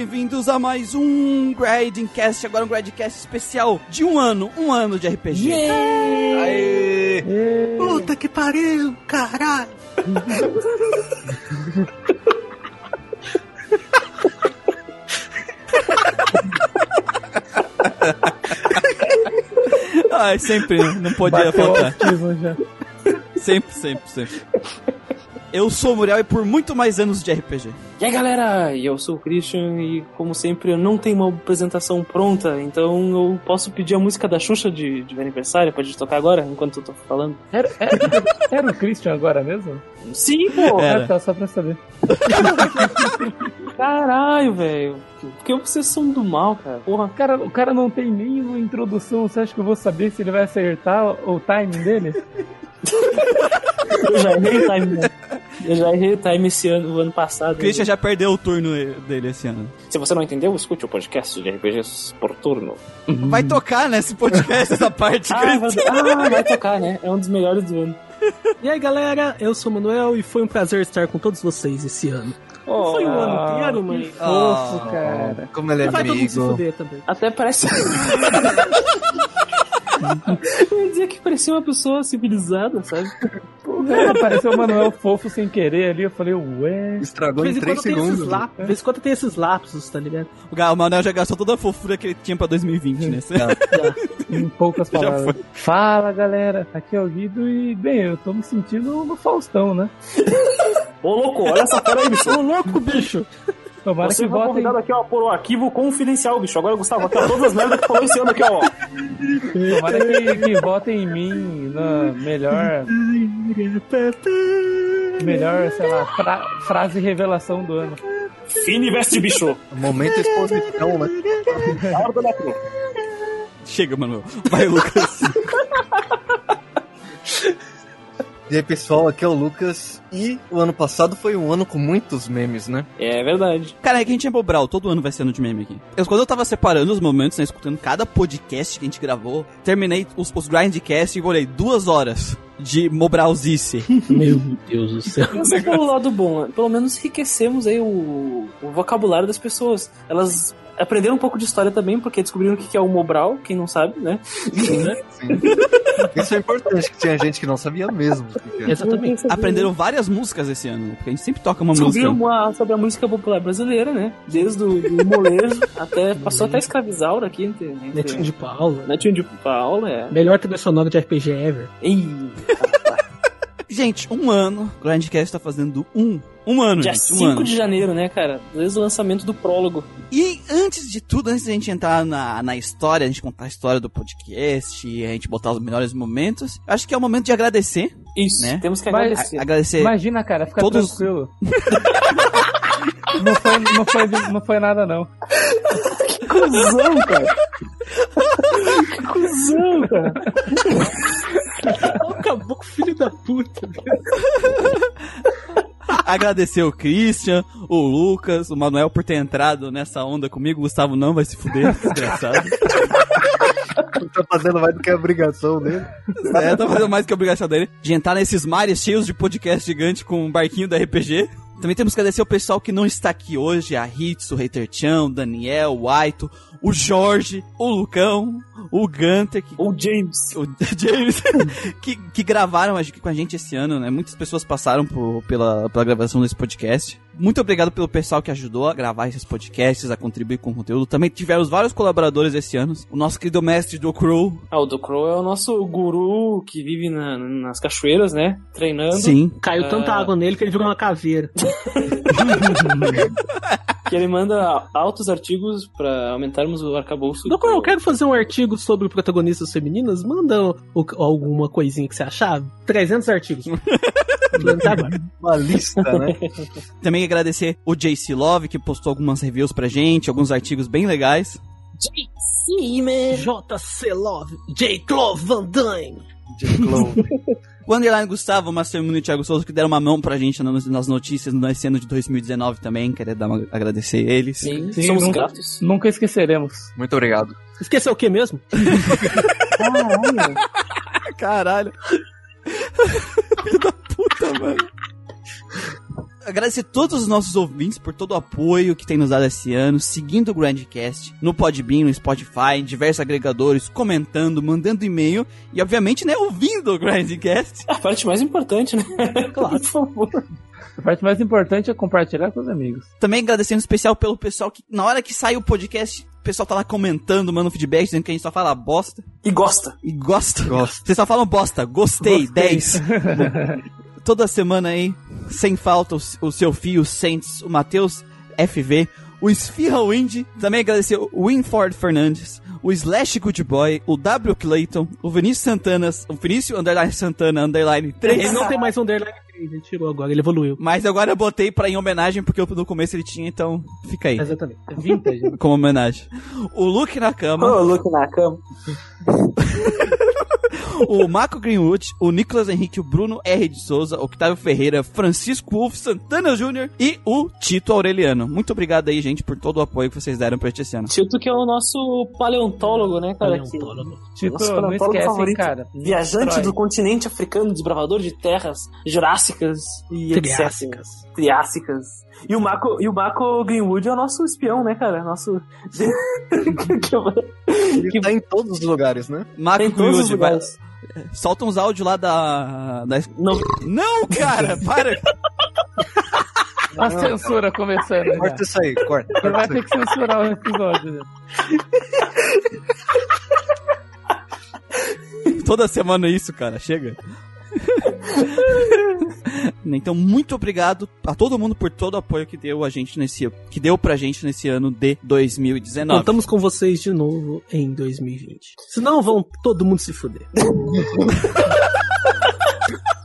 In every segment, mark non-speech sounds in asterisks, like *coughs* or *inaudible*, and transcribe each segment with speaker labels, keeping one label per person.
Speaker 1: bem-vindos a mais um Gradcast, agora um Gradcast especial de um ano, um ano de RPG.
Speaker 2: Aê!
Speaker 3: Puta que pariu, caralho! *laughs*
Speaker 1: Ai, sempre, não podia
Speaker 2: Bateu
Speaker 1: faltar. Sempre, sempre, sempre. Eu sou o Muriel e por muito mais anos de RPG.
Speaker 4: E aí galera, eu sou o Christian e como sempre eu não tenho uma apresentação pronta, então eu posso pedir a música da Xuxa de, de aniversário pra gente tocar agora, enquanto eu tô falando?
Speaker 2: Era, era, era o Christian agora mesmo?
Speaker 4: Sim, pô!
Speaker 1: Era.
Speaker 2: Ah, tá, só pra saber. *laughs*
Speaker 4: Caralho, velho. Por que vocês são do mal, cara? Porra.
Speaker 2: O cara, o cara não tem nenhuma introdução, você acha que eu vou saber se ele vai acertar o timing dele? *laughs*
Speaker 4: Eu já errei o time, né? Eu já errei o time esse ano, o ano passado.
Speaker 1: O Christian já perdeu o turno dele esse ano.
Speaker 4: Se você não entendeu, escute o podcast de RPGs por turno.
Speaker 1: Vai tocar nesse podcast essa parte,
Speaker 4: Ah,
Speaker 1: Christian.
Speaker 4: vai, ah, vai tocar, né? É um dos melhores do ano.
Speaker 3: E aí galera, eu sou o Manuel e foi um prazer estar com todos vocês esse ano. Não foi um ano inteiro, mas.
Speaker 2: Fofo, cara.
Speaker 5: Como ele é
Speaker 3: Vai todo mundo se
Speaker 5: amigo.
Speaker 3: fuder também.
Speaker 4: Até parece. *laughs* *laughs* Eu ia dizer que parecia uma pessoa civilizada, sabe?
Speaker 2: Porra, apareceu o Manuel fofo sem querer ali, eu falei, ué.
Speaker 3: De
Speaker 5: Estragou
Speaker 3: vez
Speaker 5: em
Speaker 3: em
Speaker 5: 3
Speaker 3: quando tem esses
Speaker 5: segundos.
Speaker 3: lapsos. De vez em quando tem esses lapsos, tá ligado?
Speaker 1: O Manuel já gastou toda a fofura que ele tinha pra 2020, né?
Speaker 2: Em poucas *laughs*
Speaker 1: Já
Speaker 2: palavras. Fala galera, aqui é o Guido e, bem, eu tô me sentindo no Faustão, né?
Speaker 4: Ô louco, olha essa fora aí, bicho.
Speaker 3: Ô louco, bicho!
Speaker 2: Tomara
Speaker 4: Você
Speaker 2: que
Speaker 4: foi
Speaker 2: votem.
Speaker 4: convidado aqui, ó, por um arquivo confidencial, bicho. Agora, Gustavo, aqui, ó, todas as merdas que falou esse ano aqui, ó.
Speaker 2: Tomara que, que votem em mim na melhor. Melhor, sei lá, fra- frase revelação do ano.
Speaker 4: Fini veste, bicho.
Speaker 5: Momento exposição, né?
Speaker 1: Chega, Manuel. Vai, Lucas. *laughs*
Speaker 5: E aí, pessoal, aqui é o Lucas. E o ano passado foi um ano com muitos memes, né?
Speaker 4: É verdade.
Speaker 1: Cara, é que a gente é Bobral, todo ano vai ser ano de meme aqui. Eu, quando eu tava separando os momentos, né, escutando cada podcast que a gente gravou, terminei os, os grindcast e olhei duas horas de Mobralzice. *laughs*
Speaker 3: Meu Deus do céu.
Speaker 4: Mas pelo lado bom, pelo menos enriquecemos aí o, o vocabulário das pessoas. Elas aprenderam um pouco de história também, porque descobriram o que é o Mobral, quem não sabe, né? *laughs*
Speaker 5: Sim. Isso é importante, que tinha gente que não sabia mesmo. é.
Speaker 3: Exatamente.
Speaker 1: Aprenderam várias músicas esse ano, né? Porque a gente sempre toca uma música.
Speaker 4: Descobriram sobre a música popular brasileira, né? Desde o molejo até. Passou até a escravizaura aqui entre. entre
Speaker 3: Netinho de Paula.
Speaker 4: Netinho de Paula, é.
Speaker 3: Melhor trilha sonora de RPG ever.
Speaker 4: Ih,
Speaker 1: Gente, um ano, o Grindcast tá fazendo um. Um ano,
Speaker 4: dia
Speaker 1: gente, um
Speaker 4: 5
Speaker 1: ano.
Speaker 4: de janeiro, né, cara? Desde o lançamento do prólogo.
Speaker 1: E antes de tudo, antes da gente entrar na, na história, a gente contar a história do podcast, a gente botar os melhores momentos, acho que é o momento de agradecer,
Speaker 4: Isso,
Speaker 1: Né?
Speaker 4: temos que
Speaker 2: Mas-
Speaker 4: agradecer.
Speaker 1: a- agradecer
Speaker 2: Imagina, cara, fica
Speaker 1: Todos-
Speaker 2: tranquilo. não, foi, não, foi, não foi nada, não.
Speaker 4: cuzão, cara. que cuzão, cara.
Speaker 3: O filho da puta.
Speaker 1: agradecer o Christian, o Lucas, o Manuel por ter entrado nessa onda comigo. O Gustavo não vai se fuder, *laughs* desgraçado.
Speaker 5: Tá fazendo mais do que a obrigação dele.
Speaker 1: é, tá fazendo mais que a obrigação dele de entrar nesses mares cheios de podcast gigante com um barquinho da RPG. Também temos que agradecer o pessoal que não está aqui hoje, a Hitsu, o Hater Chan, o Daniel, o Aito, o Jorge, o Lucão, o Gunter, que
Speaker 4: Ou James.
Speaker 1: o *laughs* James, *laughs* que, que gravaram com a gente esse ano, né? Muitas pessoas passaram por- pela, pela gravação desse podcast. Muito obrigado pelo pessoal que ajudou a gravar esses podcasts, a contribuir com o conteúdo. Também tivemos vários colaboradores esse ano. O nosso querido mestre do Crow.
Speaker 4: Ah, o do Crow é o nosso guru que vive na- nas cachoeiras, né? Treinando.
Speaker 1: Sim.
Speaker 3: Caiu tanta
Speaker 4: Ah.
Speaker 3: água nele que ele virou uma caveira. *laughs*
Speaker 4: Que ele manda altos artigos pra aumentarmos o arcabouço.
Speaker 3: Não, eu quero fazer um artigo sobre protagonistas femininas. Manda o- alguma coisinha que você achar. 300 artigos. *laughs*
Speaker 5: Uma lista, né?
Speaker 1: Também agradecer o JC Love, que postou algumas reviews pra gente, alguns artigos bem legais.
Speaker 4: Sim, man.
Speaker 3: JC Love, J. Clove Van Damme.
Speaker 5: De Glow. *laughs*
Speaker 1: O Underline Gustavo, o Master Moon e Thiago Souza, que deram uma mão pra gente nas notícias nesse ano de 2019 também. Queria dar uma, agradecer eles.
Speaker 4: Sim,
Speaker 2: Sim,
Speaker 4: somos
Speaker 2: nunca-
Speaker 4: gratos.
Speaker 2: Nunca esqueceremos.
Speaker 5: Muito obrigado.
Speaker 3: Esqueceu o que mesmo? *laughs*
Speaker 4: Caralho.
Speaker 1: Caralho. *laughs* Filho da puta, mano. Agradecer todos os nossos ouvintes por todo o apoio que tem nos dado esse ano, seguindo o Grandcast no Podbean, no Spotify, em diversos agregadores, comentando, mandando e-mail e, obviamente, né, ouvindo o Grandcast.
Speaker 4: A parte mais importante, né? *laughs*
Speaker 3: Claro.
Speaker 4: Por favor.
Speaker 2: A parte mais importante é compartilhar com os amigos.
Speaker 1: Também agradecendo em especial pelo pessoal que, na hora que sai o podcast, o pessoal tá lá comentando, mandando feedback, dizendo que a gente só fala bosta
Speaker 4: E gosta.
Speaker 1: e gosta.
Speaker 5: Gosto.
Speaker 1: Vocês só falam bosta, gostei,
Speaker 2: Gostei.
Speaker 1: 10. *laughs* Toda semana aí, sem falta, o, o seu fio, o Saints, o Matheus FV, o Esfirra Wind, também agradecer o Winford Fernandes, o Slash Good Boy, o W Clayton, o Vinícius Santana, o Vinícius Underline Santana Underline 3.
Speaker 3: Ele não tem mais underline 3, ele tirou agora, ele evoluiu.
Speaker 1: Mas agora eu botei pra em homenagem, porque no começo ele tinha, então fica aí.
Speaker 3: Exatamente.
Speaker 2: Vintage. *laughs*
Speaker 1: Como homenagem. O Luke na cama.
Speaker 4: Ô, Luke na cama. *laughs*
Speaker 1: o Marco Greenwood, o Nicolas Henrique, o Bruno R. de Souza, o Octávio Ferreira, Francisco Wolf, Santana Júnior e o Tito Aureliano. Muito obrigado aí, gente, por todo o apoio que vocês deram pra este ano.
Speaker 4: Tito que é o nosso paleontólogo, né, cara? que-
Speaker 3: Paleontólogo.
Speaker 2: Tipo,
Speaker 4: Nosso
Speaker 2: não
Speaker 4: paleontólogo
Speaker 2: esquece, hein,
Speaker 4: favorito.
Speaker 2: cara.
Speaker 4: Viajante
Speaker 2: Destrói.
Speaker 4: do continente africano, desbravador de terras jurássicas e
Speaker 3: Triássicas.
Speaker 4: etc. Triássicas. E o Marco, e o Marco Greenwood é o nosso espião, né, cara? Nosso. *laughs*
Speaker 5: Ele tá em todos os lugares, né?
Speaker 1: Marco
Speaker 4: todos os
Speaker 1: Greenwood, vai-
Speaker 4: lugares.
Speaker 1: Solta uns áudios lá da, da...
Speaker 4: Não,
Speaker 1: Não, cara, *laughs* para!
Speaker 2: A censura começando. já.
Speaker 5: Corta isso aí, corta.
Speaker 2: Você
Speaker 5: corta
Speaker 2: vai ter que censurar o episódio. né?
Speaker 1: Toda semana é isso, cara, chega. *laughs* então, muito obrigado a todo mundo por todo o apoio que deu a gente nesse que deu pra gente nesse ano de 2019.
Speaker 3: Contamos com vocês de novo em 2020. Senão vão todo mundo se fuder. *laughs*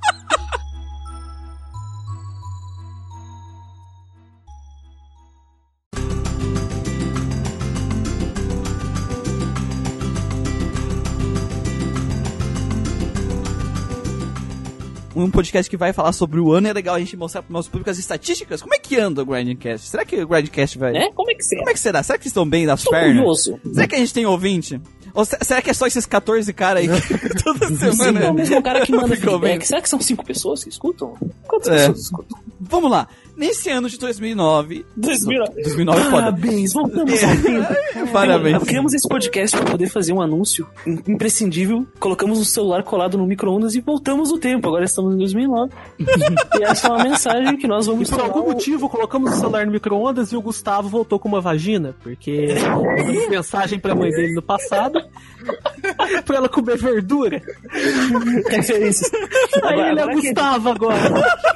Speaker 1: um podcast que vai falar sobre o ano. É legal a gente mostrar para nosso público as estatísticas. Como é que anda o Grindcast? Será que o Grindcast vai.
Speaker 4: né? Como é que você
Speaker 1: Como é que será? Será que estão bem das
Speaker 4: Tô
Speaker 1: pernas?
Speaker 4: curioso.
Speaker 1: Será que a gente tem ouvinte? Ou se- será que é só esses 14 caras aí que *laughs* toda
Speaker 4: Sim, é o
Speaker 1: semana? *laughs*
Speaker 4: mesmo cara que manda feedback. Será que são cinco pessoas que escutam? Quantas
Speaker 1: É.
Speaker 4: pessoas escutam?
Speaker 1: Vamos lá. Nesse ano de 2009.
Speaker 4: 2009.
Speaker 1: 2009 é foda.
Speaker 4: Parabéns, voltamos ao tempo. *laughs*
Speaker 1: Parabéns.
Speaker 4: Criamos esse podcast para poder fazer um anúncio im- imprescindível. Colocamos o celular colado no micro-ondas e voltamos o tempo. Agora estamos em 2009. e essa é uma mensagem que nós
Speaker 3: E
Speaker 4: vamos
Speaker 3: por
Speaker 4: falar.
Speaker 3: algum motivo colocamos o celular no micro-ondas e o Gustavo voltou com uma vagina, porque mandamos mensagem pra mãe dele no passado *laughs* pra ela comer verdura.
Speaker 4: Referências.
Speaker 3: Aí
Speaker 4: Agora-
Speaker 3: ele é Gustavo agora.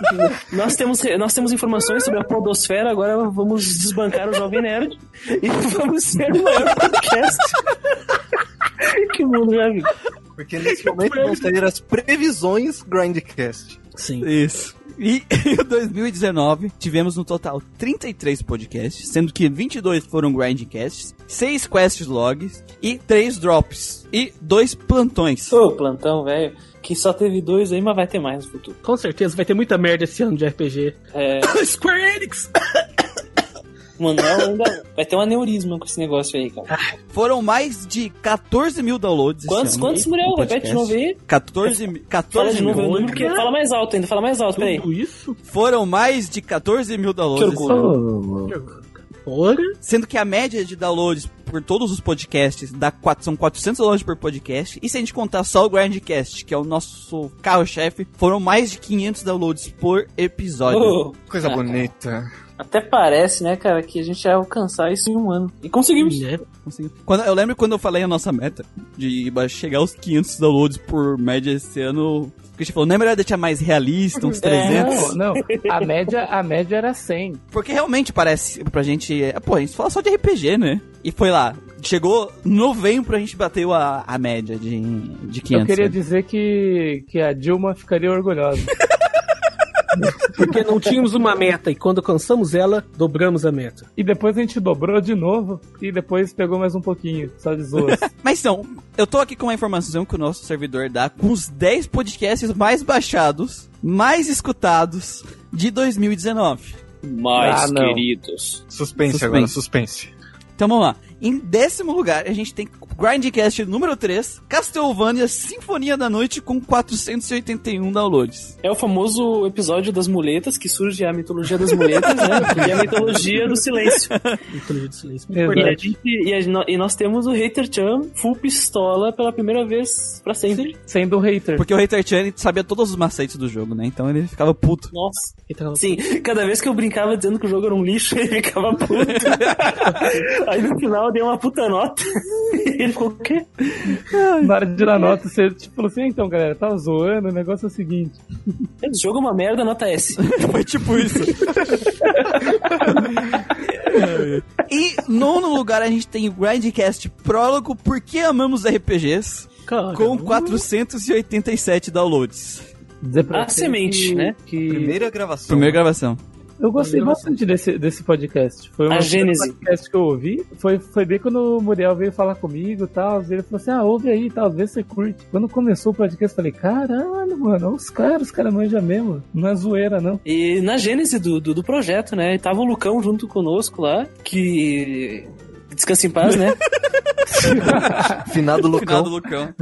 Speaker 3: *laughs*
Speaker 4: nós, temos, nós temos informações sobre a podosfera, agora vamos desbancar o Jovem Nerd *laughs* e vamos ser o maior podcast que o mundo já viu.
Speaker 5: Porque nesse momento vão sair as previsões Grindcast.
Speaker 3: Sim.
Speaker 1: Isso. E *laughs* em 2019 tivemos no total 33 podcasts, sendo que 22 foram grindcasts, 6 quest logs e 3 drops e 2 plantões.
Speaker 4: Ô, plantão, velho, que só teve dois aí, mas vai ter mais no futuro.
Speaker 3: Com certeza vai ter muita merda esse ano de RPG.
Speaker 4: É, *coughs*
Speaker 3: Square Enix! *coughs*
Speaker 4: mano, ainda vai ter um aneurisma com esse negócio aí, cara.
Speaker 1: Foram mais de 14 mil downloads. esse
Speaker 4: Quantos,
Speaker 1: ano
Speaker 4: quantos, Muriel? Repete de novo aí.
Speaker 1: 14, mi-
Speaker 4: Fala
Speaker 1: 14
Speaker 4: de novo,
Speaker 1: mil.
Speaker 4: eu número que fala mais alto ainda, fala mais alto, peraí.
Speaker 3: Tudo isso?
Speaker 1: Foram mais de 14 mil downloads.
Speaker 4: Que orgulho.
Speaker 1: ano.
Speaker 3: Porra.
Speaker 1: Sendo que a média de downloads por todos os podcasts dá quatro, são 400 downloads por podcast. E se a gente contar só o Grindcast, que é o nosso carro-chefe, foram mais de 500 downloads por episódio.
Speaker 4: Ô,
Speaker 5: Coisa
Speaker 4: Ah,
Speaker 5: bonita.
Speaker 4: Até parece, né, cara, que a gente ia alcançar isso em um ano. E conseguimos.
Speaker 3: Né?
Speaker 1: Consegui. Quando, eu lembro quando eu falei a nossa meta de chegar aos 500 downloads por média esse ano. Que a gente falou, não é melhor deixar mais realista, uns *laughs* 300?
Speaker 2: Não, não. A média, a média era 100.
Speaker 1: Porque realmente parece pra gente. é, Pô, a gente fala só de RPG, né? E foi lá. Chegou novembro, a gente bateu a, a média de, de 500.
Speaker 2: Eu queria
Speaker 1: né?
Speaker 2: dizer que, que a Dilma ficaria orgulhosa. *laughs*
Speaker 3: Porque não tínhamos uma meta e quando alcançamos ela, dobramos a meta.
Speaker 2: E depois a gente dobrou de novo e depois pegou mais um pouquinho, só de zoas. *laughs*
Speaker 1: Mas então, eu tô aqui com uma informação que o nosso servidor dá com os 10 podcasts mais baixados, mais escutados de 2019.
Speaker 4: Mais
Speaker 2: Ah,
Speaker 4: queridos.
Speaker 5: Suspense,
Speaker 1: Suspense.
Speaker 5: agora, suspense.
Speaker 1: Então vamos lá. Em décimo lugar, a gente tem Grindcast número 3, Castlevania Sinfonia da Noite com 481 downloads.
Speaker 4: É o famoso episódio das muletas, que surge a mitologia das muletas, né? *laughs* E a mitologia do silêncio.
Speaker 3: Mitologia do silêncio.
Speaker 4: E, a gente- e a- e nós temos o Hater Chan full pistola pela primeira vez pra sempre.
Speaker 2: Sendo o hater.
Speaker 1: Porque o Hater Chan sabia todos os macetes do jogo, né? Então ele ficava puto.
Speaker 4: Nossa. Sim, cada vez que eu brincava dizendo que o jogo era um lixo, *laughs* ele ficava puto. *laughs* Aí no final eu dei uma puta nota. E *laughs* ele ficou, o quê?
Speaker 2: Na hora de tirar nota, você tipo, falou assim: "Ah, então, galera, tá zoando, o negócio é o seguinte.
Speaker 4: Esse jogo é uma merda, nota S. *laughs*
Speaker 1: Foi tipo isso. *laughs* e nono lugar a gente tem o Grindcast Prólogo Por que Amamos RPGs?
Speaker 3: cara,
Speaker 1: Com 487 downloads.
Speaker 2: Dizer pra
Speaker 4: A semente,
Speaker 2: que-
Speaker 4: né?
Speaker 2: Que
Speaker 5: Primeira gravação.
Speaker 1: Primeira gravação.
Speaker 2: Eu gostei bastante desse, desse podcast. Foi um
Speaker 4: A
Speaker 2: dos
Speaker 4: Gênese.
Speaker 2: podcasts que eu ouvi. Foi, foi bem quando o Muriel veio falar comigo e tal. Ele falou assim: ah, ouve aí tal, vê se você curte. Quando começou o podcast, eu falei: caralho, mano, olha os caras, os caras manjam mesmo. Não é zoeira, não.
Speaker 4: E na gênese do, do, do projeto, né? Tava o Lucão junto conosco lá, que. Descansa em paz, né? *laughs*
Speaker 5: Finado Lucão.
Speaker 1: do Lucão.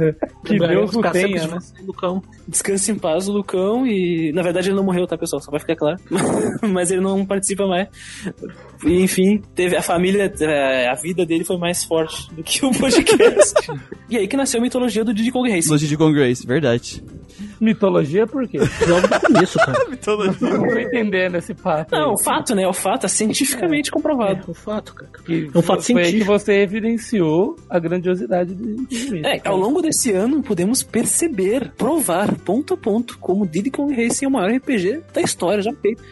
Speaker 2: Que Deus o tenha, né?
Speaker 3: Lucão.
Speaker 4: Descansa em paz o Lucão e. Na verdade ele não morreu, tá, pessoal? Só vai ficar claro. *laughs* Mas ele não participa mais. E, enfim, teve a família, eh, a vida dele foi mais forte do que o *laughs* podcast. e aí que nasceu a mitologia do Diddy Kong Racing.
Speaker 1: No Diddy Kong Race, verdade.
Speaker 2: Mitologia por quê?
Speaker 3: Logo do começo, cara. *laughs*
Speaker 2: Não tô entendendo esse aí.
Speaker 4: Não, o fato, né? O fato é cientificamente comprovado.
Speaker 3: É um fato, cara.
Speaker 2: Que
Speaker 3: É um fato
Speaker 2: foi aí que
Speaker 3: científico.
Speaker 2: você evidenciou a grandiosidade do
Speaker 4: É, ao longo desse ano podemos perceber, provar, ponto a ponto, como Diddy Kong Racing é o maior RPG da história já feito.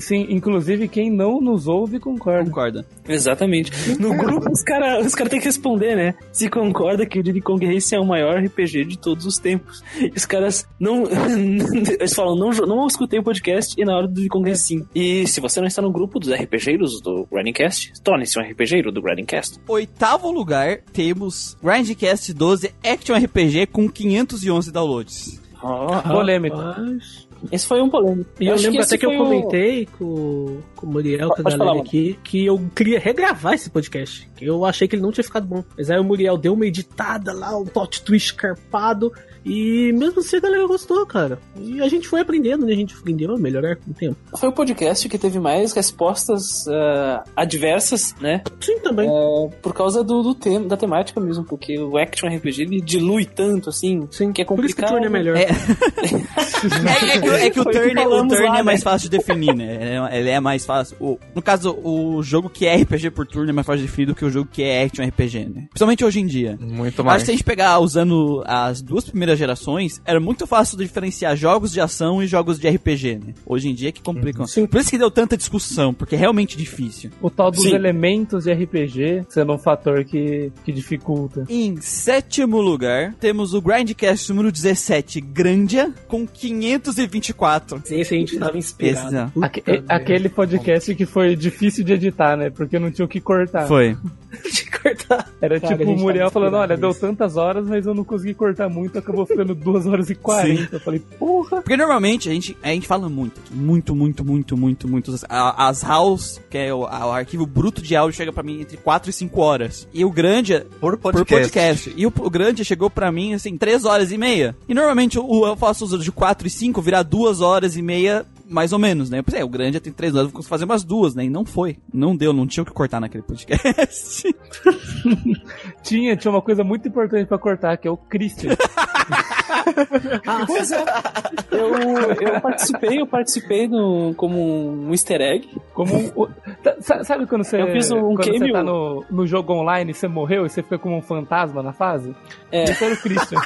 Speaker 2: Sim, inclusive quem não nos ouve concorda.
Speaker 1: Concorda.
Speaker 4: Exatamente. No grupo os caras os cara têm que responder, né? Se concorda que o Diddy Kong Racing é o maior RPG de todos os tempos. E os caras não. *laughs* eles falam, não, não escutei o podcast e na hora do Racing. sim. E se você não está no grupo dos RPGeiros do Grindcast, torne-se um RPGeiro do Grindcast.
Speaker 1: Oitavo lugar, temos Grindcast 12 Action RPG com 511 downloads.
Speaker 2: Polêmico.
Speaker 3: Rapaz.
Speaker 4: Esse foi um polêmico.
Speaker 3: E eu,
Speaker 4: acho
Speaker 3: lembro até que eu
Speaker 4: o-
Speaker 3: comentei com, com o Muriel, com a galera
Speaker 4: falar,
Speaker 3: aqui, que eu queria regravar esse podcast. Que eu achei que ele não tinha ficado bom. Mas aí o Muriel deu uma editada lá, um plot twist carpado. E mesmo assim a galera gostou, cara. E a gente foi aprendendo, né? A gente aprendeu a melhorar com o tempo.
Speaker 4: Foi o podcast que teve mais respostas ah, adversas, né?
Speaker 3: Sim, também.
Speaker 4: É, por causa do, do tema, da temática mesmo, porque o Action RPG ele dilui tanto, assim,
Speaker 3: Sim,
Speaker 4: que é
Speaker 3: Por isso que o
Speaker 4: complicado.
Speaker 3: turno é melhor.
Speaker 1: É, *laughs* é, é que, é que o
Speaker 4: que
Speaker 1: turn, o turn
Speaker 4: lá,
Speaker 1: é mais
Speaker 4: né?
Speaker 1: fácil de definir, né? É- Ele é mais fácil. O- no caso, o jogo que é RPG por turno é mais fácil de definir do que o jogo que é Action RPG, né? Principalmente hoje em dia.
Speaker 5: Muito
Speaker 1: Acho
Speaker 5: mais.
Speaker 1: que se a gente pegar usando as duas primeiras gerações, era muito fácil diferenciar jogos de ação e jogos de RPG, né? Hoje em dia é que complicam.
Speaker 3: Sim.
Speaker 1: Por isso que deu tanta discussão, porque é realmente difícil.
Speaker 2: O tal dos
Speaker 4: Sim.
Speaker 2: elementos de RPG sendo um fator que, que dificulta.
Speaker 1: Em sétimo lugar, temos o Grindcast número 17, Grandia, com 524.
Speaker 3: Esse a gente tava inspirado.
Speaker 1: Esse
Speaker 2: Aque-
Speaker 3: merda.
Speaker 2: aquele podcast que foi difícil de editar, né? Porque não tinha o que cortar.
Speaker 1: Foi. *laughs*
Speaker 3: de cortar.
Speaker 2: Era
Speaker 3: Cara,
Speaker 2: tipo o Muriel falando, olha, deu tantas horas, mas eu não consegui cortar muito, acabou ficando 2 horas e 40. Eu falei, porra!
Speaker 1: Porque normalmente a gente, a gente fala muito, muito, muito, muito, muito, muito. As RAWs, que é o, a- o arquivo bruto de áudio, chega pra mim entre 4 e 5 horas. E o grande
Speaker 5: Por
Speaker 1: por
Speaker 5: podcast.
Speaker 1: podcast. E o, o grande chegou pra mim, assim, 3 horas e meia. E normalmente o, eu faço os de 4 e 5 virar 2 horas e meia, mais ou menos, né? Eu pensei, é, o grande tem 3 horas, eu vou fazer umas duas, né? E não foi. Não deu, não tinha o que cortar naquele podcast. *laughs*
Speaker 2: Tinha, tinha uma coisa muito importante pra cortar, que é o Christian. *laughs*
Speaker 4: Pois é. Eu, eu participei, eu participei no, como um easter egg.
Speaker 2: Como um- tá- Sabe quando você,
Speaker 4: Eu fiz um
Speaker 2: quando você
Speaker 4: cameo.
Speaker 2: tá no, no jogo online e você morreu e você fica como um fantasma na fase?
Speaker 4: É.
Speaker 2: Esse era o Christian.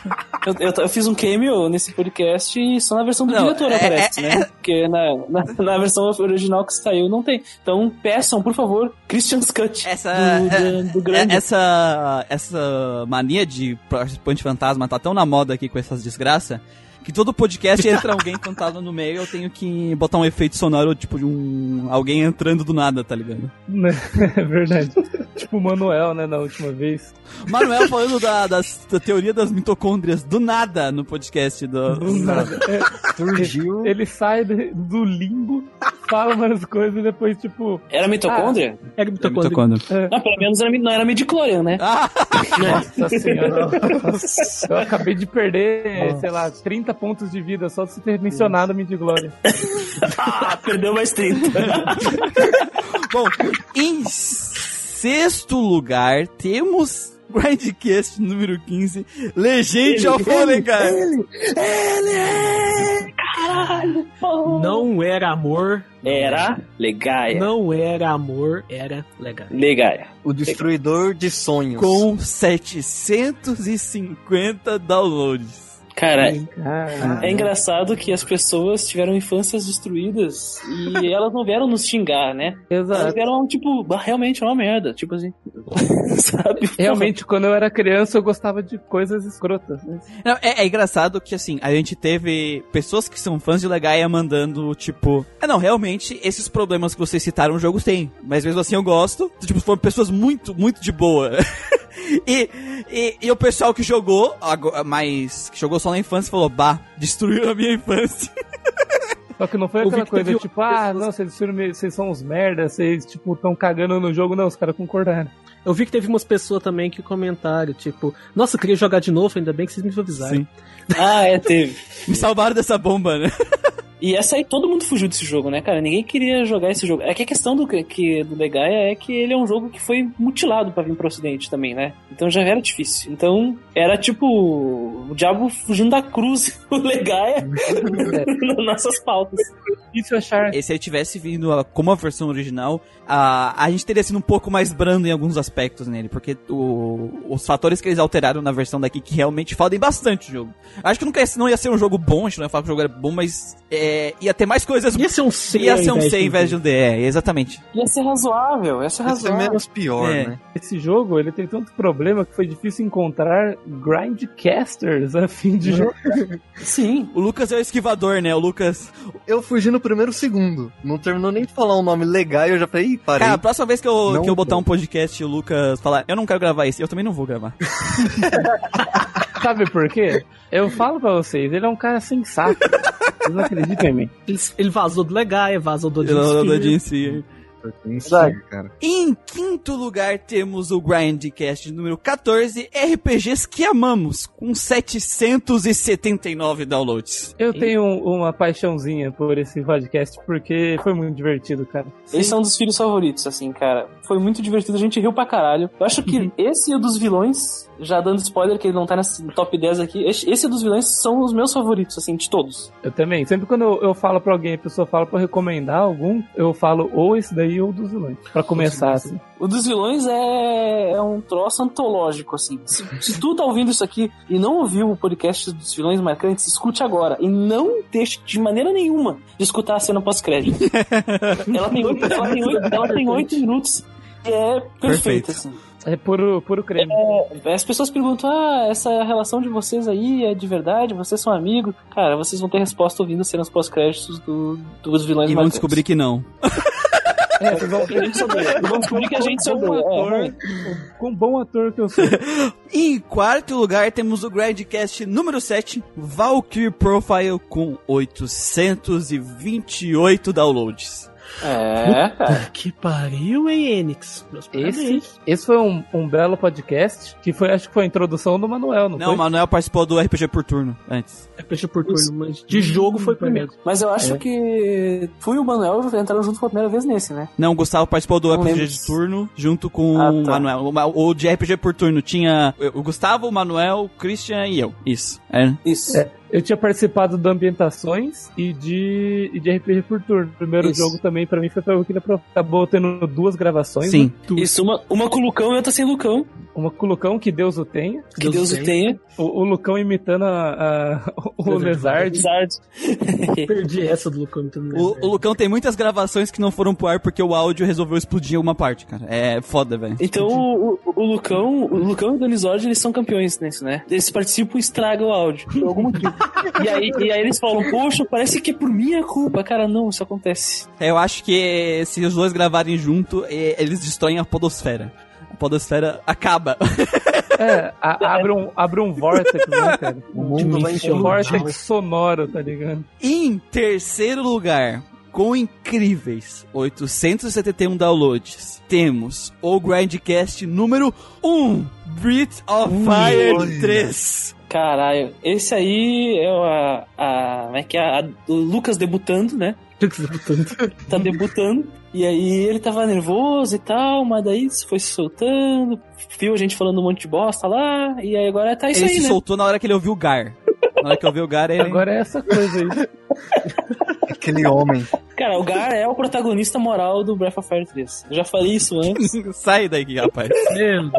Speaker 4: Eu, eu, eu fiz um cameo nesse podcast e só na versão do
Speaker 1: Não,
Speaker 4: diretor
Speaker 1: é-
Speaker 4: aparece,
Speaker 1: é-
Speaker 4: né? Porque na, na, na versão original que saiu não tem. Então peçam, por favor, Christian's Cut
Speaker 1: Essa,
Speaker 4: do, do, do grande.
Speaker 1: é- essa, essa mania de participante fantasma tá tão na moda aqui com essas desgraças que todo podcast *laughs* entra alguém fantasma no meio eu tenho que botar um efeito sonoro, tipo, de um. alguém entrando do nada, tá ligado?
Speaker 2: Né? *laughs* é verdade. tipo o Manuel, né, na última vez.
Speaker 1: Manuel *laughs* falando da, das- da teoria das mitocôndrias do nada no podcast do.
Speaker 2: Do nada. É,
Speaker 5: Surgiu.
Speaker 2: ele sai do limbo, fala umas coisas e depois, tipo.
Speaker 4: Era mitocôndria?
Speaker 3: Era
Speaker 1: É
Speaker 3: mitocôndria.
Speaker 1: mitocôndria.
Speaker 4: Não, pelo menos era, não era midichlorian, né?
Speaker 1: Ah, *laughs*
Speaker 2: Nossa senhora. *laughs* Eu acabei de perder, sei lá, 30 pontos de vida só de você ter mencionado a Mid-Glória. *laughs*
Speaker 4: Ah, perdeu mais 30.
Speaker 1: bom, em sexto lugar temos Grindcast número 15, Legend of Olegar.
Speaker 4: Caralho, pô.
Speaker 3: Não era amor.
Speaker 4: Era Legaia.
Speaker 3: Não era amor, era legal.
Speaker 4: Legaia.
Speaker 5: O destruidor de sonhos.
Speaker 1: Com 750 downloads.
Speaker 4: Cara,
Speaker 2: Ah,
Speaker 4: é engraçado que as pessoas tiveram infâncias destruídas e *laughs* elas não vieram nos xingar, né? Elas
Speaker 2: exato.
Speaker 4: vieram, tipo, "Bah, realmente é uma merda. Tipo assim. *laughs* Sabe?
Speaker 2: Realmente, quando eu era criança, eu gostava de coisas escrotas. Né?
Speaker 1: Não, é, é engraçado que, assim, a gente teve pessoas que são fãs de Legaia mandando, tipo... Ah, não, realmente, esses problemas que vocês citaram, o jogo tem. Mas mesmo assim eu gosto. Tipo, foram pessoas muito, muito de boa. *laughs* e, e, e o pessoal que jogou, mas... Que jogou só na infância, falou, bah, destruiu a minha infância. *laughs*
Speaker 2: Só que não foi aquela coisa tipo, ah, não, vocês, vocês são uns merdas, vocês, tipo, tão cagando no jogo. Não, os caras concordaram.
Speaker 3: Eu vi que teve umas pessoas também que comentaram, tipo, nossa, eu queria jogar de novo, ainda bem que vocês me avisaram.
Speaker 1: Sim. *laughs*
Speaker 4: Ah, é, teve.
Speaker 1: Me salvaram dessa bomba, né?
Speaker 4: E essa aí todo mundo fugiu desse jogo, né, cara? Ninguém queria jogar esse jogo. É que a questão do, que, do Legaia é que ele é um jogo que foi mutilado pra vir pro ocidente também, né? Então já era difícil. Então era tipo o diabo fugindo da cruz, *laughs* o Legaia, *laughs* nas nossas pautas.
Speaker 2: Difícil achar.
Speaker 1: E se ele tivesse vindo a- como a versão original, a, a gente teria sido um pouco mais brando em alguns aspectos nele, porque o- os fatores que eles alteraram na versão daqui que realmente fodem bastante o jogo. Acho que nunca não ia ser um jogo bom, a gente não ia falar que o jogo era bom, mas é, ia ter mais coisas.
Speaker 3: Ia ser um C.
Speaker 1: Ia ser um C
Speaker 3: de
Speaker 1: em vez de um D, é, exatamente.
Speaker 4: Ia ser razoável, ia ser
Speaker 5: Ia ser
Speaker 4: razoável.
Speaker 5: menos pior,
Speaker 1: É.
Speaker 5: né?
Speaker 2: Esse jogo, ele tem tanto problema que foi difícil encontrar grindcasters a fim de jogar. *laughs*
Speaker 4: Sim.
Speaker 1: O Lucas é o esquivador, né? O Lucas.
Speaker 5: Eu fugi no primeiro segundo. Não terminou nem de falar um nome legal e eu já falei, ih, parei.
Speaker 1: Cara, a próxima vez que eu,
Speaker 5: Não
Speaker 1: que eu botar um podcast e o Lucas falar, eu não quero gravar isso, eu também não vou gravar. *laughs*
Speaker 2: Sabe por quê? Eu falo pra vocês, ele é um cara sensato. Vocês não acreditam em mim.
Speaker 3: Ele, ele vazou do Legaia, vazou do Odin.
Speaker 5: Sabe, cara.
Speaker 1: Em quinto lugar temos o Grindcast número 14, RPGs que amamos, com 779 downloads.
Speaker 2: Eu tenho uma paixãozinha por esse podcast porque foi muito divertido, cara.
Speaker 4: Esse é um dos filhos favoritos, assim, cara. Foi muito divertido, a gente riu pra caralho. Eu acho que esse e o dos vilões, já dando spoiler que ele não tá nesse top 10 aqui, esse, dos vilões são os meus favoritos, assim, de todos.
Speaker 2: Eu também. Sempre quando eu, eu falo pra alguém, a pessoa fala pra recomendar algum, eu falo ou esse daí ou dos vilões. Pra começar, assim.
Speaker 4: O dos vilões é, é um troço antológico, assim. Se, se tu tá ouvindo isso aqui e não ouviu o podcast dos vilões marcantes, escute agora. E não deixe de maneira nenhuma de escutar a cena pós-crédito. *laughs* ela, tem oito, ela, tem oito, ela tem oito minutos e é perfeita,
Speaker 1: Perfeito.
Speaker 4: assim.
Speaker 2: É puro, puro creme.
Speaker 4: As pessoas perguntam: ah, essa relação de vocês aí é de verdade? Vocês são amigos? Cara, vocês vão ter resposta ouvindo cenas pós-créditos do, dos vilões
Speaker 1: E vão descobrir que não.
Speaker 2: É, vocês vão
Speaker 4: descobrir que a gente se
Speaker 2: Com bom.
Speaker 4: É,
Speaker 2: ator, com bom ator que eu sou. *laughs*
Speaker 1: Em quarto lugar temos o Grindcast número 7, Valkyrie Profile, com 828 downloads.
Speaker 4: É, cara.
Speaker 3: Que pariu, hein, Enix? Meus
Speaker 2: Esse, esse foi um, um belo podcast que foi, acho que foi a introdução do Manuel, não,
Speaker 1: Não,
Speaker 2: foi?
Speaker 1: o Manuel participou do RPG por turno antes.
Speaker 3: RPG por turno, mas de jogo foi primeiro.
Speaker 4: Mas eu acho
Speaker 2: É.
Speaker 4: que fui e o Manuel entraram junto pela primeira vez nesse, né?
Speaker 1: Não, o Gustavo participou do
Speaker 4: Não
Speaker 1: RPG
Speaker 4: lembro.
Speaker 1: de turno junto com
Speaker 4: Ah,
Speaker 1: o
Speaker 4: tá.
Speaker 1: Manuel. O, Ma- o de RPG por turno tinha o Gustavo, o Manuel, o Christian e eu. Isso. É.
Speaker 4: Isso.
Speaker 2: É. Eu tinha participado do Ambientações e de, e de RPG por turno. O primeiro
Speaker 4: Isso.
Speaker 2: jogo também, pra mim, foi pra Pro. Acabou tendo duas gravações.
Speaker 1: Sim.
Speaker 2: né?
Speaker 4: Isso, uma, uma com o Lucão e outra sem Lucão.
Speaker 2: Uma com o Lucão, que Deus o tenha.
Speaker 4: Que Deus, o tenha.
Speaker 2: O, o Lucão imitando a, a- o Lezard. *laughs*
Speaker 3: Perdi essa do Lucão. não
Speaker 1: O, o Lucão tem muitas gravações que não foram pro ar porque o áudio resolveu explodir em alguma parte, cara. É foda, velho.
Speaker 4: Então o, o, Lucão, o Lucão e o Donizord, eles são campeões nisso, né? Eles participam e estragam o áudio, por algum motivo. e, aí, e aí eles falam, poxa, parece que é por minha culpa. Cara, não, isso acontece.
Speaker 1: Eu acho que se os dois gravarem junto, eles destroem a podosfera. A podosfera acaba.
Speaker 2: É, a- abre, um, abre um vórtex, né, cara?
Speaker 5: O *laughs* mundo vai
Speaker 2: Um
Speaker 5: encher
Speaker 2: vórtex sonoro, tá ligado?
Speaker 1: em terceiro lugar, com incríveis 871 downloads, temos o Grindcast número 1, Breath of Fire
Speaker 5: olha.
Speaker 1: 3.
Speaker 4: Caralho, esse aí é a. a como é que é? A- o Lucas debutando, né? Tá debutando. E aí ele tava nervoso e tal, mas daí foi se soltando, viu a gente falando um monte de bosta lá, e aí agora tá isso
Speaker 1: ele
Speaker 4: aí,
Speaker 1: se
Speaker 4: né?
Speaker 1: soltou na hora que ele ouviu o Gar. Na hora que ouviu o Gar, ele...
Speaker 2: Agora é essa coisa aí. *laughs*
Speaker 5: Aquele homem.
Speaker 4: Cara, o Gar é o protagonista moral do Breath of Fire 3. Eu já falei isso antes. *laughs*
Speaker 1: Sai daí, rapaz.
Speaker 3: Meu Deus.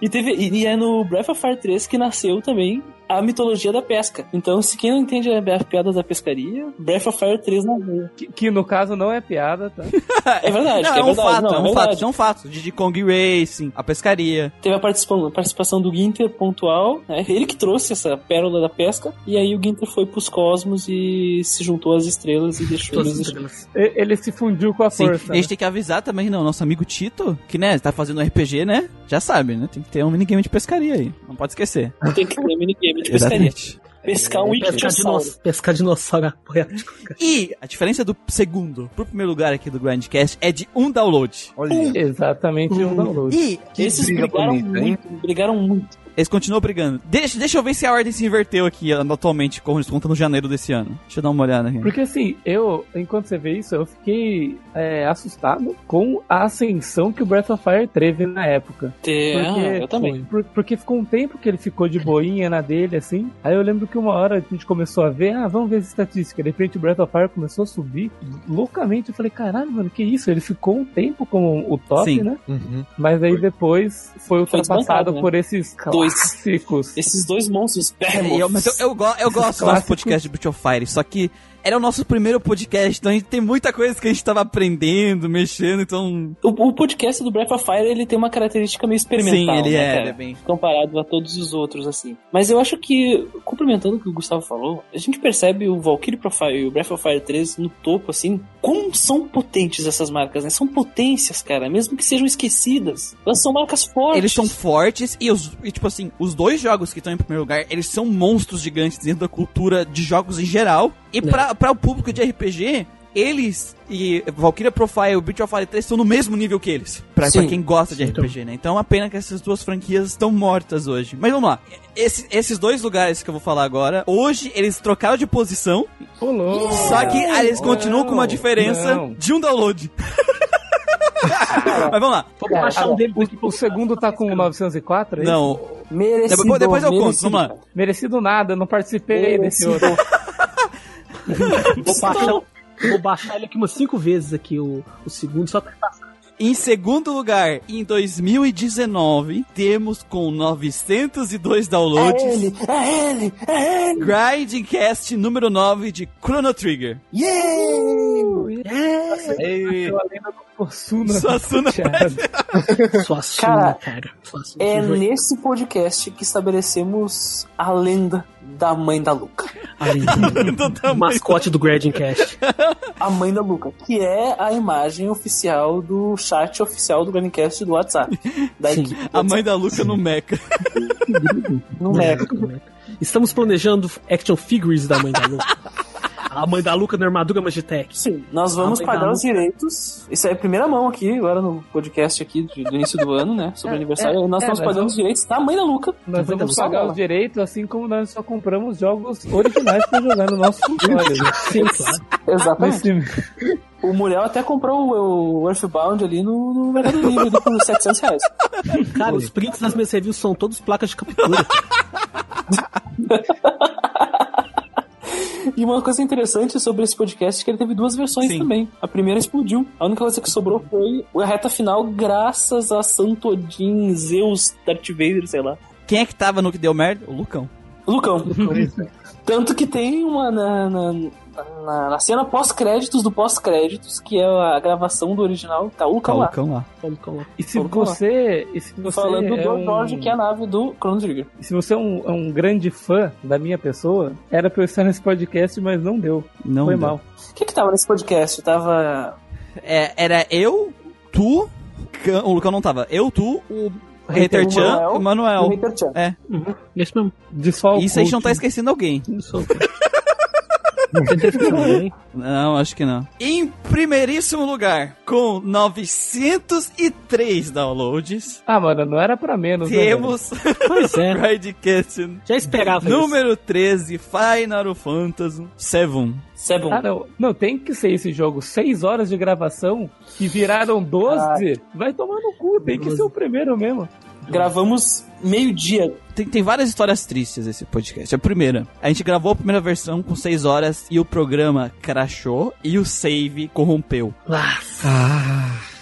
Speaker 4: E, teve, e, e é no Breath of Fire 3 que nasceu também a mitologia da pesca. Então, se quem não entende a piada da pescaria, Breath of Fire 3 não veio.
Speaker 2: Que, que no caso não é piada, tá? *laughs*
Speaker 4: É verdade,
Speaker 1: Não, é,
Speaker 4: é,
Speaker 1: um
Speaker 4: verdade.
Speaker 1: fato,
Speaker 4: não,
Speaker 1: é um
Speaker 4: verdade.
Speaker 1: fato, é um fato. Diddy Kong Racing, a pescaria.
Speaker 4: Teve a participação, a participação do Ginter pontual, né? ele que trouxe essa pérola da pesca, e aí o Ginter foi pros cosmos e se juntou às estrelas e deixou eles
Speaker 3: as estrelas.
Speaker 2: Ele se fundiu com a
Speaker 1: Sim,
Speaker 2: força.
Speaker 1: a gente tem que avisar também, não, nosso amigo Tito, que, né, tá fazendo RPG, né? Já sabe, né? Tem que ter um minigame de pescaria aí. Não pode esquecer.
Speaker 4: Tem que ter minigame de pescaria.
Speaker 1: Exatamente.
Speaker 4: Pescar um
Speaker 3: dinos... Pescar dinossauro *laughs* apoiático.
Speaker 1: E a diferença do segundo pro primeiro lugar aqui do Grandcast é de um download.
Speaker 5: Olha.
Speaker 2: Exatamente um download.
Speaker 1: E
Speaker 5: Que
Speaker 4: Esses
Speaker 5: briga
Speaker 4: brigaram
Speaker 5: bonita, hein?
Speaker 4: muito, brigaram muito.
Speaker 1: Eles continuam brigando. Deixa, deixa eu ver se a ordem se inverteu aqui atualmente, como eles contam no janeiro desse ano. Deixa eu dar uma olhada aqui.
Speaker 2: Porque assim, eu, enquanto você vê isso, eu fiquei é, assustado com a ascensão que o Breath of Fire teve na época.
Speaker 4: É,
Speaker 2: Porque-
Speaker 4: eu também.
Speaker 2: Por- porque ficou um tempo que ele ficou de boinha na dele, assim. Aí eu lembro que uma hora a gente começou a ver, ah, vamos ver as estatísticas. De repente o Breath of Fire começou a subir loucamente. Eu falei, caralho, mano, que isso? Ele ficou um tempo como o top,
Speaker 1: Sim.
Speaker 2: né?
Speaker 5: Uhum.
Speaker 2: Mas aí depois foi
Speaker 4: Foi
Speaker 2: ultrapassado
Speaker 4: desbancado, né?
Speaker 2: por esses
Speaker 4: Dois. Esses dois monstros,
Speaker 1: É, eu, mas eu, eu, go- eu gosto do podcast de Breath of Fire, só que era o nosso primeiro podcast, então a gente tem muita coisa que a gente tava aprendendo, mexendo, então.
Speaker 4: O, o podcast do Breath of Fire, ele tem uma característica meio experimental,
Speaker 1: Sim, ele
Speaker 4: né,
Speaker 1: é, ele é bem.
Speaker 4: comparado a todos os outros, assim. Mas eu acho que, complementando o que o Gustavo falou, a gente percebe o Valkyrie Profile e o Breath of Fire 3 no topo, assim, como são potentes essas marcas, né? São potências, cara, mesmo que sejam esquecidas. Elas são marcas fortes.
Speaker 1: Eles são fortes e, os, e, tipo assim, os dois jogos que estão em primeiro lugar, eles são monstros gigantes dentro da cultura de jogos em geral. E pra, pra o público de RPG, eles e Valkyria Profile e Breath of Fire 3 estão no mesmo nível que eles. Pra, pra quem gosta de
Speaker 3: Então.
Speaker 1: RPG, né? Então é uma pena que essas duas franquias estão mortas hoje. Mas vamos lá. Esse- esses dois lugares que eu vou falar agora, hoje eles trocaram de posição,
Speaker 2: Pulou.
Speaker 1: só que aí eles continuam com uma diferença
Speaker 2: não.
Speaker 1: de um download. *laughs* Mas vamos lá.
Speaker 3: Vamos baixar um deles aqui.
Speaker 2: O, o segundo tá com 904 aí?
Speaker 1: Não,
Speaker 4: Merecido,
Speaker 1: Depois- depois eu conto,
Speaker 4: merecido,
Speaker 1: vamos lá.
Speaker 2: Merecido nada, não participei desse
Speaker 4: Merecido.
Speaker 2: outro. *laughs*
Speaker 3: Vou baixar, vou baixar ele aqui umas cinco vezes aqui, o, o segundo, só pra passar.
Speaker 1: Em segundo lugar, em 2019, temos com 902
Speaker 4: É
Speaker 1: downloads,
Speaker 4: ele, é ele, é ele.
Speaker 1: Grindcast número 9 de Chrono Trigger.
Speaker 2: Lenda do Possuna.
Speaker 1: Suassuna
Speaker 2: Chateado.
Speaker 3: Sua suna, *laughs*
Speaker 4: Cara,
Speaker 3: cara. Sua suna.
Speaker 4: É nesse podcast que estabelecemos a lenda da mãe da Luca. *laughs*
Speaker 3: Mascote do Gradcast.
Speaker 4: A mãe da Luca, que é a imagem oficial do chat oficial do Grandcast do WhatsApp. Da
Speaker 3: Sim.
Speaker 4: equipe.
Speaker 1: A mãe da Luca no Mecha.
Speaker 4: No Mecha.
Speaker 3: Estamos planejando action figures da mãe da Luca. *laughs* A mãe da Luca na armadura Magitech.
Speaker 4: Sim, nós vamos pagar os direitos. Isso é a primeira mão aqui, agora no podcast aqui de- do início do ano, né? Sobre
Speaker 2: É,
Speaker 4: o aniversário.
Speaker 2: é,
Speaker 4: nós
Speaker 2: é,
Speaker 4: estamos
Speaker 2: nós
Speaker 4: pagando
Speaker 2: vamos-
Speaker 4: os direitos da mãe da Luca.
Speaker 2: Nós
Speaker 3: Então,
Speaker 2: vamos pagar
Speaker 4: ela.
Speaker 2: os direitos, assim como nós só compramos jogos originais pra jogar no nosso console. né?
Speaker 3: Sim, claro.
Speaker 4: Exatamente. O Muriel até comprou o, o Earthbound ali no, no Mercado Livre ali por 700 reais.
Speaker 3: Cara, os prints das minhas reviews são todos placas de captura. *laughs*
Speaker 4: E uma coisa interessante sobre esse podcast é que ele teve duas versões
Speaker 1: Sim.
Speaker 4: também. A primeira explodiu. A única coisa que sobrou foi a reta final, graças a Santo Odin, Zeus, Darth Vader, sei lá.
Speaker 1: Quem é que tava no que deu merda? O Lucão.
Speaker 4: Lucão. Tanto que tem uma na, na, na- na cena pós-créditos do pós-créditos, que é a gravação do original, tá o Lucão
Speaker 1: Tá o
Speaker 4: lá.
Speaker 1: Lucão lá.
Speaker 3: Vamos calma.
Speaker 2: E se
Speaker 4: lá.
Speaker 2: você. E se você
Speaker 4: Falando do
Speaker 2: é um,
Speaker 4: George, que é a nave do Chrono Trigger.
Speaker 2: Se você é um, é um grande fã da minha pessoa, era pra eu estar nesse podcast, mas não deu.
Speaker 1: Não
Speaker 2: Foi
Speaker 1: deu.
Speaker 2: mal.
Speaker 4: O que que tava nesse podcast? Tava...
Speaker 1: É, era eu, tu, o Lucão não tava. Eu, tu, o Hater Chan
Speaker 4: Manuel
Speaker 1: e o Manuel.
Speaker 4: e o Hater Chan.
Speaker 1: É.
Speaker 3: Esse mesmo.
Speaker 2: De só o
Speaker 1: Isso a gente não tá esquecendo alguém.
Speaker 3: Isso.
Speaker 1: Não, acho que não. Em primeiríssimo lugar, com 903 downloads,
Speaker 2: Ah, mano, não era pra menos, né,
Speaker 1: temos
Speaker 3: Pois é. *laughs*
Speaker 1: Ridecast
Speaker 3: Já esperava isso.
Speaker 1: número 13, Final Fantasy 7.
Speaker 4: Sebum.
Speaker 2: Ah, não. Não, tem que ser esse jogo. Seis horas de gravação que viraram 12. Vai tomar no cu, tem que ser o primeiro mesmo.
Speaker 4: Gravamos meio-dia.
Speaker 1: Tem, tem várias histórias tristes esse podcast. A primeira, a gente gravou a primeira versão com 6 horas e o programa crashou e o save corrompeu.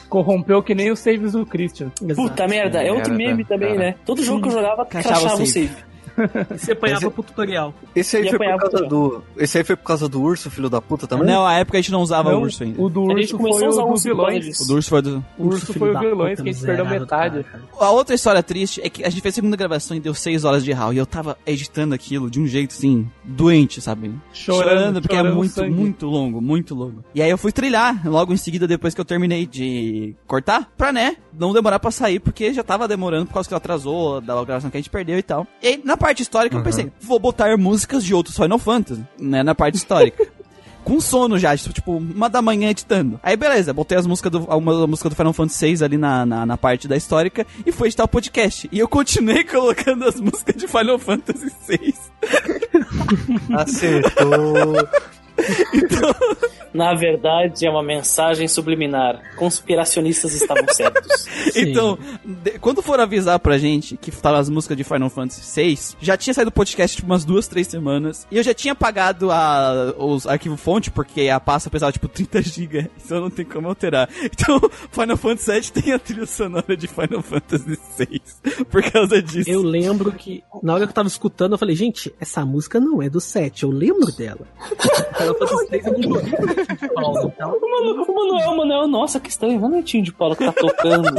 Speaker 2: Corrompeu que nem os saves do Christian.
Speaker 4: Puta merda, é outro
Speaker 5: Merda,
Speaker 4: meme também,
Speaker 5: cara.
Speaker 4: né? Todo jogo que eu jogava
Speaker 1: o
Speaker 4: o
Speaker 1: save.
Speaker 4: Save.
Speaker 3: Você apanhava
Speaker 5: Mas
Speaker 3: pro tutorial.
Speaker 5: Esse aí
Speaker 4: E
Speaker 5: foi por causa do. Esse aí foi por causa do urso, filho da puta também?
Speaker 1: Não, a época a gente não usava
Speaker 2: Não,
Speaker 1: urso ainda.
Speaker 2: o do
Speaker 4: A gente
Speaker 2: urso
Speaker 4: começou
Speaker 2: foi
Speaker 4: a
Speaker 2: o dos
Speaker 4: causa
Speaker 2: vilões.
Speaker 1: O do urso foi do...
Speaker 2: O urso foi o vilões que a gente perdeu metade.
Speaker 1: A outra história triste é que a gente fez a segunda gravação e deu 6 horas de RAW. E eu tava editando aquilo de um jeito assim, doente, sabe?
Speaker 2: Chorando,
Speaker 1: porque é
Speaker 2: chorando
Speaker 1: muito,
Speaker 2: sangue.
Speaker 1: muito longo, muito longo. E aí eu fui trilhar logo em seguida, depois que eu terminei de cortar, pra né, não demorar pra sair, porque já tava demorando por causa que atrasou da gravação que a gente perdeu e tal. E aí, na parte histórica eu pensei, vou botar músicas de outros Final Fantasy, né, na parte histórica. *laughs* Com sono já, tipo, uma da manhã editando. Aí beleza, botei as músicas do, uma música do Final Fantasy VI ali na, na, na parte da histórica e fui editar o podcast. E eu continuei *laughs* colocando as músicas de Final Fantasy VI.
Speaker 5: Acertou. *laughs*
Speaker 4: Na verdade, é uma mensagem subliminar. Conspiracionistas estavam certos. *laughs*
Speaker 1: Então, de- quando for avisar pra gente que tava as músicas de Final Fantasy VI, já tinha saído o podcast tipo umas duas, três semanas. E eu já tinha pagado a, os arquivos fonte, porque a pasta pesava tipo 30 GB. *laughs* Então não tem como alterar. Então, Final Fantasy VII tem a trilha sonora de Final Fantasy VI. Por causa disso.
Speaker 3: Eu lembro que, na hora que eu tava escutando, eu falei, gente, essa música não é do 7, eu lembro dela. Final Fantasy III eu não joguei com Paulo, então.
Speaker 4: O Manu- o Manuel, o Manuel, nossa, que estranho. Não é o Tinho de Paula que tá tocando.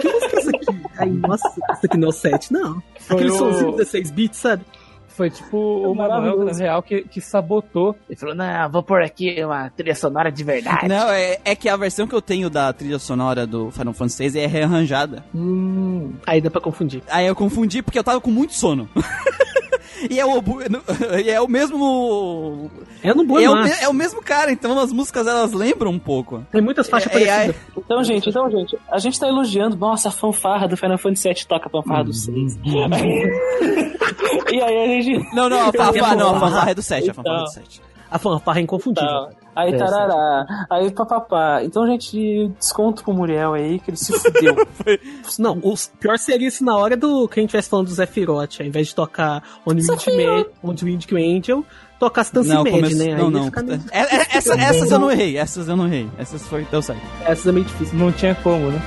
Speaker 3: Que música é essa aqui? Aí, nossa, isso aqui não é o 7, não.
Speaker 2: Foi
Speaker 3: Aquele
Speaker 2: o-
Speaker 3: somzinho 16 bits, sabe?
Speaker 2: Foi tipo o Manuel, na real, que, que sabotou. Ele falou, não, vou pôr aqui uma trilha sonora de verdade.
Speaker 1: Não, é, é que a versão que eu tenho da trilha sonora do Final Fantasy VI é rearranjada.
Speaker 2: Hum,
Speaker 3: Aí dá pra confundir.
Speaker 1: Aí eu confundi porque eu tava com muito sono. *laughs* e, é o, *laughs* e é o mesmo
Speaker 3: É no
Speaker 1: é o, é o mesmo cara, então as músicas elas lembram um pouco.
Speaker 3: Tem muitas faixas
Speaker 1: É, é,
Speaker 3: parecidas.
Speaker 4: Então, gente, então, gente, a gente tá elogiando. Nossa, a fanfarra do Final Fantasy VII toca a fanfarra do 6. *laughs* e aí a gente.
Speaker 1: Não, não, a fanfarra não, a fanfarra é do 7, a fanfarra é do
Speaker 4: Então.
Speaker 1: 7.
Speaker 3: A fanfarra é inconfundível.
Speaker 4: Tá. Aí
Speaker 2: É,
Speaker 4: tarará, aí papapá. Então, gente, desconto pro Muriel aí que ele se fudeu. *laughs*
Speaker 3: Não, o pior seria se na hora do que a gente estivesse falando do Sephiroth, ao invés de tocar On Wind, Ma- On Wind Angel, tocasse Dance
Speaker 1: Não,
Speaker 3: Mad,
Speaker 1: come...
Speaker 3: né? Aí
Speaker 1: não,
Speaker 3: ia
Speaker 1: não.
Speaker 3: meio-
Speaker 1: É- é- essa- essas eu não errei, essas eu não errei. Essas foi, deu certo.
Speaker 3: Essas é meio difícil.
Speaker 2: não tinha como, né?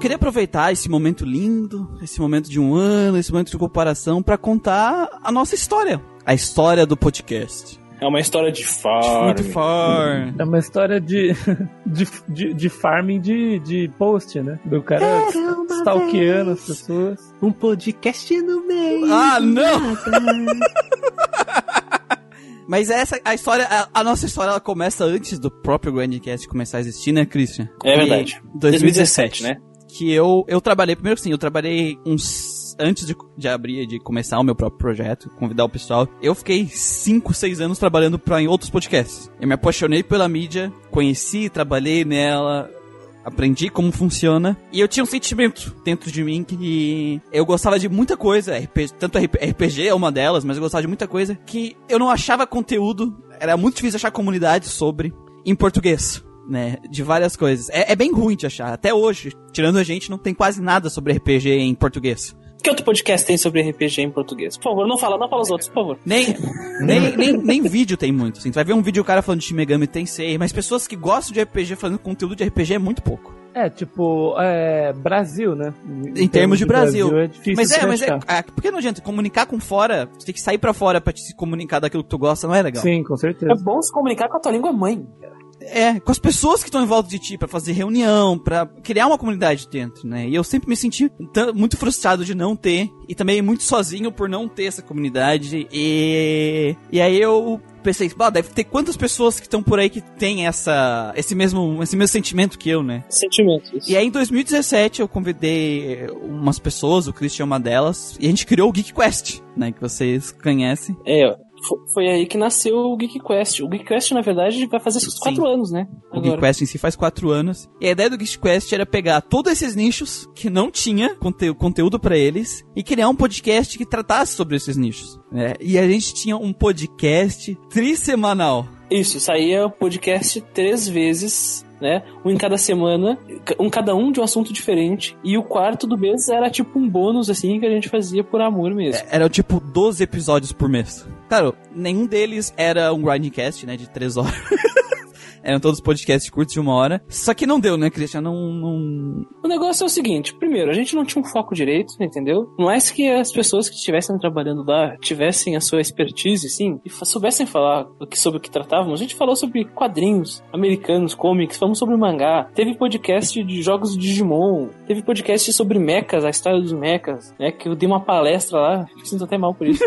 Speaker 1: Queria aproveitar esse momento lindo, esse momento de um ano, esse momento de comparação, pra contar a nossa história. A história do podcast.
Speaker 4: É uma história de farm.
Speaker 1: Muito far.
Speaker 2: É uma história de, *laughs* de, de, de farming de, de post, né? Do cara stalkeando as pessoas.
Speaker 3: Um podcast no meio.
Speaker 1: Ah, não! *laughs* Mas essa, a história, a, a nossa história, ela começa antes do próprio Grandcast começar a existir, né, Christian?
Speaker 4: É verdade. 2017, né?
Speaker 1: Que eu, eu trabalhei, primeiro sim, eu trabalhei uns, antes de, de abrir, de começar o meu próprio projeto, convidar o pessoal, eu fiquei 5, 6 anos trabalhando pra, em outros podcasts. Eu me apaixonei pela mídia, conheci, trabalhei nela, aprendi como funciona. E eu tinha um sentimento dentro de mim que eu gostava de muita coisa, RPG, tanto RP RPG é uma delas, mas eu gostava de muita coisa que eu não achava conteúdo, era muito difícil achar comunidade sobre em português. Né, de várias coisas. É, é bem ruim de achar. Até hoje, tirando a gente, não tem quase nada sobre RPG em português.
Speaker 4: Que outro podcast tem sobre RPG em português? Por favor, não fala, não fala os outros, por favor.
Speaker 1: Nem, nem, nem, nem vídeo tem muito. Assim. Tu vai ver um vídeo do cara falando de Shin Megami Tensei, mas pessoas que gostam de RPG falando conteúdo de RPG é muito pouco.
Speaker 2: É, tipo, é, Brasil, né?
Speaker 1: Em termos de Brasil.
Speaker 2: é difícil
Speaker 1: Mas é, mas é, ah, porque não adianta comunicar com fora, tu tem que sair pra fora pra te se comunicar daquilo que tu gosta, não é legal.
Speaker 2: Sim, com
Speaker 4: É
Speaker 2: certeza.
Speaker 4: bom se comunicar com a tua língua mãe.
Speaker 1: É, com as pessoas que estão em volta de ti, pra fazer reunião, pra criar uma comunidade dentro, né? E eu sempre me senti muito frustrado de não ter, e também muito sozinho por não ter essa comunidade. E, e aí eu pensei, "Bah, deve ter quantas pessoas que estão por aí que tem essa, esse mesmo, esse mesmo sentimento que eu, né?
Speaker 4: Sentimento. isso.
Speaker 1: E aí em 2017 eu convidei umas pessoas, o Christian é uma delas, e a gente criou o Geek Quest, né? Que vocês conhecem.
Speaker 4: É, foi aí que nasceu o Geek Quest. O Geek Quest, na verdade, vai fazer
Speaker 1: Sim.
Speaker 4: quatro anos, né?
Speaker 1: O Geek Quest em si faz quatro anos. E a ideia do Geek Quest era pegar todos esses nichos que não tinha conte conteúdo pra eles e criar um podcast que tratasse sobre esses nichos. né? E a gente tinha um podcast trissemanal.
Speaker 4: Isso, saía podcast três vezes, né? Um em cada semana, um cada um de um assunto diferente. E o quarto do mês era tipo um bônus, assim, que a gente fazia por amor mesmo.
Speaker 1: Era tipo 12 episódios por mês. Claro, nenhum deles era um grindcast, né? De três horas. *laughs* Eram todos podcasts curtos de uma hora. Só que não deu, né, Christian? Não, não...
Speaker 4: O negócio é o seguinte: primeiro, a gente não tinha um foco direito, entendeu? Não é que as pessoas que estivessem trabalhando lá tivessem a sua expertise, sim, e soubessem falar sobre o que tratávamos. A gente falou sobre quadrinhos americanos, comics, falamos sobre mangá. Teve podcast de jogos de Digimon. Teve podcast sobre mechas, a história dos mechas, né? Que eu dei uma palestra lá, sinto até mal por isso.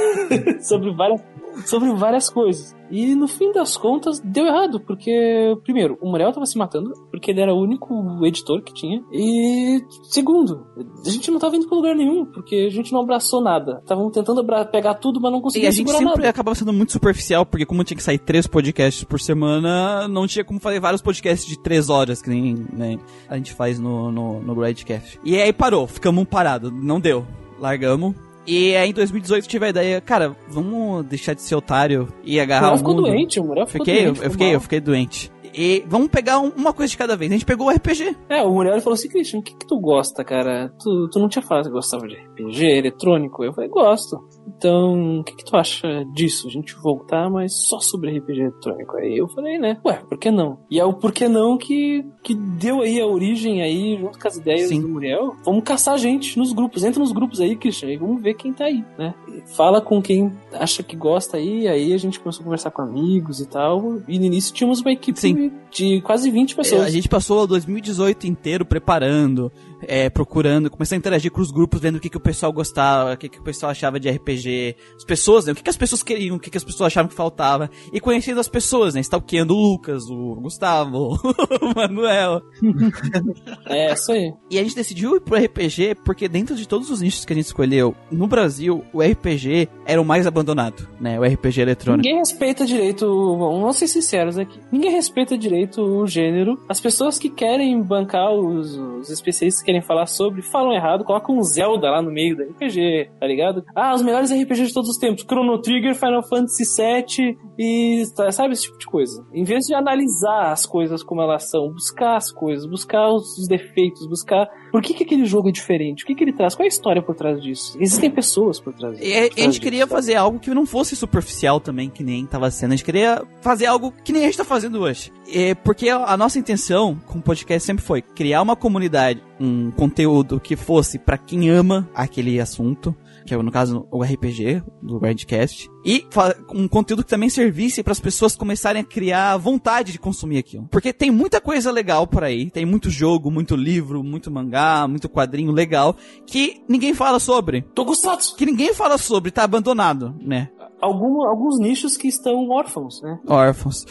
Speaker 4: *laughs* sobre várias sobre várias coisas. E no fim das contas, deu errado, porque, primeiro, o Muriel tava se matando, porque ele era o único editor que tinha. E, segundo, a gente não tava indo pra lugar nenhum, porque a gente não abraçou nada. Estavam tentando pegar tudo, mas não
Speaker 1: E
Speaker 4: conseguia
Speaker 1: a gente sempre
Speaker 4: nada.
Speaker 1: acabava sendo muito superficial, porque como tinha que sair três podcasts por semana, não tinha como fazer vários podcasts de três horas, que nem né, a gente faz no, no, no Gradcast. E aí parou, ficamos parados, não deu. Largamos. E aí em 2018 tive a ideia, cara, vamos deixar de ser otário e
Speaker 4: O
Speaker 1: agarrar
Speaker 4: Muriel
Speaker 1: o
Speaker 4: ficou
Speaker 1: mundo.
Speaker 4: doente, o Muriel ficou
Speaker 1: Fiquei, eu,
Speaker 4: doente.
Speaker 1: eu fiquei, eu fiquei doente. E vamos pegar um- uma coisa de cada vez. A gente pegou o RPG.
Speaker 4: É, o Muriel falou assim, Christian, o que que tu gosta, cara? Tu, tu não tinha falado que gostava de RPG, eletrônico? Eu falei, gosto. Então, o que que tu acha disso? A gente voltar, mas só sobre RPG eletrônico. Aí eu falei, né, ué, por que não? E é o por que não que, que deu aí a origem aí, junto com as ideias
Speaker 1: Sim.
Speaker 4: do Muriel. Vamos caçar gente nos grupos. Entra nos grupos aí, Christian, e vamos ver quem tá aí, né? Fala com quem acha que gosta aí, aí a gente começou a conversar com amigos e tal. E no início tínhamos uma equipe
Speaker 1: Sim.
Speaker 4: de quase 20 pessoas.
Speaker 1: É, A gente passou o 2018 inteiro preparando, é, procurando, começando a interagir com os grupos, vendo o que, que o pessoal gostava, o que, que o pessoal achava de RPG, as pessoas, né? O que, que as pessoas queriam, o que, que as pessoas achavam que faltava, e conhecendo as pessoas, né? Stalkeando o Lucas, o Gustavo, *laughs* o Manuel.
Speaker 4: É, isso aí.
Speaker 1: E a gente decidiu ir pro RPG porque dentro de todos os nichos que a gente escolheu, no Brasil, o RPG era o mais abandonado, né? O RPG eletrônico.
Speaker 4: Ninguém respeita direito, vamos ser sinceros aqui. Ninguém respeita direito o gênero. As pessoas que querem bancar os, os especialistas que querem falar sobre, falam errado, colocam um Zelda lá no meio do RPG, tá ligado? Ah, os melhores RPGs de todos os tempos, Chrono Trigger, Final Fantasy VII e tá, sabe esse tipo de coisa. Em vez de analisar as coisas como elas são, buscar as coisas, buscar os defeitos, buscar por que, que aquele jogo é diferente, o que, que ele traz, qual é a história por trás disso. Existem pessoas por trás disso.
Speaker 1: A,
Speaker 4: por
Speaker 1: a
Speaker 4: trás
Speaker 1: gente
Speaker 4: disso,
Speaker 1: queria fazer algo que não fosse superficial também, que nem tava sendo. A gente queria fazer algo que nem a gente tá fazendo hoje. É, porque a, a nossa intenção com o podcast sempre foi criar uma comunidade, um conteúdo que fosse pra quem ama aquele assunto, que é no caso o RPG do Redcast, e um conteúdo que também servisse para as pessoas começarem a criar vontade de consumir aquilo. Porque tem muita coisa legal por aí, tem muito jogo, muito livro, muito mangá, muito quadrinho legal que ninguém fala sobre
Speaker 4: Tokusatsu!
Speaker 1: que ninguém fala sobre, tá abandonado, né?
Speaker 4: algum- alguns nichos que estão órfãos, né?
Speaker 1: Órfãos.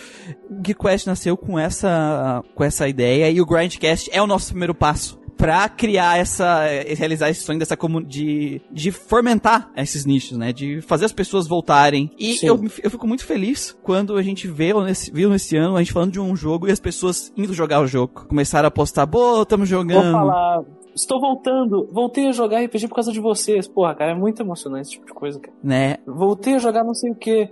Speaker 1: O GeekQuest nasceu com essa, com essa ideia e o Grindcast é o nosso primeiro passo pra criar essa, eh, realizar esse sonho dessa comu de, de fomentar esses nichos, né? De fazer as pessoas voltarem. E
Speaker 4: Sim.
Speaker 1: eu, eu fico muito feliz quando a gente vê nesse, viu nesse ano a gente falando de um jogo e as pessoas indo jogar o jogo. Começaram a postar, pô, tamo jogando.
Speaker 4: Vou falar, estou voltando, voltei a jogar RPG por causa de vocês. Porra, cara, é muito emocionante esse tipo de coisa, cara.
Speaker 1: Né?
Speaker 4: Voltei a jogar não sei o que.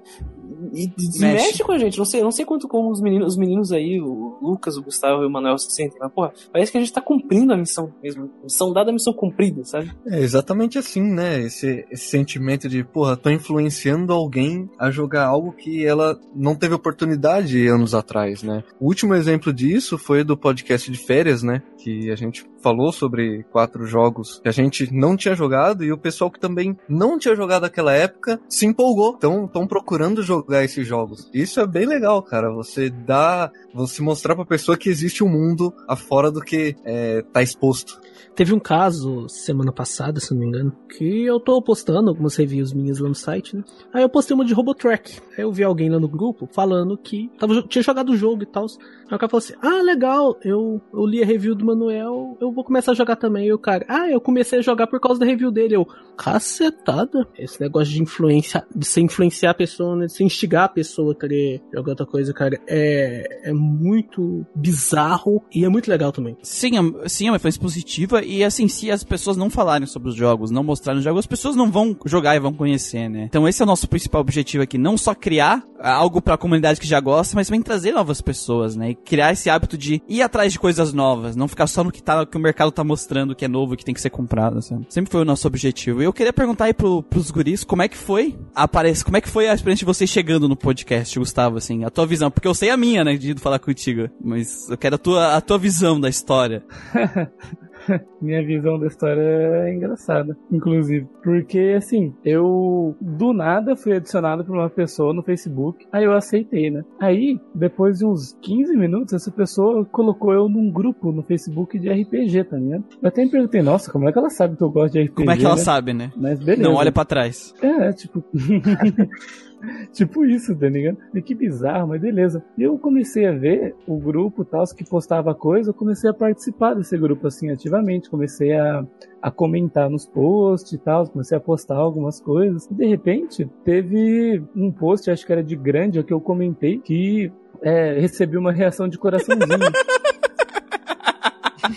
Speaker 4: E, e-
Speaker 1: Mexe.
Speaker 4: mexe. com a gente, não sei, não sei quanto como os meninos, os meninos aí, o Lucas, o Gustavo e o Manuel se sentem, mas porra, parece que a gente tá cumprindo a missão mesmo. Missão dada, missão cumprida, sabe?
Speaker 5: É exatamente assim, né? Esse, esse sentimento de, porra, tô influenciando alguém a jogar algo que ela não teve oportunidade anos atrás, né? O último exemplo disso foi do podcast de férias, né? Que a gente falou sobre quatro jogos que a gente não tinha jogado e o pessoal que também não tinha jogado naquela época se empolgou. Então, estão procurando jogar esses jogos. Isso é bem legal, cara. Você dá, você mostrar pra pessoa que existe um mundo afora do que é, tá exposto.
Speaker 3: Teve um caso semana passada, se não me engano, que eu tô postando algumas reviews minhas lá no site, né? Aí eu postei uma de Robotrack. Aí eu vi alguém lá no grupo falando que tava, tinha jogado o jogo e tal. Aí o cara falou assim: Ah, legal, eu, eu li a review do Manuel, eu vou começar a jogar também. E o cara, ah, eu comecei a jogar por causa da review dele. Eu, cacetada. Esse negócio de influência, de se influenciar a pessoa, né? De se instigar a pessoa a querer jogar outra coisa, cara, é, é muito bizarro e é muito legal também.
Speaker 1: Sim, é, sim, é uma influência positiva. E assim, se as pessoas não falarem sobre os jogos, não mostrarem os jogos, as pessoas não vão jogar e vão conhecer, né? Então esse é o nosso principal objetivo aqui. Não só criar algo pra comunidade que já gosta, mas também trazer novas pessoas, né? E criar esse hábito de ir atrás de coisas novas. Não ficar só no que, tá, que o mercado tá mostrando que é novo que tem que ser comprado, sabe? Sempre foi o nosso objetivo. E eu queria perguntar aí pro, pros guris como é que foi aparece, como é que foi a experiência de vocês chegando no podcast, Gustavo, assim, a tua visão. Porque eu sei a minha, né, de falar contigo. Mas eu quero a tua, a tua visão da história. *laughs* *laughs*
Speaker 2: Minha visão da história é engraçada, inclusive. Porque, assim, eu do nada fui adicionado por uma pessoa no Facebook, aí eu aceitei, né? Aí, depois de uns 15 minutos, essa pessoa colocou eu num grupo no Facebook de RPG, tá ligado? Eu até me perguntei, nossa, como é que ela sabe que eu gosto de RPG?
Speaker 1: Como é que ela
Speaker 2: né?
Speaker 1: sabe, né?
Speaker 2: Mas beleza.
Speaker 1: Não olha pra trás.
Speaker 2: É, tipo. *laughs* *laughs* tipo isso, tá ligado? E que bizarro, mas beleza. E eu comecei a ver o grupo tal, que postava coisa, eu comecei a participar desse grupo assim ativamente, comecei a, a comentar nos posts e tal, comecei a postar algumas coisas. E de repente, teve um post, acho que era de grande, que eu comentei, que é, recebi uma reação de coraçãozinho. *laughs*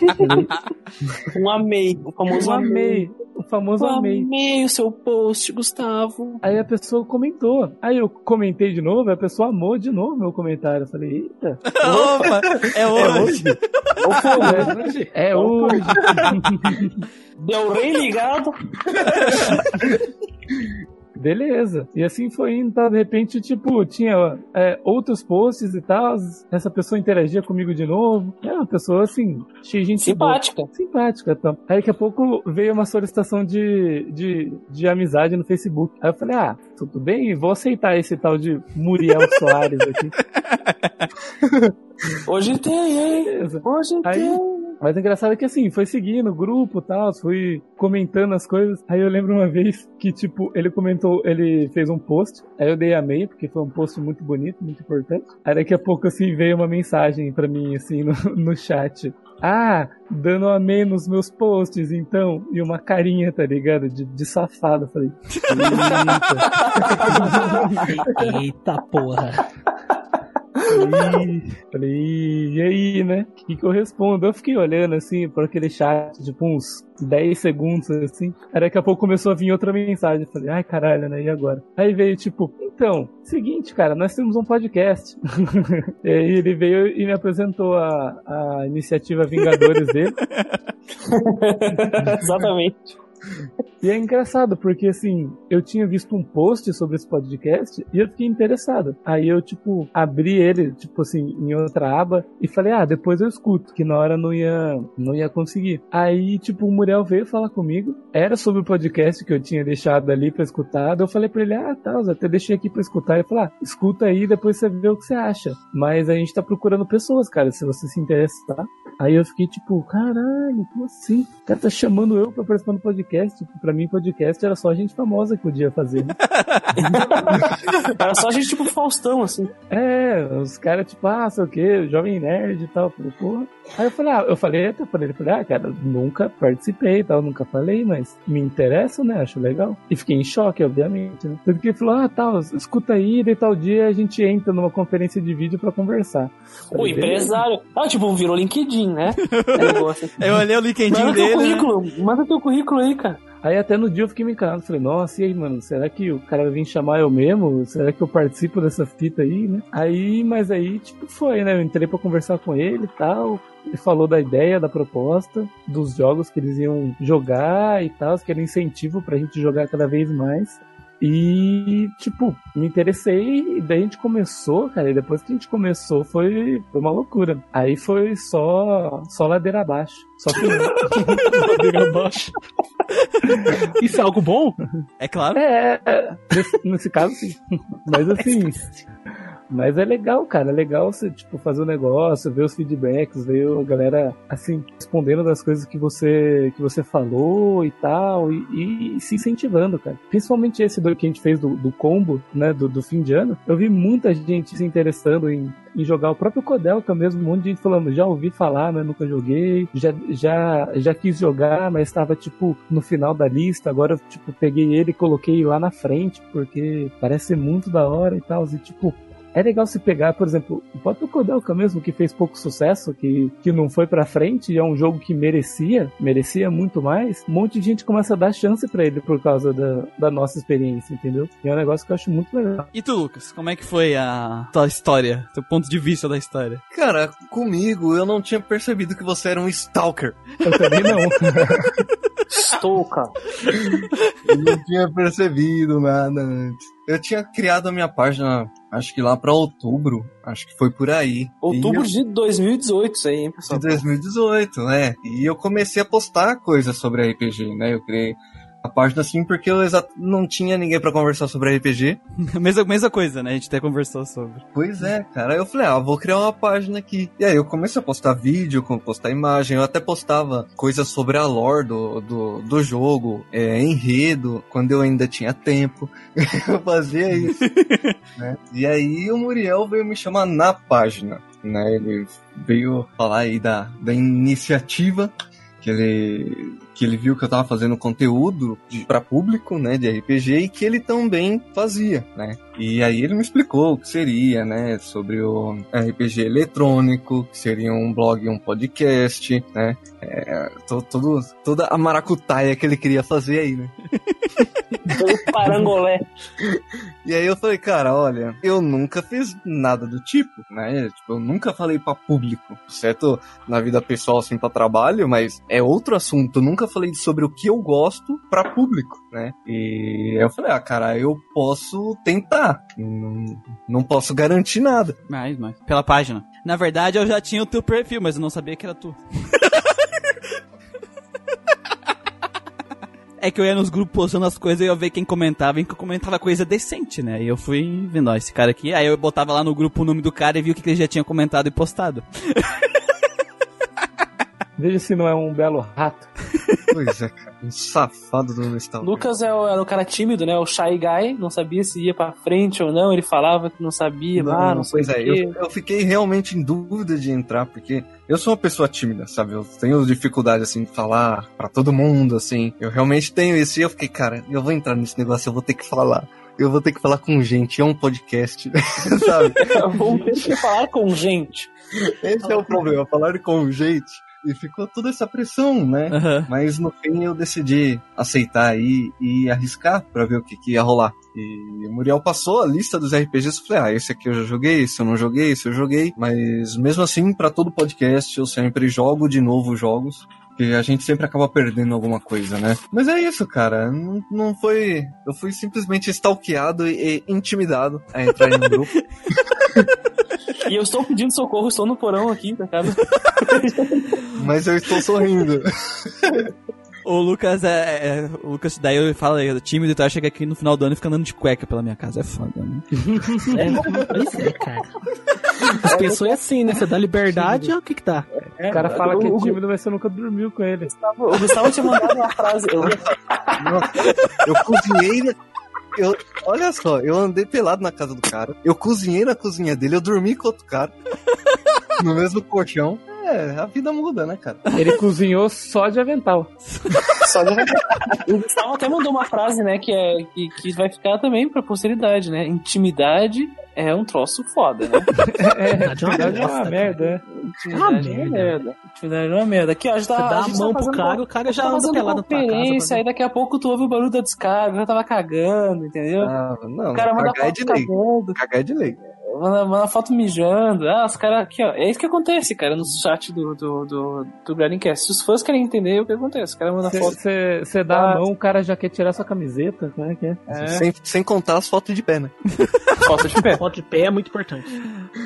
Speaker 2: *laughs*
Speaker 4: Um amei, o famoso
Speaker 2: Eu
Speaker 4: amei.
Speaker 2: amei, o famoso
Speaker 4: Eu
Speaker 2: amei.
Speaker 4: amei o seu post, Gustavo.
Speaker 2: Aí a pessoa comentou. Aí eu comentei de novo, a pessoa amou de novo meu comentário. Eu falei, eita, *laughs*
Speaker 1: Opa, é hoje.
Speaker 2: é, é hoje.
Speaker 4: Deu rei ligado. *laughs*
Speaker 2: Beleza. E assim foi indo, tá? De repente, tipo, tinha é, outros posts e tal. Essa pessoa interagia comigo de novo. É uma pessoa, assim, cheia de gente
Speaker 4: Simpática.
Speaker 2: boa. Simpática, tá? Aí daqui a pouco veio uma solicitação de, de, de amizade no Facebook. Aí eu falei, ah, tudo bem, vou aceitar esse tal de Muriel Soares aqui. *laughs*
Speaker 4: Hoje tem, hein?
Speaker 2: Beleza.
Speaker 4: Hoje
Speaker 2: Aí-
Speaker 4: tem.
Speaker 2: Mas o engraçado é que assim, foi seguindo o grupo e tal, fui comentando as coisas. Aí eu lembro uma vez que, tipo, ele comentou, ele fez um post, aí eu dei amei, porque foi um post muito bonito, muito importante. Aí daqui a pouco, assim, veio uma mensagem pra mim, assim, no, no chat. Ah, dando amei nos meus posts, então. E uma carinha, tá ligado? De, de safado. Eu falei, eita.
Speaker 3: Eita porra. *laughs*
Speaker 2: Falei, e aí, né? O que, que eu respondo? Eu fiquei olhando assim por aquele chat, tipo uns 10 segundos assim. Aí daqui a pouco começou a vir outra mensagem. Falei, ai caralho, né? E agora? Aí veio tipo, então, seguinte, cara, nós temos um podcast. *laughs* e aí ele veio e me apresentou a, a iniciativa Vingadores dele. *laughs*
Speaker 4: Exatamente.
Speaker 2: E é engraçado, porque assim, eu tinha visto um post sobre esse podcast e eu fiquei interessado. Aí eu, tipo, abri ele, tipo assim, em outra aba e falei, ah, depois eu escuto, que na hora não ia, não ia conseguir. Aí, tipo, o Muriel veio falar comigo, era sobre o podcast que eu tinha deixado ali pra escutar. daí Eu falei pra ele, ah, tá, eu até deixei aqui pra escutar. Ele falou, ah, escuta aí, depois você vê o que você acha. Mas a gente tá procurando pessoas, cara, se você se interessar. Aí eu fiquei tipo, caralho, como assim? O cara tá chamando eu pra participar do podcast. Tipo, pra mim, podcast era só gente famosa que podia fazer. né? *laughs*
Speaker 4: Era só gente tipo Faustão, assim.
Speaker 2: é, os caras, tipo, ah, sei o que, jovem nerd e tal. Falei, porra. Aí eu falei, ah, eu falei até pra ele, falei, ah, cara, nunca participei e tal, nunca falei, mas me interessa, né? Acho legal. E fiquei em choque, obviamente, né? Tanto que ele falou, ah, tal, escuta aí, de tal dia a gente entra numa conferência de vídeo pra conversar.
Speaker 4: O
Speaker 2: Falei, beleza.
Speaker 4: empresário. Ah, tipo, virou LinkedIn, né? É, *laughs* negócio.
Speaker 1: Eu olhei o LinkedIn
Speaker 4: Manda teu
Speaker 1: dele. né?
Speaker 4: currículo, manda teu currículo aí, cara.
Speaker 2: Aí até no dia eu fiquei me encarando, falei, nossa, e aí, mano, será que o cara vai vir chamar eu mesmo? Será que eu participo dessa fita aí, né? Aí, mas aí, tipo, foi, né? Eu entrei pra conversar com ele e tal. Ele falou da ideia, da proposta, dos jogos que eles iam jogar e tal, que era incentivo pra gente jogar cada vez mais. E, tipo, me interessei, e daí a gente começou, cara, e depois que a gente começou foi, foi uma loucura. Aí foi só, só ladeira abaixo. Só que *laughs*
Speaker 3: Ladeira abaixo. Isso é algo bom?
Speaker 1: É claro.
Speaker 2: É, é, nesse, nesse caso sim. Mas assim. Mas é legal, cara. É legal você, tipo, fazer o um negócio, ver os feedbacks, ver a galera, assim, respondendo das coisas que você, que você falou e tal, e, e se incentivando, cara. Principalmente esse do que a gente fez do, do combo, né, do, do fim de ano. Eu vi muita gente se interessando em, em jogar o próprio Codelca mesmo, um monte de gente falando, já ouvi falar, mas nunca joguei, já, já, já quis jogar, mas estava, tipo, no final da lista, agora, tipo, peguei ele e coloquei lá na frente, porque parece muito da hora e tal, e, tipo, é legal se pegar, por exemplo, o próprio Kodelka mesmo, que fez pouco sucesso, que, que não foi pra frente, e é um jogo que merecia, merecia muito mais, um monte de gente começa a dar chance para ele por causa da, da nossa experiência, entendeu? E é um negócio que eu acho muito legal.
Speaker 1: E tu, Lucas, como é que foi a tua história, teu ponto de vista da história?
Speaker 5: Cara, comigo eu não tinha percebido que você era um stalker.
Speaker 2: Eu também não. *laughs*
Speaker 5: Eu não tinha percebido nada antes. Eu tinha criado a minha página, acho que lá pra outubro, acho que foi por aí.
Speaker 4: Outubro
Speaker 5: E
Speaker 4: de 2018, isso aí, hein,
Speaker 5: eu-
Speaker 4: pessoal?
Speaker 5: de 2018, né? E eu comecei a postar coisas sobre RPG, né? Eu criei a página assim porque eu não tinha ninguém pra conversar sobre RPG. *laughs*
Speaker 1: mesma, mesma coisa, né? A gente até conversou sobre.
Speaker 5: Pois é, cara. Aí eu falei, ah, vou criar uma página aqui. E aí eu comecei a postar vídeo, postar imagem. Eu até postava coisas sobre a lore do, do, do jogo, é, enredo, quando eu ainda tinha tempo. *laughs* eu fazia isso. *laughs* né? E aí o Muriel veio me chamar na página. Né? Ele veio falar aí da, da iniciativa que ele que ele viu que eu tava fazendo conteúdo pra público, né, de RPG e que ele também fazia, né? E aí ele me explicou o que seria, né, sobre o RPG eletrônico, que seria um blog e um podcast, né? É, to- todo, toda a maracutaia que ele queria fazer aí, né?
Speaker 4: Todo parangolé. *laughs*
Speaker 5: E aí eu falei, cara, olha, eu nunca fiz nada do tipo, né? Tipo, eu nunca falei pra público, certo? Na vida pessoal, assim, pra trabalho, mas é outro assunto. Eu nunca falei sobre o que eu gosto pra público, né? E eu falei, ah, cara, eu posso tentar. Não, não posso garantir nada.
Speaker 1: Mais, mais. Pela página. Na verdade, eu já tinha o teu perfil, mas eu não sabia que era tu. *laughs* É que eu ia nos grupos postando as coisas e eu ia ver quem comentava e que eu comentava coisa decente, né? E eu fui vendo, ó, esse cara aqui. Aí eu botava lá no grupo o nome do cara e vi o que ele já tinha comentado e postado. *laughs*
Speaker 2: Veja se não é um belo rato.
Speaker 5: Pois é, cara. Um safado do Star
Speaker 4: Lucas é o- era o cara tímido, né? O Shy Guy, não sabia se ia pra frente ou não. Ele falava que não sabia, ah, não sei
Speaker 5: pois é, eu, eu fiquei realmente em dúvida de entrar, porque eu sou uma pessoa tímida, sabe? Eu tenho dificuldade, assim, de falar pra todo mundo, assim. Eu realmente tenho isso. E eu fiquei, cara, eu vou entrar nesse negócio, eu vou ter que falar. Eu vou ter que falar com gente, é um podcast, *laughs* sabe?
Speaker 4: Vamos ter que falar com gente.
Speaker 5: Esse é o problema, falar com gente. E ficou toda essa pressão, né?
Speaker 1: Aham.
Speaker 5: Mas no fim eu decidi aceitar aí e arriscar pra ver o que, que ia rolar. E o Muriel passou a lista dos RPGs e falei, ah, esse aqui eu já joguei, esse eu não joguei, esse eu joguei. Mas mesmo assim, pra todo podcast, eu sempre jogo de novo jogos. Porque a gente sempre acaba perdendo alguma coisa, né? Mas é isso, cara. Não, não foi. Eu fui simplesmente stalkeado e, e intimidado a entrar em um grupo. *laughs* *laughs*
Speaker 4: E eu estou pedindo socorro, estou no porão aqui, tá casa. *laughs*
Speaker 5: mas eu estou sorrindo. *laughs*
Speaker 1: O Lucas é, é- O Lucas, daí eu falo, é tímido e tal, chega aqui no final do ano e fica andando de cueca pela minha casa. É foda, né?
Speaker 3: É, pois é, cara. As pessoas é assim, né? Você dá liberdade, ó, o que que dá?
Speaker 2: O cara fala que é
Speaker 4: o,
Speaker 2: tímido, mas você nunca dormiu com ele.
Speaker 4: Gustavo, o Gustavo tinha mandado uma frase. Eu,
Speaker 5: eu cozinhei na... Eu, olha só, eu andei pelado na casa do cara, eu cozinhei na cozinha dele, eu dormi com outro cara, no mesmo colchão. É, a vida muda, né, cara? *laughs*
Speaker 2: Ele cozinhou só de avental. *laughs*
Speaker 4: só de... *laughs* o Gustavo até mandou uma frase, né? Que, é, que, que vai ficar também pra posteridade, né? Intimidade é um troço foda, né?
Speaker 2: É,
Speaker 3: Verdade, é uma
Speaker 2: é uma merda, é.
Speaker 4: Intimidade é uma
Speaker 3: merda.
Speaker 4: merda. Intimidade é uma merda. Aqui, ó, a gente tá,
Speaker 3: Você dá a
Speaker 4: gente
Speaker 3: mão
Speaker 4: tá
Speaker 3: pro cara, o cara já
Speaker 4: tá
Speaker 3: anda
Speaker 4: fazendo
Speaker 3: pelado na tua casa.
Speaker 4: conferência,
Speaker 3: pra-
Speaker 4: aí daqui a pouco tu ouve o barulho da descarga, já tava cagando, entendeu?
Speaker 5: Ah, não,
Speaker 4: o cara manda
Speaker 5: cagar é de lei.
Speaker 4: cagando.
Speaker 5: Cagar é de lei.
Speaker 4: Manda, manda foto mijando. Ah, os caras aqui, ó. É isso que acontece, cara, no chat do, do, do, do Grindcast. Se os fãs querem entender o que acontece, o cara manda foto.
Speaker 2: Você dá a mão, o cara já quer tirar sua camiseta. Como é que é?
Speaker 4: É,
Speaker 5: Sem, sem contar as fotos de pé, né? *laughs*
Speaker 4: foto de pé.
Speaker 6: Foto de pé é muito importante.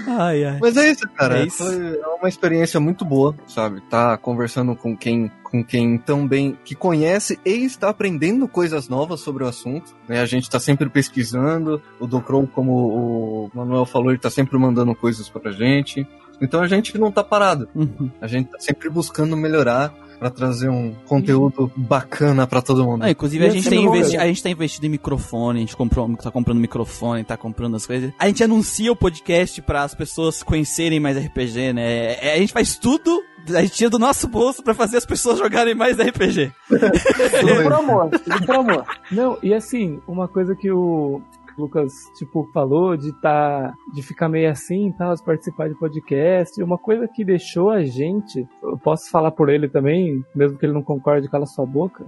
Speaker 1: Ai, ai.
Speaker 5: Mas é isso, cara.
Speaker 1: É isso.
Speaker 5: Foi uma experiência muito boa, sabe? Tá conversando com quem com quem também que conhece e está aprendendo coisas novas sobre o assunto. Né? A gente está sempre pesquisando. O do Crow, como o Manuel falou, ele tá sempre mandando coisas pra gente. Então a gente não tá parado.
Speaker 1: Uhum.
Speaker 5: A gente tá sempre buscando melhorar pra trazer um conteúdo bacana pra todo mundo.
Speaker 1: Ah, inclusive, a gente, tem
Speaker 2: não
Speaker 1: investi a gente tá investido em microfone, a gente comprou, tá comprando microfone, tá comprando as coisas. A gente anuncia o podcast para as pessoas conhecerem mais RPG, né? É, A gente faz tudo, a gente tira do nosso bolso pra fazer as pessoas jogarem mais RPG.
Speaker 4: Tudo *laughs* por amor, tudo por amor.
Speaker 2: Não, e assim, uma coisa que o Lucas, tipo, falou de tá, de ficar meio assim, tal, de participar de podcast, uma coisa que deixou a gente, eu posso falar por ele também, mesmo que ele não concorde, cala sua boca,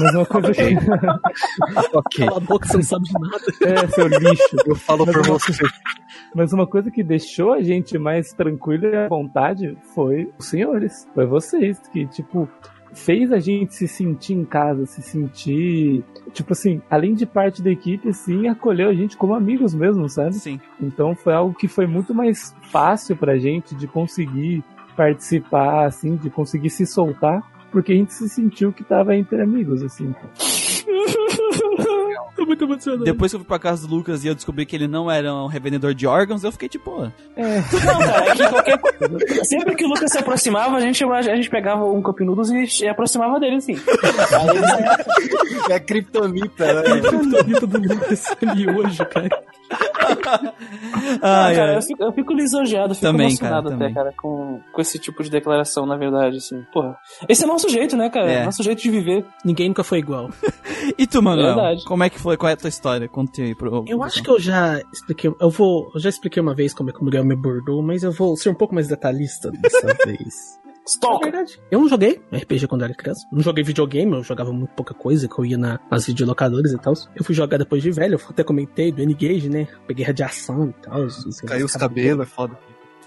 Speaker 2: mas uma coisa que, *laughs*
Speaker 5: ok.
Speaker 6: Cala a boca, você não sabe de nada.
Speaker 2: é, seu lixo,
Speaker 5: Eu falo
Speaker 2: Mas
Speaker 5: por
Speaker 2: uma-
Speaker 5: você.
Speaker 2: mas uma coisa que deixou a gente mais tranquilo e à vontade foi os senhores, foi vocês, que, tipo, fez a gente se sentir em casa, se sentir, tipo assim, além de parte da equipe, assim, acolheu a gente como amigos mesmo, sabe?
Speaker 1: Sim.
Speaker 2: Então foi algo que foi muito mais fácil pra gente de conseguir participar, assim, de conseguir se soltar, porque a gente se sentiu que tava entre amigos, assim. *laughs*
Speaker 6: Tô muito emocionado.
Speaker 1: Depois que eu fui pra casa do Lucas e eu descobri que ele não era um revendedor de órgãos, eu fiquei tipo, pô,
Speaker 2: É, *laughs*
Speaker 4: Não, cara, é que qualquer. *laughs* Sempre que o Lucas se aproximava, a gente, a gente pegava um Cup Noodles e aproximava dele, assim.
Speaker 5: É a criptonita, né?
Speaker 6: Criptonita do Lucas ali hoje, cara.
Speaker 4: Ah, cara,
Speaker 1: ai.
Speaker 4: eu fico, eu fico lisonjeado, fico
Speaker 1: Também,
Speaker 4: emocionado
Speaker 1: cara,
Speaker 4: até,
Speaker 1: também.
Speaker 4: cara, com, com esse tipo de declaração, na verdade, assim. Porra. Esse é nosso jeito, né, cara?
Speaker 1: É.
Speaker 4: Nosso jeito de viver.
Speaker 6: Ninguém nunca foi igual.
Speaker 1: E tu, Manuel?
Speaker 4: Verdade.
Speaker 1: Como é que foi? Qual é a tua história? Conte aí pro.
Speaker 6: Eu acho que eu já expliquei. Eu vou. Eu já expliquei uma vez como é que o Miguel me abordou, mas eu vou ser um pouco mais detalhista dessa *laughs* vez. Na
Speaker 4: Stalker.
Speaker 6: verdade, eu não joguei RPG quando eu era criança. Não joguei videogame, eu jogava muito pouca coisa, que eu ia na, nas videolocadoras e tal. Eu fui jogar depois de velho, eu até comentei do N-Gage, né? Peguei radiação e tal.
Speaker 5: Caiu os cabelos, é foda.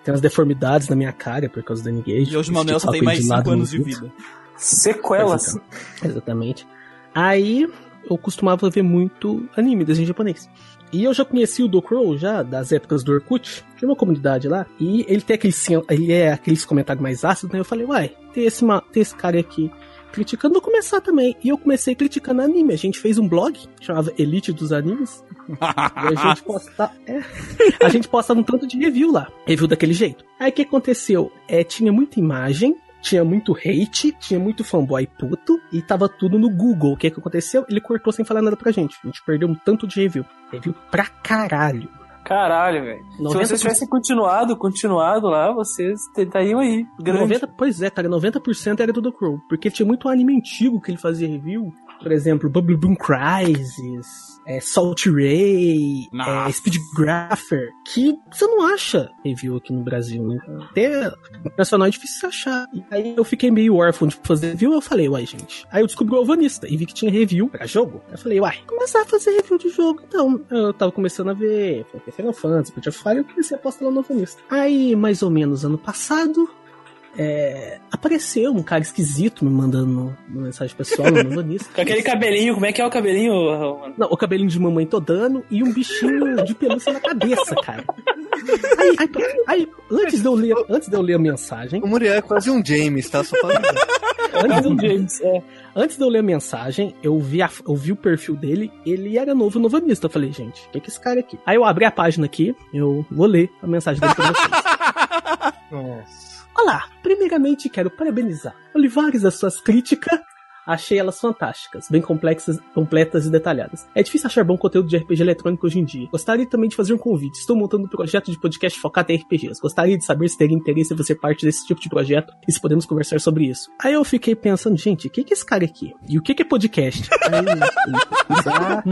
Speaker 6: Tem umas deformidades na minha cara por causa do N-Gage.
Speaker 1: E hoje o Manuel só tem mais 5 anos de vida.
Speaker 4: Sequelas.
Speaker 6: Exatamente. Aí eu costumava ver muito anime, desenho japonês. E eu já conheci o Do Crow já das épocas do Orkut, tinha uma comunidade lá, e ele tem aquele ele é aqueles comentários mais ácidos, né? Eu falei, uai, tem esse, tem esse cara aqui criticando, vou começar também. E eu comecei criticando anime. A gente fez um blog, chamava Elite dos Animes. E a gente *laughs* posta, é, a gente posta um tanto de review lá. Review daquele jeito. Aí o que aconteceu? É, tinha muita imagem, tinha muito hate, tinha muito fanboy puto e tava tudo no Google. O que que aconteceu? Ele cortou sem falar nada pra gente. A gente perdeu um tanto de review. Review pra caralho.
Speaker 4: Caralho, velho. Se
Speaker 6: 90%.
Speaker 4: vocês tivessem continuado, continuado lá, vocês estariam aí. Grande.
Speaker 6: 90, pois é, cara, 90% era do The Crow. Porque tinha muito anime antigo que ele fazia review. Por exemplo, Bubble Boom Crisis, é, Salt Ray, é, Speedgrapher, que você não acha review aqui no Brasil, né? Até nacional é difícil achar. E aí eu fiquei meio órfão de fazer review, eu falei, uai, gente. Aí eu descobri o Alvanista e vi que tinha review pra jogo. Eu falei, uai, começar a fazer review de jogo. Então, eu tava começando a ver Final Fantasy, of Fire, eu comecei a postar lá no Alvanista. Aí, mais ou menos ano passado, é, apareceu um cara esquisito me mandando uma mensagem pessoal *laughs* no Alvanista.
Speaker 4: Com aquele cabelinho, como é que é o cabelinho?
Speaker 6: Não, o cabelinho de mamãe tô dando e um bichinho de pelúcia na cabeça, cara. Aí, aí, aí, antes, de eu ler, antes de eu ler a mensagem,
Speaker 5: O Muriel é quase um James, tá? Só pra avisar.
Speaker 6: antes de, eu,
Speaker 4: James, é.
Speaker 6: antes de eu ler a mensagem, eu vi, a- eu vi o perfil dele, ele era novo novanista. Eu falei, gente, o que é que esse cara aqui? Aí eu abri a página aqui, eu vou ler a mensagem dele pra vocês. *laughs*
Speaker 5: Nossa.
Speaker 6: Olá, primeiramente quero parabenizar Olivares as suas críticas. Achei elas fantásticas, bem complexas, completas e detalhadas. É difícil achar bom conteúdo de RPG eletrônico hoje em dia. Gostaria também de fazer um convite. Estou montando um projeto de podcast focado em RPGs. Gostaria de saber se teria interesse em fazer parte desse tipo de projeto e se podemos conversar sobre isso. Aí eu fiquei pensando, gente, o que que é esse cara aqui? E o que que é podcast? *laughs* Aí pesquisar.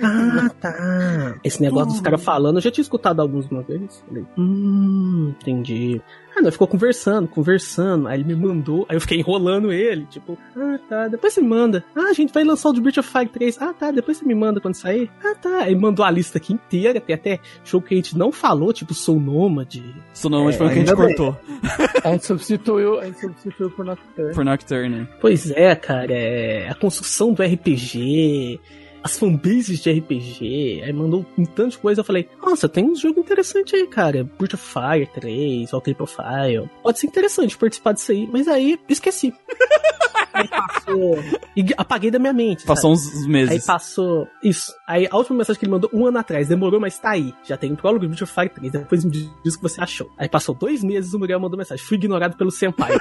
Speaker 6: Ah, tá. Esse negócio dos caras falando, eu já tinha escutado alguns uma vez. Falei, hum, entendi. Aí nós ficou conversando, conversando. Aí ele me mandou, aí eu fiquei enrolando ele, tipo, ah tá, depois você me manda. Ah, a gente vai lançar o The Breath of Fire 3. Ah tá, depois você me manda quando sair. Ah tá. Aí mandou a lista aqui inteira, tem até jogo que a gente não falou, tipo Soul Nomad.
Speaker 1: Sonoma
Speaker 2: É,
Speaker 1: foi o que a gente
Speaker 5: bem.
Speaker 1: cortou.
Speaker 2: A gente substituiu, a gente substituiu por Nocturne.
Speaker 1: Por Nocturne.
Speaker 6: Pois é, cara, é a construção do RPG, as fanbases de RPG, aí mandou um tanto de coisa, eu falei, nossa, tem uns jogos interessantes aí, cara, Breath of Fire 3, Valkyrie Profile, pode ser interessante participar disso aí, mas aí esqueci. *laughs* aí passou, e apaguei da minha mente, sabe?
Speaker 1: Passou uns
Speaker 6: Aí
Speaker 1: meses.
Speaker 6: passou. Isso. Aí a última mensagem que ele mandou um ano atrás. Demorou, mas tá aí. Já tem um prólogo de Breath of Fire 3. Depois me diz o que você achou. Aí passou dois meses o Muriel mandou mensagem. Fui ignorado pelo Senpai. *laughs*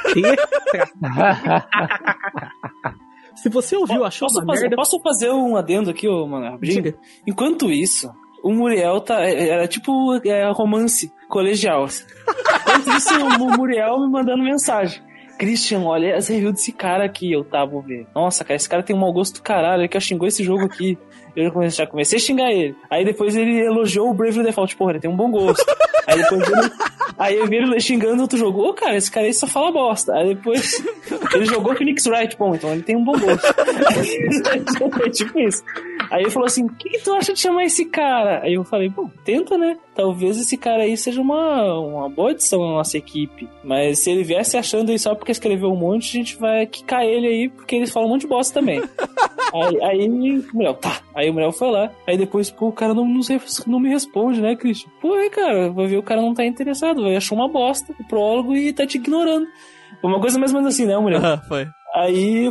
Speaker 6: *laughs* Se você ouviu, achou
Speaker 4: Posso
Speaker 6: uma
Speaker 4: fazer,
Speaker 6: merda.
Speaker 4: posso fazer um adendo aqui, ô, mano?
Speaker 6: Diga.
Speaker 4: Enquanto isso, o Muriel tá. Era tipo é, romance colegial. *laughs* Enquanto isso, o Muriel me mandando mensagem. Christian, olha as reviews desse cara aqui, eu tava ver. Nossa, cara, esse cara tem um mau gosto do caralho, ele que xingou esse jogo aqui. Eu já comecei, a xingar ele. Aí depois ele elogiou o Bravely Default, porra, ele tem um bom gosto. *laughs* Aí depois ele, aí eu vi ele xingando outro jogo. Ô, cara, esse cara aí só fala bosta. Aí depois *laughs* ele jogou Phoenix Wright, bom, então ele tem um bom gosto. *laughs* É tipo isso. Aí ele falou assim: o que, que tu acha de chamar esse cara? Aí eu falei, pô, tenta, né? Talvez esse cara aí seja uma, uma boa adição na nossa equipe. Mas se ele viesse achando aí só porque escreveu um monte, a gente vai quicar ele aí, porque eles falam um monte de bosta também. *laughs* aí, aí o Muriel, tá. Aí o Muriel foi lá. Aí depois, pô, o cara não, não, não me responde, né, Christian? Pô, é, cara, vai ver o cara não tá interessado, vai achar uma bosta o prólogo e tá te ignorando. Uma coisa mais ou menos assim, né, Muriel?
Speaker 1: Ah, foi.
Speaker 4: Aí,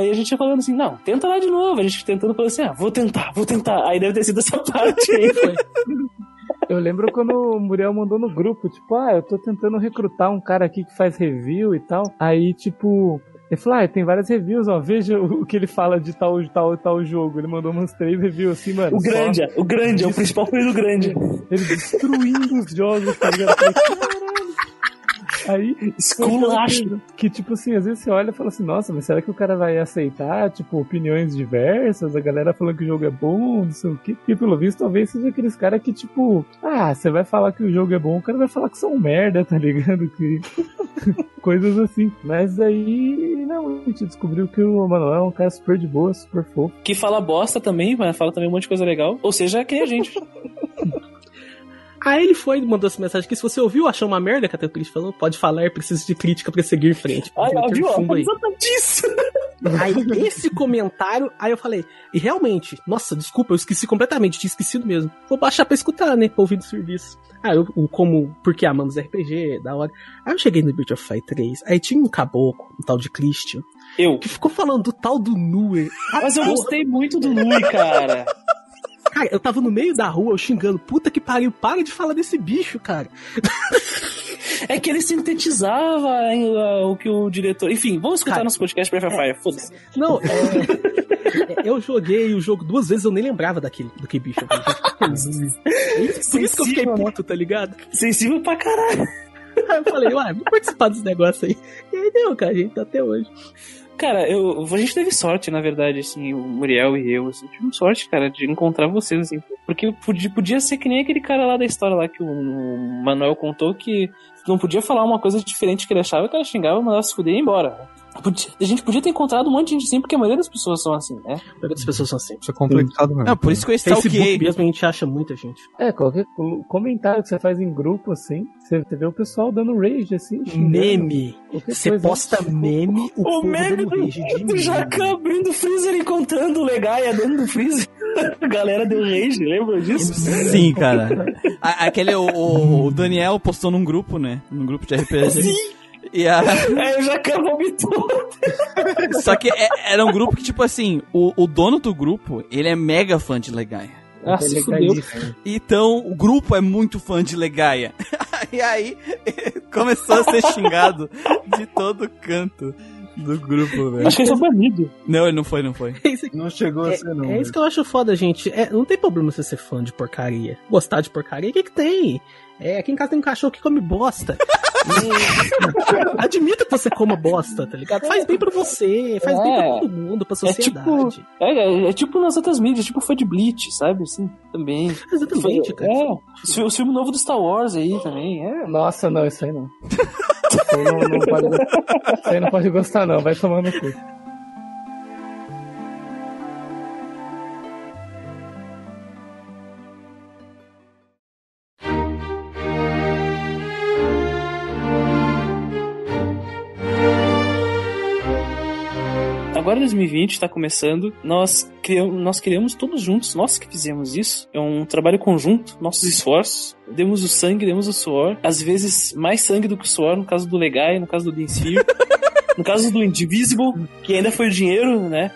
Speaker 4: aí a gente ia falando assim, não, tenta lá de novo. A gente tentando falando assim, ah, vou tentar, vou tentar. Aí deve ter sido essa *laughs* parte aí.
Speaker 6: Foi.
Speaker 2: Eu lembro quando o Muriel mandou no grupo, tipo, ah, eu tô tentando recrutar um cara aqui que faz review e tal. Aí, tipo, ele falou, ah, tem várias reviews, ó, veja o que ele fala de tal, tal, tal jogo. Ele mandou umas três reviews assim, mano.
Speaker 4: O grande, o grande, é o principal foi do grande.
Speaker 2: Ele destruindo os jogos, tá ligado? Aí,
Speaker 4: Esculacho.
Speaker 2: que tipo assim, às vezes você olha e fala assim, nossa, mas será que o cara vai aceitar, tipo, opiniões diversas, a galera falando que o jogo é bom, não sei o quê. E pelo visto, talvez seja aqueles caras que, tipo, ah, você vai falar que o jogo é bom, o cara vai falar que são merda, tá ligado? Que... *laughs* Coisas assim. Mas aí, não, a gente descobriu que o Manuel é um cara super de boa, super fofo.
Speaker 4: Que fala bosta também, mas fala também um monte de coisa legal. Ou seja, que a gente.
Speaker 6: Aí ele foi e mandou essa mensagem que se você ouviu, achou uma merda que a Teclis falou, pode falar, preciso de crítica pra seguir em frente.
Speaker 4: Ah,
Speaker 6: Meteu
Speaker 4: viu?
Speaker 6: aí.
Speaker 4: Exatamente isso.
Speaker 6: Aí esse comentário, aí eu falei, e realmente, nossa, desculpa, eu esqueci completamente, tinha esquecido mesmo. Vou baixar pra escutar, né? Pra ouvir do serviço. Aí eu, o como, porque amamos RPG, da hora. Aí eu cheguei no Breath of Fire 3, aí tinha um caboclo, um tal de Christian,
Speaker 4: Eu.
Speaker 6: que ficou falando do tal do Nuer.
Speaker 4: Mas eu gostei muito do Lui, cara.
Speaker 6: Cara, eu tava no meio da rua, eu xingando, puta que pariu, para de falar desse bicho, cara.
Speaker 4: É que ele sintetizava hein, o que o diretor. Enfim, vamos escutar
Speaker 6: Cara,
Speaker 4: nosso podcast of Fire. Foda-se.
Speaker 6: Não, é, *laughs* eu joguei o jogo duas vezes, eu nem lembrava daquele, do que bicho. Por isso que eu fiquei
Speaker 4: né?
Speaker 6: puto, tá ligado?
Speaker 4: Sensível pra caralho.
Speaker 6: Aí eu falei, uai, vou participar desse negócio aí. E aí deu, cara, a gente tá até hoje.
Speaker 4: Cara, eu, a gente teve sorte, na verdade, assim, o Muriel e eu, assim, tivemos sorte, cara, de encontrar vocês, assim, porque podia, podia ser que nem aquele cara lá da história lá que o, Manuel contou que não podia falar uma coisa diferente que ele achava, o cara xingava, mandava se fuder e ia embora. A gente podia ter encontrado um monte de gente assim, porque a maioria das pessoas são assim, né?
Speaker 6: A maioria das pessoas são assim.
Speaker 5: Isso é complicado mesmo.
Speaker 1: Não, por isso que eu
Speaker 6: Facebook
Speaker 1: stalkeei.
Speaker 6: mesmo a gente acha muita gente.
Speaker 2: É, qualquer co- comentário que você faz em grupo, assim, você vê o pessoal dando rage, assim,
Speaker 6: Meme. Você posta meme, o,
Speaker 4: O meme do,
Speaker 6: rage de
Speaker 4: do Jacan abrindo o freezer e contando o Legaia dentro do freezer. *laughs* A galera deu rage, lembra disso?
Speaker 1: Sim, cara. *laughs* Aquele, o, o- o Daniel postou num grupo, né? Num grupo de RPG.
Speaker 4: Sim.
Speaker 1: E a, *laughs*
Speaker 4: Aí o Jacan vomitou.
Speaker 1: só que é- era um grupo que, tipo assim, o, o dono do grupo, ele é mega fã de Legaia.
Speaker 4: Ah, se
Speaker 2: é
Speaker 4: fudeu.
Speaker 1: Então, o grupo é muito fã de Legaia. *laughs* E aí, *laughs* começou a ser xingado de todo canto do grupo, velho.
Speaker 4: Acho que ele foi banido.
Speaker 1: Não, ele não foi, não foi.
Speaker 6: É
Speaker 5: Não chegou a ser, não.
Speaker 6: é isso que eu acho foda, gente. É, não tem problema você ser fã de porcaria. Gostar de porcaria, o que que tem? É, aqui em casa tem um cachorro que come bosta. *laughs* Admita que você coma bosta, tá ligado? Faz bem pra você, faz bem pra
Speaker 4: É.
Speaker 6: todo mundo, pra
Speaker 4: É
Speaker 6: sociedade.
Speaker 4: tipo, é, é- é tipo nas outras mídias, tipo foi de Bleach, sabe? Assim, também.
Speaker 6: Exatamente,
Speaker 4: Foi-
Speaker 6: cara.
Speaker 4: É, o fi- o filme novo do Star Wars aí também, é.
Speaker 2: Nossa, não, isso aí não. Isso aí não, não pode gostar. Isso aí não pode gostar, não. Vai tomar no cu.
Speaker 4: Agora 2020 está começando, nós criamos, nós criamos todos juntos, nós que fizemos isso. É um trabalho conjunto, nossos esforços. Demos o sangue, demos o suor. Às vezes mais sangue do que o suor, no caso do Legai, no caso do Densir. *laughs* No caso do Indivisible, que ainda foi dinheiro, né?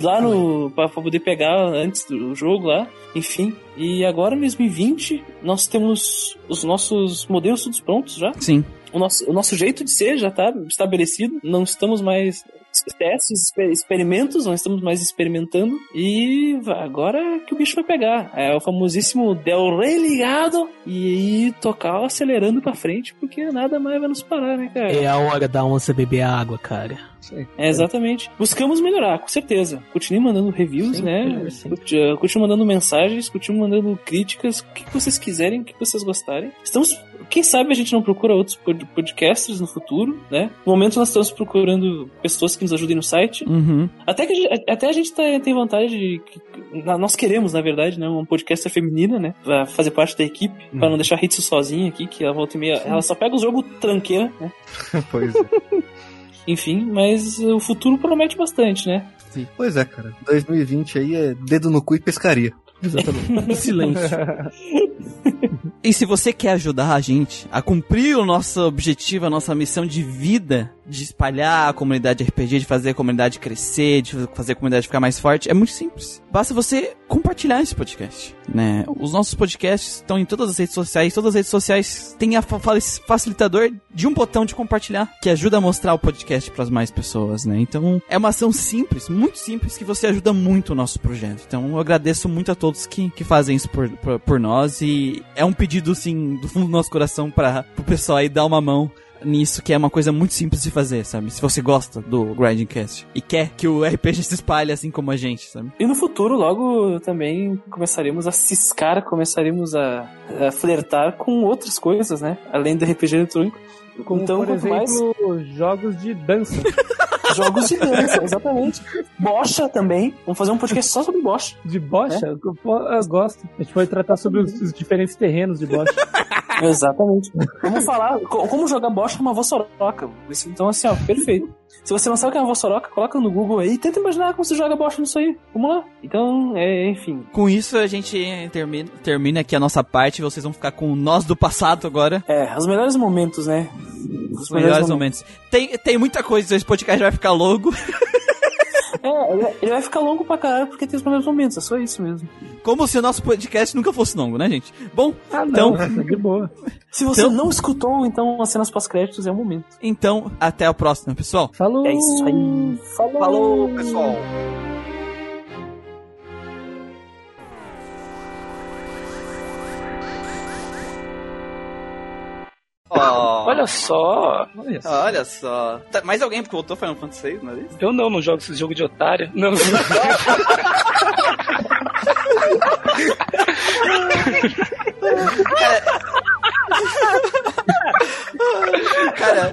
Speaker 4: Lá no. pra, pra poder pegar antes do jogo lá. Enfim. E agora, em 2020, nós temos os nossos modelos todos prontos já.
Speaker 1: Sim.
Speaker 4: O nosso, o nosso jeito de ser já tá estabelecido. Não estamos mais testes, exper- experimentos, não estamos mais experimentando. E agora que o bicho vai pegar. É o famosíssimo Del Rey ligado e aí tocar acelerando pra frente, porque nada mais vai nos parar, né, cara?
Speaker 3: É a hora da onça beber água, cara.
Speaker 4: É, exatamente. Buscamos melhorar, com certeza. Continue mandando reviews,
Speaker 3: Sim,
Speaker 4: né?
Speaker 3: é, sim.
Speaker 4: Continue mandando mensagens, continue mandando críticas, o que vocês quiserem, o que vocês gostarem. Estamos. Quem sabe a gente não procura outros pod- podcasters no futuro, né? No momento nós estamos procurando pessoas que nos ajudem no site.
Speaker 1: Uhum.
Speaker 4: Até que a gente, até a gente tá- tem vontade de. Nós queremos, na verdade, né? Uma podcaster feminina, né? Pra fazer parte da equipe, pra não deixar a Hitsu sozinha aqui, que ela volta e meia. Ela só pega o jogo tranqueira, né? *laughs*
Speaker 5: pois é. *laughs*
Speaker 4: Enfim, mas o futuro promete bastante, né?
Speaker 5: Pois é, cara. 2020 aí é dedo no cu e pescaria. *laughs*
Speaker 3: Exatamente. Silêncio. *laughs*
Speaker 1: E se você quer ajudar a gente a cumprir o nosso objetivo, a nossa missão de vida, de espalhar a comunidade RPG, de fazer a comunidade crescer, de fazer a comunidade ficar mais forte, é muito simples. Basta você compartilhar esse podcast, né? Os nossos podcasts estão em todas as redes sociais, todas as redes sociais têm a fa- fa- facilitador de um botão de compartilhar, que ajuda a mostrar o podcast para as mais pessoas, né? Então, é uma ação simples, muito simples, que você ajuda muito o nosso projeto. Então, eu agradeço muito a todos que, que fazem isso por, por, por nós e é um pedido, assim, do fundo do nosso coração para o pessoal aí dar uma mão nisso, que é uma coisa muito simples de fazer, sabe? Se você gosta do Grinding Cast e quer que o *laughs* RPG se espalhe assim como a gente, sabe?
Speaker 4: E no futuro, logo também começaremos a ciscar, começaremos a, a flertar com outras coisas, né? Além do RPG eletrônico.
Speaker 2: Como,
Speaker 4: então,
Speaker 2: por
Speaker 4: quanto mais
Speaker 2: exemplo, jogos de dança. *laughs*
Speaker 4: jogos de dança, exatamente. Bocha também. Vamos fazer um podcast só sobre bocha.
Speaker 2: De bocha? Eu, eu gosto. A gente pode tratar sobre os, os diferentes terrenos de bocha. *laughs*
Speaker 4: Exatamente. Vamos falar co- como jogar bocha numa vossoroca. Isso, Então, assim, ó, perfeito. Se você não sabe o que é uma vossoroca, coloca no Google aí e tenta imaginar como você joga bocha nisso aí. Vamos lá. Então, é, enfim.
Speaker 1: Com isso, a gente termina, termina aqui a nossa parte. Vocês vão ficar com nós do passado agora.
Speaker 4: É, os melhores momentos, né?
Speaker 1: Os melhores momentos. Tem, tem muita coisa, esse podcast vai ficar longo. *laughs*
Speaker 4: É, ele- ele vai ficar longo pra caralho porque tem os melhores momentos, é só isso mesmo.
Speaker 1: Como se o nosso podcast nunca fosse longo, né, gente? Bom,
Speaker 2: Ah, não.
Speaker 1: Então- *laughs*
Speaker 2: de boa.
Speaker 4: Se você
Speaker 1: Então-
Speaker 4: não escutou, então as cenas pós-créditos é o momento.
Speaker 1: então, até a próxima, pessoal.
Speaker 2: Falou!
Speaker 4: É isso aí. Falou!
Speaker 5: Falou, pessoal!
Speaker 7: Olha só.
Speaker 2: Olha só.
Speaker 1: Olha só. Tá, mais alguém que voltou Final Fantasy VI na lista?
Speaker 7: Eu não, não jogo esse jogo de otário. Não, *laughs*
Speaker 1: Cara.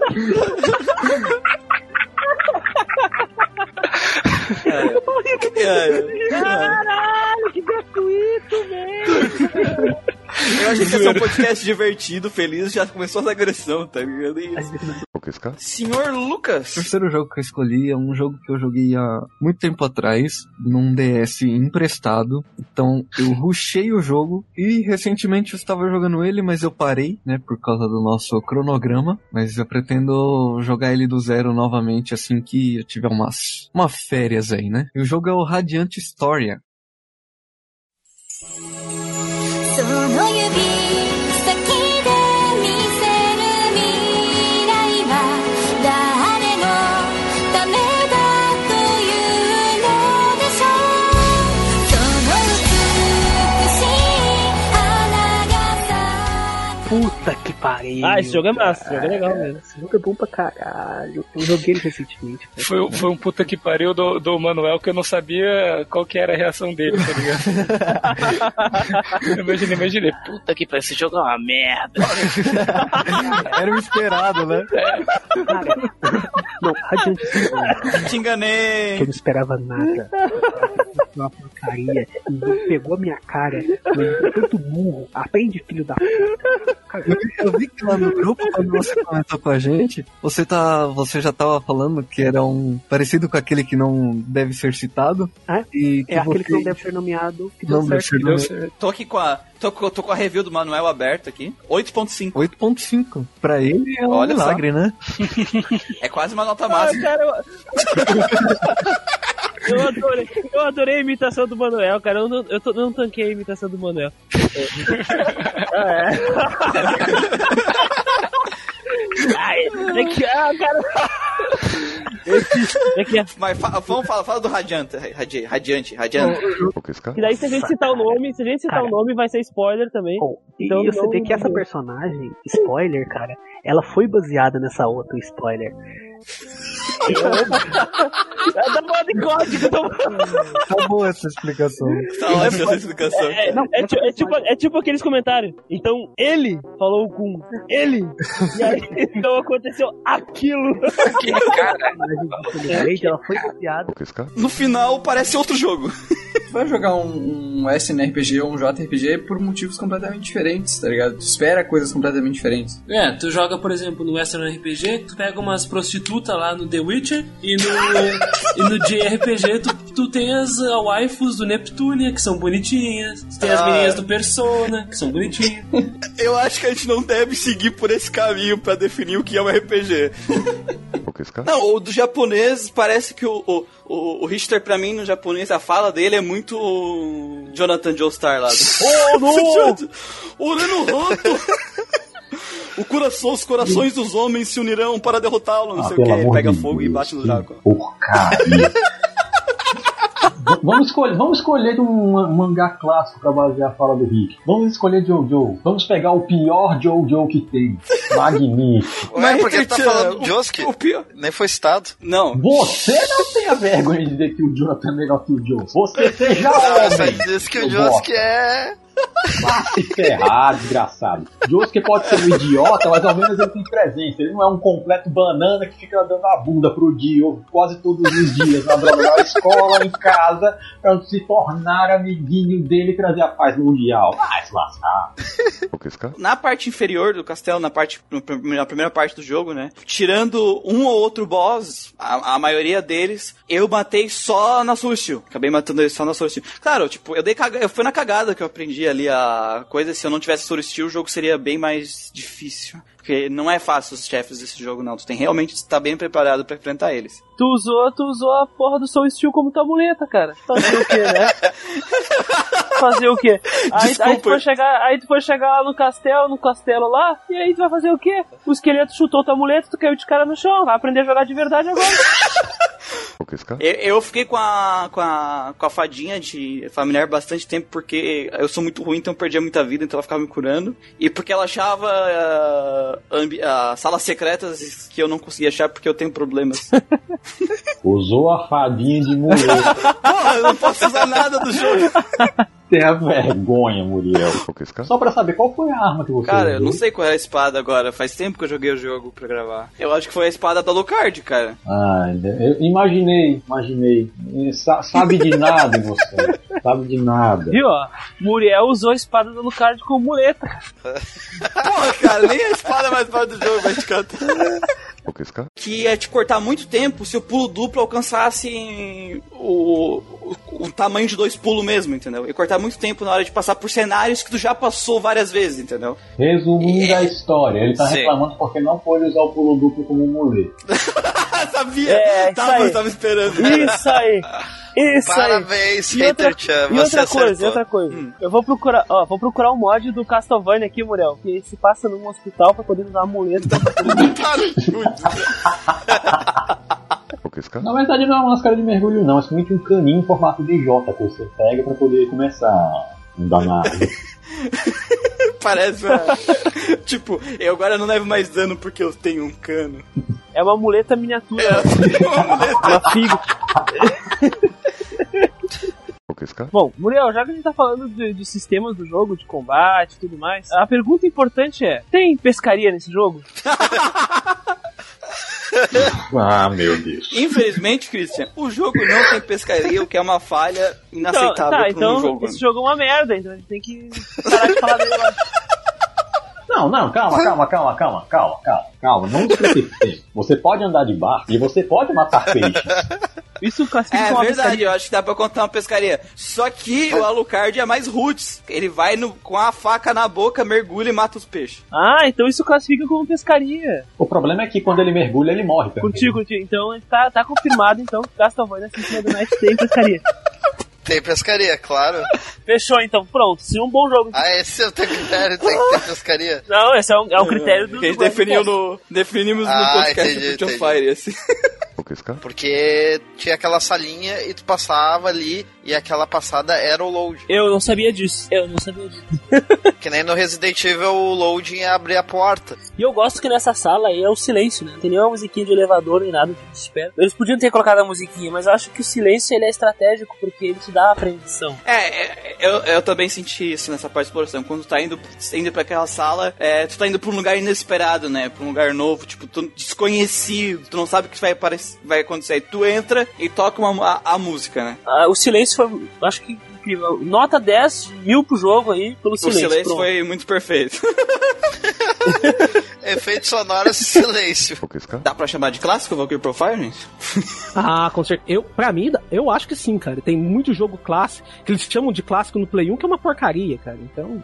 Speaker 1: Caralho, que gratuito, velho! Eu achei que ia ser um podcast divertido, feliz, já começou essa agressão, tá ligado? E- Senhor
Speaker 5: O
Speaker 1: Lucas!
Speaker 5: terceiro jogo que eu escolhi é um jogo que eu joguei há muito tempo atrás, num DS emprestado. Então eu rushei o jogo e recentemente eu estava jogando ele, mas eu parei, né, por causa do nosso cronograma. Mas eu pretendo jogar ele do zero novamente assim que eu tiver umas, uma férias aí, né? E o jogo é o Radiant Historia.
Speaker 8: その指先で見せる未来は誰のためだというのでしょうその美しい花が咲く
Speaker 2: Puta
Speaker 6: Puta que pariu.
Speaker 4: Ah, esse jogo é massa, esse jogo é legal mesmo.
Speaker 6: Esse jogo é bom pra caralho. Eu joguei ele recentemente. cara.
Speaker 2: Foi, foi um puta que pariu do, do Manuel que eu não sabia qual que era a reação dele, tá ligado? eu *laughs* imaginei, imaginei. Puta que pariu, esse jogo é uma merda. *laughs*
Speaker 5: Era o esperado, né?
Speaker 6: Cara, não, adiante.
Speaker 1: Te enganei.
Speaker 6: que eu não esperava nada. Uma porcaria. E pegou a minha cara. Tanto burro. Aprende, filho da puta. Cara,
Speaker 5: Eu vi que lá no grupo, quando você comentou com a gente, você, tá, você já tava falando que era um parecido com aquele que não deve ser citado.
Speaker 6: É?
Speaker 5: E que
Speaker 6: é aquele
Speaker 5: você
Speaker 6: que não deve ser nomeado. Que deu
Speaker 5: não deve
Speaker 6: certo.
Speaker 5: ser
Speaker 2: Deu certo.
Speaker 1: Tô aqui com a. Tô, com- tô com a review do Manuel aberto aqui. 8.5.
Speaker 5: 8.5. Pra ele é um
Speaker 1: Olha só.
Speaker 5: milagre, né? *laughs*
Speaker 1: É quase uma nota
Speaker 4: Ah,
Speaker 1: máxima.
Speaker 4: cara, eu... *laughs* eu, adorei, eu adorei a imitação do Manuel, cara. Eu não, eu tô- não tanquei a imitação do Manuel. É. *laughs* Ai, é que, ah, cara. É que,
Speaker 1: Mas fa- vamos falar, fala do Radiante. Radi, radiante, Radiante.
Speaker 4: e daí, se a gente citar o nome, se a gente citar
Speaker 6: Cara.
Speaker 4: o nome, vai ser spoiler também.
Speaker 6: Bom,
Speaker 4: Então
Speaker 6: e você vê que essa personagem, spoiler, cara, ela foi baseada nessa outra spoiler.
Speaker 4: É da moda de código. Então...
Speaker 5: Tá boa essa explicação.
Speaker 1: Tá ótima essa explicação.
Speaker 4: É, é, ti- é tipo, é tipo aqueles comentários. Então ele falou com ele. E aí *laughs* então aconteceu aquilo.
Speaker 2: Que cara.
Speaker 6: Ela foi.
Speaker 1: No final parece outro jogo.
Speaker 9: Tu *laughs* vai jogar um, um SNRPG ou um JRPG por motivos completamente diferentes, tá ligado? Tu espera coisas completamente diferentes.
Speaker 10: É, tu joga, por exemplo, no Western RPG, tu pega umas prostitutas lá no The Witcher e no, e no JRPG tu, tu tem as waifus do Neptunia, que são bonitinhas. Tu tem as
Speaker 1: Ah.
Speaker 10: meninas do Persona, que são bonitinhas. *laughs*
Speaker 1: Eu acho que a gente não deve seguir por esse caminho pra definir o que é um RPG. Não, o do japonês parece que o, o, o, o Richter, pra mim, no japonês, a fala dele é muito Jonathan Joestar lá.
Speaker 4: Oh, *laughs* não!
Speaker 1: Olhando o rato! *laughs* O coração, os corações dos homens se unirão para derrotá-lo, não
Speaker 11: Ah,
Speaker 1: sei o que. Pega
Speaker 11: de
Speaker 1: fogo e
Speaker 11: Deus,
Speaker 1: bate no
Speaker 11: que
Speaker 1: Draco.
Speaker 11: Porcaria. *laughs* Vamos, escolher, vamos escolher um ma- mangá clássico pra basear a fala do Rick. Vamos escolher Jojo. Vamos pegar o pior Jojo que tem. Magnífico.
Speaker 12: Ué, porque ele tá falando
Speaker 1: o-
Speaker 12: Josuke?
Speaker 1: O pior.
Speaker 12: Nem foi citado.
Speaker 1: Não.
Speaker 11: Você não tem a vergonha de dizer que o Jonathan é melhor que o Joe. Você seja
Speaker 12: Não,
Speaker 11: homem.
Speaker 12: disse que o Josuke é.
Speaker 11: Vá se ferrar, desgraçado. Josuke pode ser um idiota, mas ao menos ele tem presença. Ele não é um completo banana que fica dando a bunda pro Dio quase todos os dias na droga da escola, em casa, pra se tornar amiguinho dele e trazer a paz mundial. Vai se lascar.
Speaker 1: Na parte inferior do castelo, na parte na primeira parte do jogo, né? Tirando um ou outro boss, a, a maioria deles, eu matei só na Steel. Acabei matando eles só na Steel. Claro, tipo, eu dei caga... eu fui na cagada que eu aprendi ali a coisa. Se eu não tivesse Soul Steel, o jogo seria bem mais difícil. Porque não é fácil os chefes desse jogo, não. Tu tem realmente estar bem preparado pra enfrentar eles.
Speaker 4: Tu usou, tu usou a porra do Soul Steel como tua muleta, cara. Fazer o quê, né? *laughs* fazer o quê? Aí, aí, tu foi chegar, aí tu foi chegar lá no castelo, no castelo lá, e aí tu vai fazer o quê? O esqueleto chutou tua muleta, tu caiu de cara no chão, vai aprender a jogar de verdade agora. *laughs*
Speaker 1: Eu, eu fiquei com a, com, a, com a fadinha de familiar bastante tempo porque eu sou muito ruim, então eu perdia muita vida, então ela ficava me curando. E porque ela achava ambi- ah, salas secretas que eu não conseguia achar porque eu tenho problemas. *laughs*
Speaker 11: Usou a fadinha de mulher. *laughs*
Speaker 1: Porra, eu não posso usar nada do jogo. *laughs*
Speaker 11: Tenha vergonha, Muriel. Só pra saber qual foi a arma que você
Speaker 1: Cara, eu
Speaker 11: usou.
Speaker 1: não sei qual é a espada agora. Faz tempo que eu joguei o jogo pra gravar. Eu acho que foi a espada da Lucard, cara.
Speaker 11: Ah, eu imaginei, imaginei. E sa- sabe de nada você. Sabe de nada.
Speaker 4: Viu, ó? Muriel usou a espada do Lucard como muleta. *laughs*
Speaker 1: Porra, cara, nem a espada é mais forte do jogo vai te cantar. Que ia te cortar muito tempo se o pulo duplo alcançasse o, o, o tamanho de dois pulos mesmo, entendeu? Ia cortar muito tempo na hora de passar por cenários que tu já passou várias vezes, entendeu?
Speaker 11: Resumindo a história, ele tá
Speaker 1: Sim.
Speaker 11: reclamando porque não pôde usar o pulo duplo como muleta. *laughs* *laughs*
Speaker 1: Sabia?
Speaker 4: É, isso
Speaker 1: tava,
Speaker 4: aí.
Speaker 1: tava esperando.
Speaker 4: Isso aí. Isso
Speaker 12: Parabéns,
Speaker 4: aí. E outra,
Speaker 12: Hater Chan,
Speaker 4: e
Speaker 12: você
Speaker 4: outra coisa,
Speaker 12: acertou.
Speaker 4: outra coisa.
Speaker 1: Hum.
Speaker 4: Eu vou procurar, ó, vou procurar um mod do Castlevania aqui, Muriel, que se passa num hospital pra poder usar amuleto. *laughs*
Speaker 11: Na verdade não é uma máscara de mergulho não, é simplesmente um caninho em formato de J que você pega pra poder começar a andar na água.
Speaker 1: Parece. uma- tipo, eu agora não levo mais dano porque eu tenho um cano.
Speaker 4: É uma muleta miniatura. uma *laughs* figa. *laughs* Bom, Muriel, já que a gente tá falando de, de sistemas do jogo, de combate e tudo mais, a pergunta importante é: tem pescaria nesse jogo? *laughs* *laughs*
Speaker 11: Ah, meu Deus.
Speaker 1: Infelizmente, Christian, o jogo não tem pescaria, o que é uma falha inaceitável
Speaker 4: Então, tá, então
Speaker 1: um jogo.
Speaker 4: esse jogo é uma merda, então a gente tem que parar de falar dele agora. *laughs*
Speaker 11: Não, não, calma, calma, calma, calma, calma, calma, calma. Não se preocupe. Você pode andar de barco e você pode matar peixe.
Speaker 4: Isso classifica
Speaker 1: É
Speaker 4: uma
Speaker 1: verdade,
Speaker 4: pescaria.
Speaker 1: eu acho que dá pra contar uma pescaria. Só que o Alucard é mais roots. Ele vai no- com a faca na boca, mergulha e mata os peixes.
Speaker 4: Ah, então isso classifica como pescaria.
Speaker 11: O problema é que quando ele mergulha, ele morre também.
Speaker 4: Contigo, contigo. Então tá, tá confirmado então que Castlevania Symphony of the Night tem pescaria.
Speaker 12: Tem pescaria, claro. *laughs*
Speaker 4: Fechou então, pronto. Se um bom jogo.
Speaker 12: Ah, esse é o teu critério, tem que ter pescaria. *laughs*
Speaker 4: Não, esse é um, é um critério do.
Speaker 1: Que a gente definiu no, definimos
Speaker 12: Ah,
Speaker 1: no podcast
Speaker 12: entendi,
Speaker 1: do. Fire, assim. *laughs*
Speaker 12: Porque tinha aquela salinha e tu passava ali e aquela passada era o load.
Speaker 4: Eu não sabia disso. Eu não sabia disso. *laughs*
Speaker 12: Que nem no Resident Evil o loading é abrir a porta.
Speaker 4: E eu gosto que nessa sala aí é o silêncio, né? Não tem nenhuma musiquinha de elevador nem nada de espera. Eles podiam ter colocado a musiquinha, mas eu acho que o silêncio ele é estratégico porque ele te dá a aprendição.
Speaker 1: É, é, eu, eu também senti isso nessa parte de exploração. Quando tu tá indo, indo pra aquela sala, é, tu tá indo pra um lugar inesperado, né? Pra um lugar novo, tipo, tu, desconhecido, tu não sabe o que vai, vai acontecer. Aí tu entra e toca uma, a, a música, né?
Speaker 4: Ah, o silêncio foi, eu acho que incrível. Nota 10 mil pro jogo aí pelo
Speaker 1: O
Speaker 4: silêncio.
Speaker 1: silêncio
Speaker 4: pronto.
Speaker 1: foi muito perfeito. *laughs*
Speaker 12: Efeitos sonoros e silêncio.
Speaker 1: Dá pra chamar de clássico o Valkyrie Profile, gente? *laughs*
Speaker 6: Ah, com certeza. Eu, pra mim, eu acho que sim, cara. Tem muito jogo clássico que eles chamam de clássico no Play 1 que é uma porcaria, cara. Então.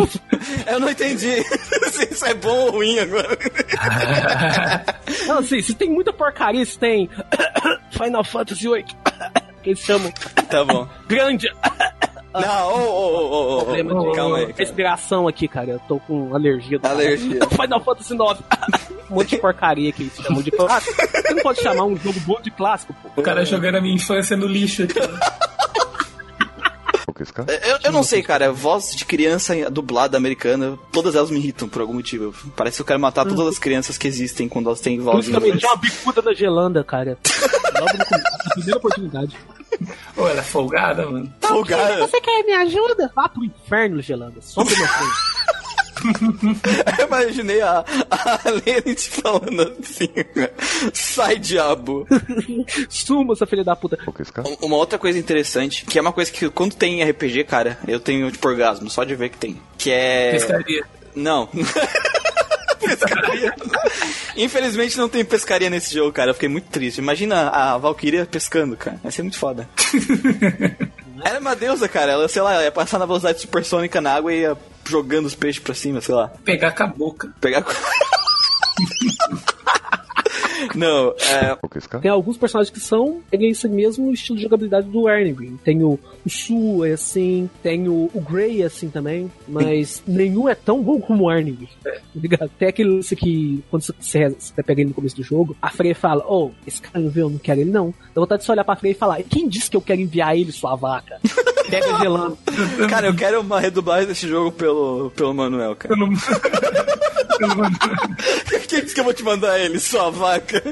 Speaker 6: *laughs*
Speaker 1: Eu não entendi se isso é bom ou ruim agora.
Speaker 6: Não, assim, se tem muita porcaria, se tem *coughs* Final Fantasy VIII, que eles chamam
Speaker 1: Tá bom.
Speaker 6: grande.
Speaker 1: Não, ô, ô, ô, ô, calma aí. cara.
Speaker 6: respiração aqui, cara. Eu tô com alergia. do
Speaker 1: Alergia. *laughs*
Speaker 6: Final Fantasy IX. um monte de porcaria que eles chamam de clássico. Você não pode chamar um jogo bom de clássico, pô.
Speaker 2: O cara jogando a minha infância no lixo aqui. *laughs*
Speaker 1: Eu, eu não sei, cara. Voz de criança dublada americana, todas elas me irritam por algum motivo. Parece que eu quero matar todas as crianças que existem quando elas têm voz de
Speaker 6: Justamente, é uma bicuda da Gelanda, cara. Logo no começo, na primeira oportunidade.
Speaker 2: Ô, ela é folgada, mano.
Speaker 1: Folgada.
Speaker 6: Você quer me ajuda? Vá pro inferno, Gelanda. Some do meu frente.
Speaker 1: Eu imaginei a, a Lenny te falando assim: sai, diabo.
Speaker 6: Suma, essa filha da puta.
Speaker 1: Um- Uma outra coisa interessante, que é uma coisa que quando tem em RPG, cara, eu tenho tipo orgasmo, só de ver que tem. Que é.
Speaker 2: Pescaria.
Speaker 1: Não. *laughs* pescaria. Infelizmente não tem pescaria nesse jogo, cara. Eu fiquei muito triste. Imagina a Valkyria pescando, cara. Ia ser muito foda. *laughs* Ela é uma deusa, cara. Ela, sei lá, ela ia passar na velocidade supersônica na água e ia jogando os peixes pra cima, sei lá.
Speaker 2: Pegar com a boca.
Speaker 1: Pegar com. *laughs* Não, é.
Speaker 6: Tem alguns personagens que são tem esse mesmo estilo de jogabilidade do Ernie Green. Tem o, o Su, é assim, tem o, o Grey, é assim também, mas nenhum é tão bom como o Ernie Green. Tá ligado? Tem aquele lance que, quando você, você, pega ele no começo do jogo, a Freya fala: Oh, esse cara não vê, eu não quero ele não. Dá vontade de só olhar pra Freya e falar: Quem disse que eu quero enviar ele, sua vaca? *laughs* Pega gelando.
Speaker 1: Cara, eu quero uma redublagem desse jogo pelo, pelo Manuel, cara. *laughs* Quem disse que eu vou te mandar ele, sua vaca?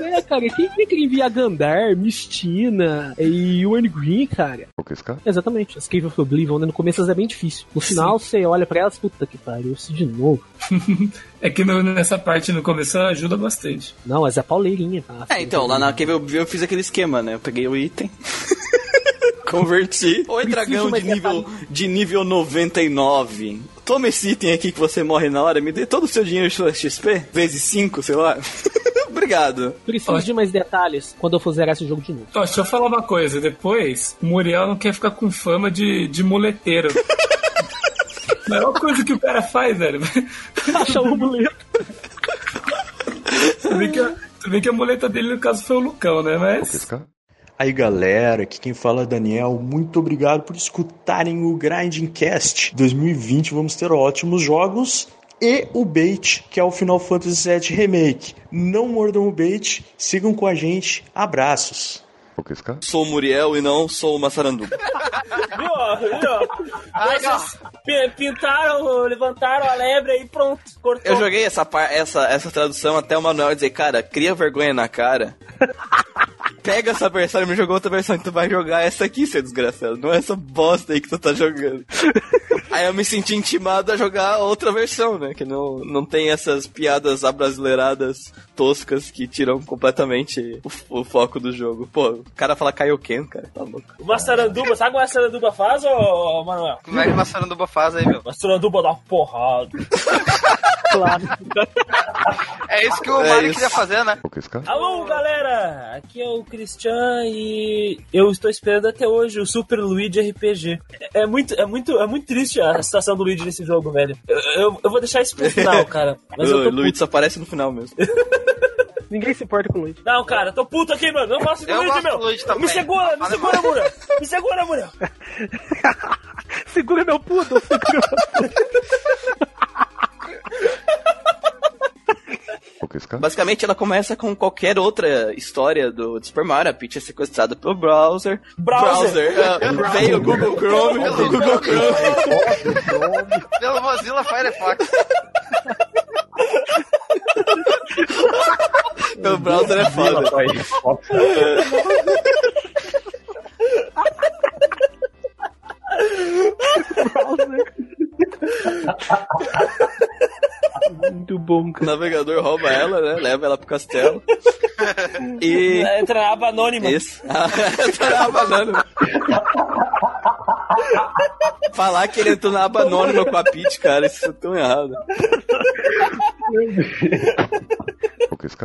Speaker 6: É, cara, quem quem que ele envia Gandar, Mistina e o Ernie Green, cara? Exatamente, as Cave of Oblivion, né? No começo é bem difícil. No final, você olha pra elas, puta que pariu, isso de novo. *laughs*
Speaker 2: É que no- nessa parte no começo ajuda bastante.
Speaker 6: Não, mas é pauleirinha. tá?
Speaker 1: É, então, lá na Cave of eu fiz aquele esquema, né? Eu peguei o item. *laughs* Converti. Oi, dragão de nível, de nível 99. Toma esse item aqui que você morre na hora, me dê todo o seu dinheiro de XP, vezes 5, sei lá. *laughs* Obrigado.
Speaker 6: Preciso de mais detalhes quando eu for zerar esse jogo de novo.
Speaker 2: Ó, deixa eu falar uma coisa. Depois, o Muriel não quer ficar com fama de, de muleteiro. A *laughs* maior coisa que o cara faz, velho. *laughs*
Speaker 6: Achar o muleto.
Speaker 2: Tu vê, que a, tu vê que a muleta dele, no caso, foi o Lucão, né? Mas.
Speaker 13: Aí galera, aqui quem fala é Daniel. Muito obrigado por escutarem o Grinding Cast. 2020 vamos ter ótimos jogos e o bait, que é o Final Fantasy VII Remake. Não mordam o bait, sigam com a gente. Abraços.
Speaker 1: Sou o Muriel e não sou o Massaranduba. *laughs*
Speaker 4: Vocês pi- pintaram, levantaram a lebre e pronto, cortou.
Speaker 1: Eu joguei essa, essa, essa tradução até o Manuel dizer, cara, cria vergonha na cara. *laughs* Pega essa versão e me jogou outra versão, e tu vai jogar essa aqui, seu desgraçado. Não é essa bosta aí que tu tá jogando. *laughs* aí eu me senti intimado a jogar outra versão, né? Que não, não tem essas piadas abrasileiradas toscas que tiram completamente o, o foco do jogo. Pô, o cara fala Kaioken, cara, tá louco.
Speaker 4: Uma saranduba, sabe como a saranduba faz, ô Manuel?
Speaker 12: Como é que uma saranduba faz aí, meu?
Speaker 4: Uma saranduba dá uma porrada. *laughs*
Speaker 6: Claro.
Speaker 12: É isso que o
Speaker 1: É
Speaker 12: Mario
Speaker 1: isso.
Speaker 12: queria fazer, né?
Speaker 4: Alô, galera! Aqui é o Cristian e eu estou esperando até hoje o Super Luigi RPG. É, é muito, é muito, é muito triste a situação do Luigi nesse jogo, velho. Eu, eu, eu vou deixar isso pro final, *laughs* cara. Mas eu
Speaker 1: o
Speaker 4: tô
Speaker 1: Luigi só aparece no final mesmo. *laughs*
Speaker 6: Ninguém se importa com o Luigi.
Speaker 4: Não, cara, tô puto aqui, mano. Não faço com
Speaker 12: Eu
Speaker 4: o Luigi,
Speaker 12: gosto
Speaker 4: meu.
Speaker 12: do Luigi.
Speaker 4: Me segura, me segura. Muriel. Me segura, Muriel. *laughs*
Speaker 6: Segura meu puto, segura meu *laughs*
Speaker 1: Basicamente, ela começa com qualquer outra história do, do Super Mario. A Peach é sequestrada pelo browser.
Speaker 4: Browser.
Speaker 1: ah, vem o Google Chrome. o Google Chrome.
Speaker 12: Pelo Mozilla Firefox. *laughs* *laughs*
Speaker 1: O browser é foda. *laughs*
Speaker 6: Muito bom,
Speaker 1: O navegador rouba ela, né? Leva ela pro castelo. E.
Speaker 4: Entra na aba anônima.
Speaker 1: Isso. *laughs* Entra na aba anônima. Falar que ele entrou na aba anônima com a Peach, cara, isso é tão errado.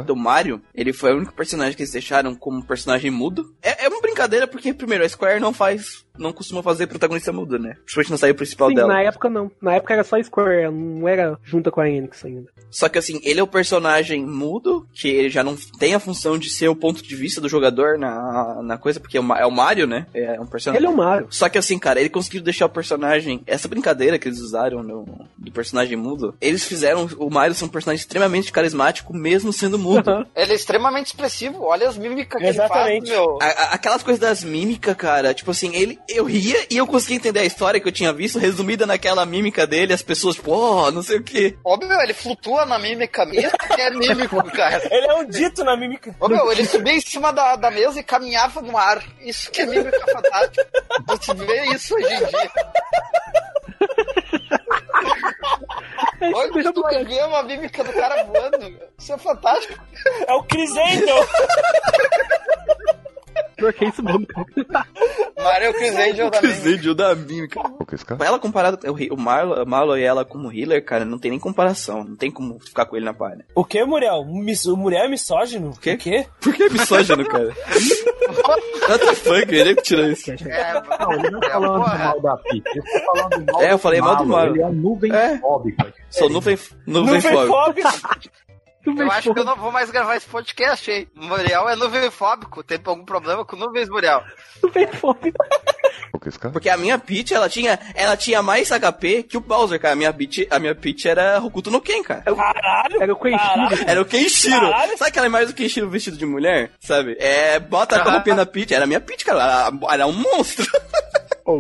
Speaker 1: Do Mario, ele foi o único personagem que eles deixaram como personagem mudo. É, é uma brincadeira porque, primeiro, a Square não faz. Não costuma fazer protagonista mudo, né? Principalmente não saiu principal
Speaker 6: Sim,
Speaker 1: dela.
Speaker 6: na época não. Na época era só Square, não era junta com a Enix ainda.
Speaker 1: Só que assim, ele é o personagem mudo, que ele já não tem a função de ser o ponto de vista do jogador na, na coisa, porque é o, é o Mario, né? É um personagem.
Speaker 6: Ele é o Mario.
Speaker 1: Só que assim, cara, ele conseguiu deixar o personagem. Essa brincadeira que eles usaram no, do personagem mudo, eles fizeram o Mario ser um personagem extremamente carismático, mesmo sendo mudo.
Speaker 12: Ele é extremamente expressivo. Olha as mímicas que
Speaker 4: Exatamente.
Speaker 12: ele faz, meu.
Speaker 1: A- a- aquelas coisas das mímicas, cara, tipo assim, ele eu ria e eu conseguia entender a história que eu tinha visto, resumida naquela mímica dele, as pessoas, tipo, oh, não sei o que.
Speaker 12: Ó, meu, ele flutua na mímica mesmo, que é mímico, *laughs* cara.
Speaker 4: Ele é um dito na mímica.
Speaker 12: Ô, meu, ele subia em cima da, da mesa e caminhava no ar. Isso que é mímica fantástica. Você vê isso hoje em dia. *laughs* Hoje tu vai ver uma mímica do cara voando. meu. Isso é fantástico.
Speaker 4: É o Chris Angel. *laughs*
Speaker 6: Pior que é isso mesmo, cara.
Speaker 12: Mario é o Chris Angel da mímica.
Speaker 1: Vídeo da mímica. Ela comparada, o, o Marlo, Marlo e ela como healer, cara, não tem nem comparação. Não tem como ficar com ele na palha.
Speaker 4: O que, Muriel? O mis- O Muriel é misógino? O
Speaker 1: quê?
Speaker 4: O quê?
Speaker 1: Por que misógino, cara? What the fuck, ele é que tirou isso.
Speaker 12: É,
Speaker 11: Não, ele não tá falando mal da Peach, ele tá falando mal
Speaker 1: É, eu falei mal do Mario.
Speaker 11: Ele é nuvem
Speaker 1: É.
Speaker 11: fóbica.
Speaker 1: Sou nuvem, nuvem,
Speaker 4: Nuvem
Speaker 1: fóbica.
Speaker 12: Eu acho que eu não vou mais gravar esse podcast, hein? O Muriel é nuvemfóbico. Tem algum problema com nuvens, Muriel?
Speaker 1: Porque a minha Peach, ela tinha, ela tinha mais HP que o Bowser, cara. A minha Peach, a minha Peach era Hokuto no Ken, cara.
Speaker 4: Caralho.
Speaker 6: Era o Kenshiro.
Speaker 1: Era o Kenshiro.
Speaker 4: Caralho.
Speaker 1: Sabe aquela imagem do Kenshiro vestido de mulher? Sabe? É, bota a roupinha da Peach. Era a minha Peach, cara. Ela era um monstro. *laughs*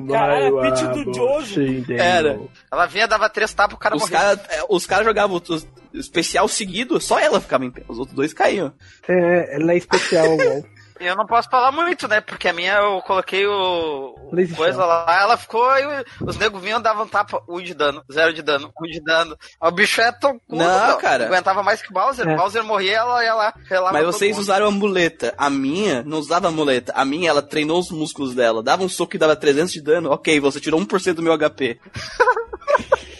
Speaker 4: Caralho, a pitch do Jojo.
Speaker 1: Era.
Speaker 12: Ela vinha, dava três tapas, o cara
Speaker 1: Os
Speaker 12: morria.
Speaker 1: caras os cara jogavam os- o especial seguido, só ela ficava em pé. Os outros dois caíam.
Speaker 6: É, ela é especial.
Speaker 12: E *laughs* eu não posso falar muito, né? Porque a minha eu coloquei o. coisa lá, ela ficou e os nego vinham davam tapa, um de dano, zero de dano, um de dano. O bicho é tão curto,
Speaker 1: Não,
Speaker 12: meu.
Speaker 1: cara.
Speaker 12: Aguentava mais que o Bowser.
Speaker 6: É.
Speaker 12: Bowser morria, ela ia lá,
Speaker 1: Mas vocês
Speaker 12: mundo.
Speaker 1: usaram a muleta. A minha não usava a muleta. A minha, ela treinou os músculos dela. Dava um soco e dava 300 de dano. Ok, você tirou 1% do meu HP. *laughs*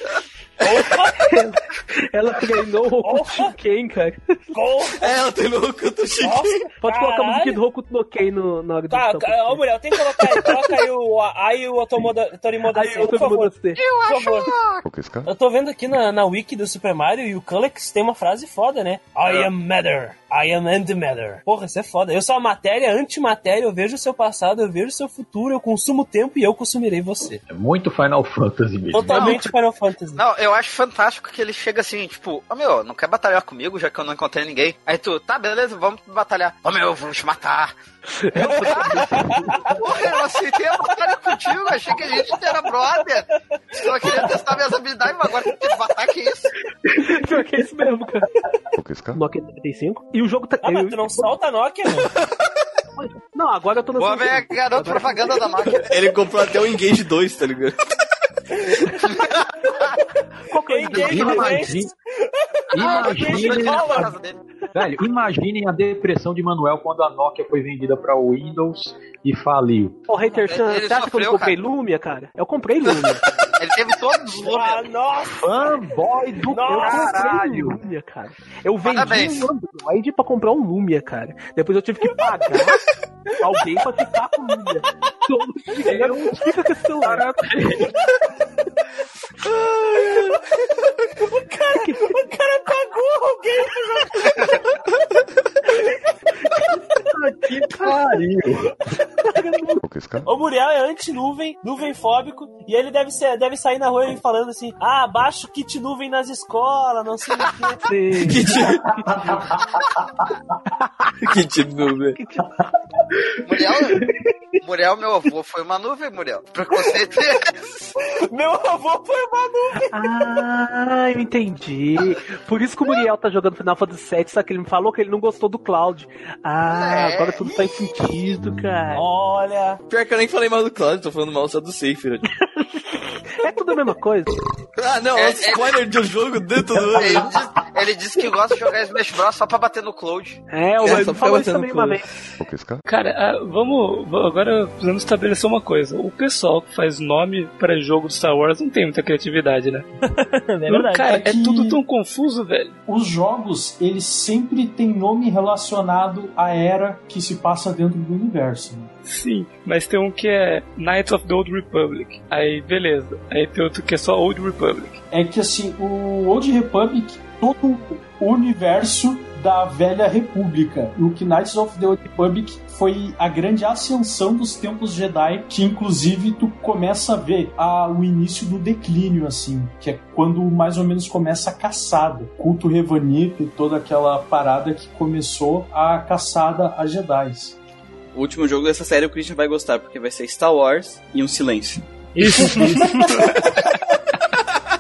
Speaker 6: Ela treinou o Hokuto no Ken, cara.
Speaker 1: É, ela treinou o Hokuto Shiken.
Speaker 6: Pode colocar a musiquinha do Hokuto no Ken no, na hora do
Speaker 4: Tá, ô Muriel, tem que colocar aí. Coloca aí o aí o Otomoda, Torimoda
Speaker 6: eu
Speaker 4: por
Speaker 6: tô
Speaker 4: favor.
Speaker 6: você.
Speaker 4: Por favor. Eu tô vendo aqui na, na wiki do Super Mario e o Calyx tem uma frase foda, né? I am matter. I am antimatter. Porra, isso é foda. Eu sou a matéria, antimatéria, eu vejo o seu passado, eu vejo o seu futuro, eu consumo o tempo e eu consumirei você.
Speaker 11: É muito Final Fantasy mesmo.
Speaker 4: Totalmente Final Fantasy.
Speaker 12: Não, eu acho fantástico que ele chega assim, tipo, ô meu, não quer batalhar comigo, já que eu não encontrei ninguém. Aí tu, tá, beleza, vamos batalhar. Ô meu, eu vou te matar. *laughs* Porra, eu aceitei a batalha contigo, achei que a gente era brother. Só queria testar minhas habilidades, mas agora tem que matar, que isso?
Speaker 6: Pior que é isso mesmo, cara. Nokia 35. E o jogo tá.
Speaker 4: Ah, mas tu não solta a Nokia, mano.
Speaker 6: Não, agora eu tô
Speaker 12: Vou ver a garota propaganda da máquina.
Speaker 1: Ele comprou até o Engage 2, tá ligado?
Speaker 6: É o
Speaker 11: Imagine, imagine, velho, imaginem a depressão de Manuel quando a Nokia foi vendida pra Windows e faliu.
Speaker 6: Ô, Hater Chan, você acha que eu não comprei Lumia, cara? Eu comprei Lumia. *laughs*
Speaker 12: Ele teve todos os
Speaker 4: Ah,
Speaker 12: Lumia.
Speaker 4: nossa!
Speaker 11: Fanboy do
Speaker 6: Eu
Speaker 11: caralho.
Speaker 6: Lumia, cara. Eu vendi
Speaker 12: Parabéns.
Speaker 6: um Android pra comprar um Lumia, cara. Depois eu tive que pagar *laughs* alguém pra ficar com o Lumia. Todo dinheiro fica com esse celular. *laughs*
Speaker 4: O cara pagou alguém
Speaker 11: Que pariu.
Speaker 4: O Muriel é anti-nuvem, nuvem fóbico, e ele deve, ser, deve sair na rua e falando assim: ah, baixa o kit nuvem nas escolas, não sei o quê.
Speaker 1: Que que tipo, velho.
Speaker 12: Muriel, Muriel, meu avô, foi uma nuvem, Muriel. Preconceito é.
Speaker 4: Meu avô foi uma nuvem.
Speaker 6: Ah, eu entendi. Por isso que o Muriel tá jogando Final Fantasy VII, só que ele me falou que ele não gostou do Cloud. Ah,
Speaker 12: É.
Speaker 6: agora tudo faz sentido, cara.
Speaker 4: Olha,
Speaker 1: Pior que eu nem falei mal do Cloud, tô falando mal só do Safer.
Speaker 6: É tudo a mesma coisa.
Speaker 1: ah, não,
Speaker 12: É,
Speaker 1: é, spoiler do jogo dentro do.
Speaker 12: Ele disse, ele disse que gosta de jogar Smash Bros só pra bater no Cloud.
Speaker 6: É, o
Speaker 1: É,
Speaker 6: ele
Speaker 1: só
Speaker 6: falou isso também uma
Speaker 1: no
Speaker 6: vez.
Speaker 2: Cara, ah, vamos. Agora precisamos estabelecer uma coisa. O pessoal que faz nome pra jogo do Star Wars não tem muita criatividade, né? *laughs*
Speaker 4: é verdade.
Speaker 2: Cara, é
Speaker 14: que-
Speaker 2: tudo tão confuso, velho.
Speaker 14: Os jogos, eles sempre têm nome relacionado à era que se passa dentro do universo. né?
Speaker 2: Sim, mas tem um que é Knights of the Old Republic. Aí, beleza. Aí tem outro que é só Old Republic.
Speaker 14: É que assim, o Old Republic, todo o universo da Velha República. O que Knights of the Old Republic foi a grande ascensão dos tempos Jedi, que inclusive tu começa a ver a, o início do declínio, assim, que é quando mais ou menos começa a caçada. Culto Revanita e toda aquela parada que começou a caçada a Jedi.
Speaker 1: O último jogo dessa série o Christian vai gostar, porque vai ser Star Wars e um silêncio.
Speaker 4: Isso, isso.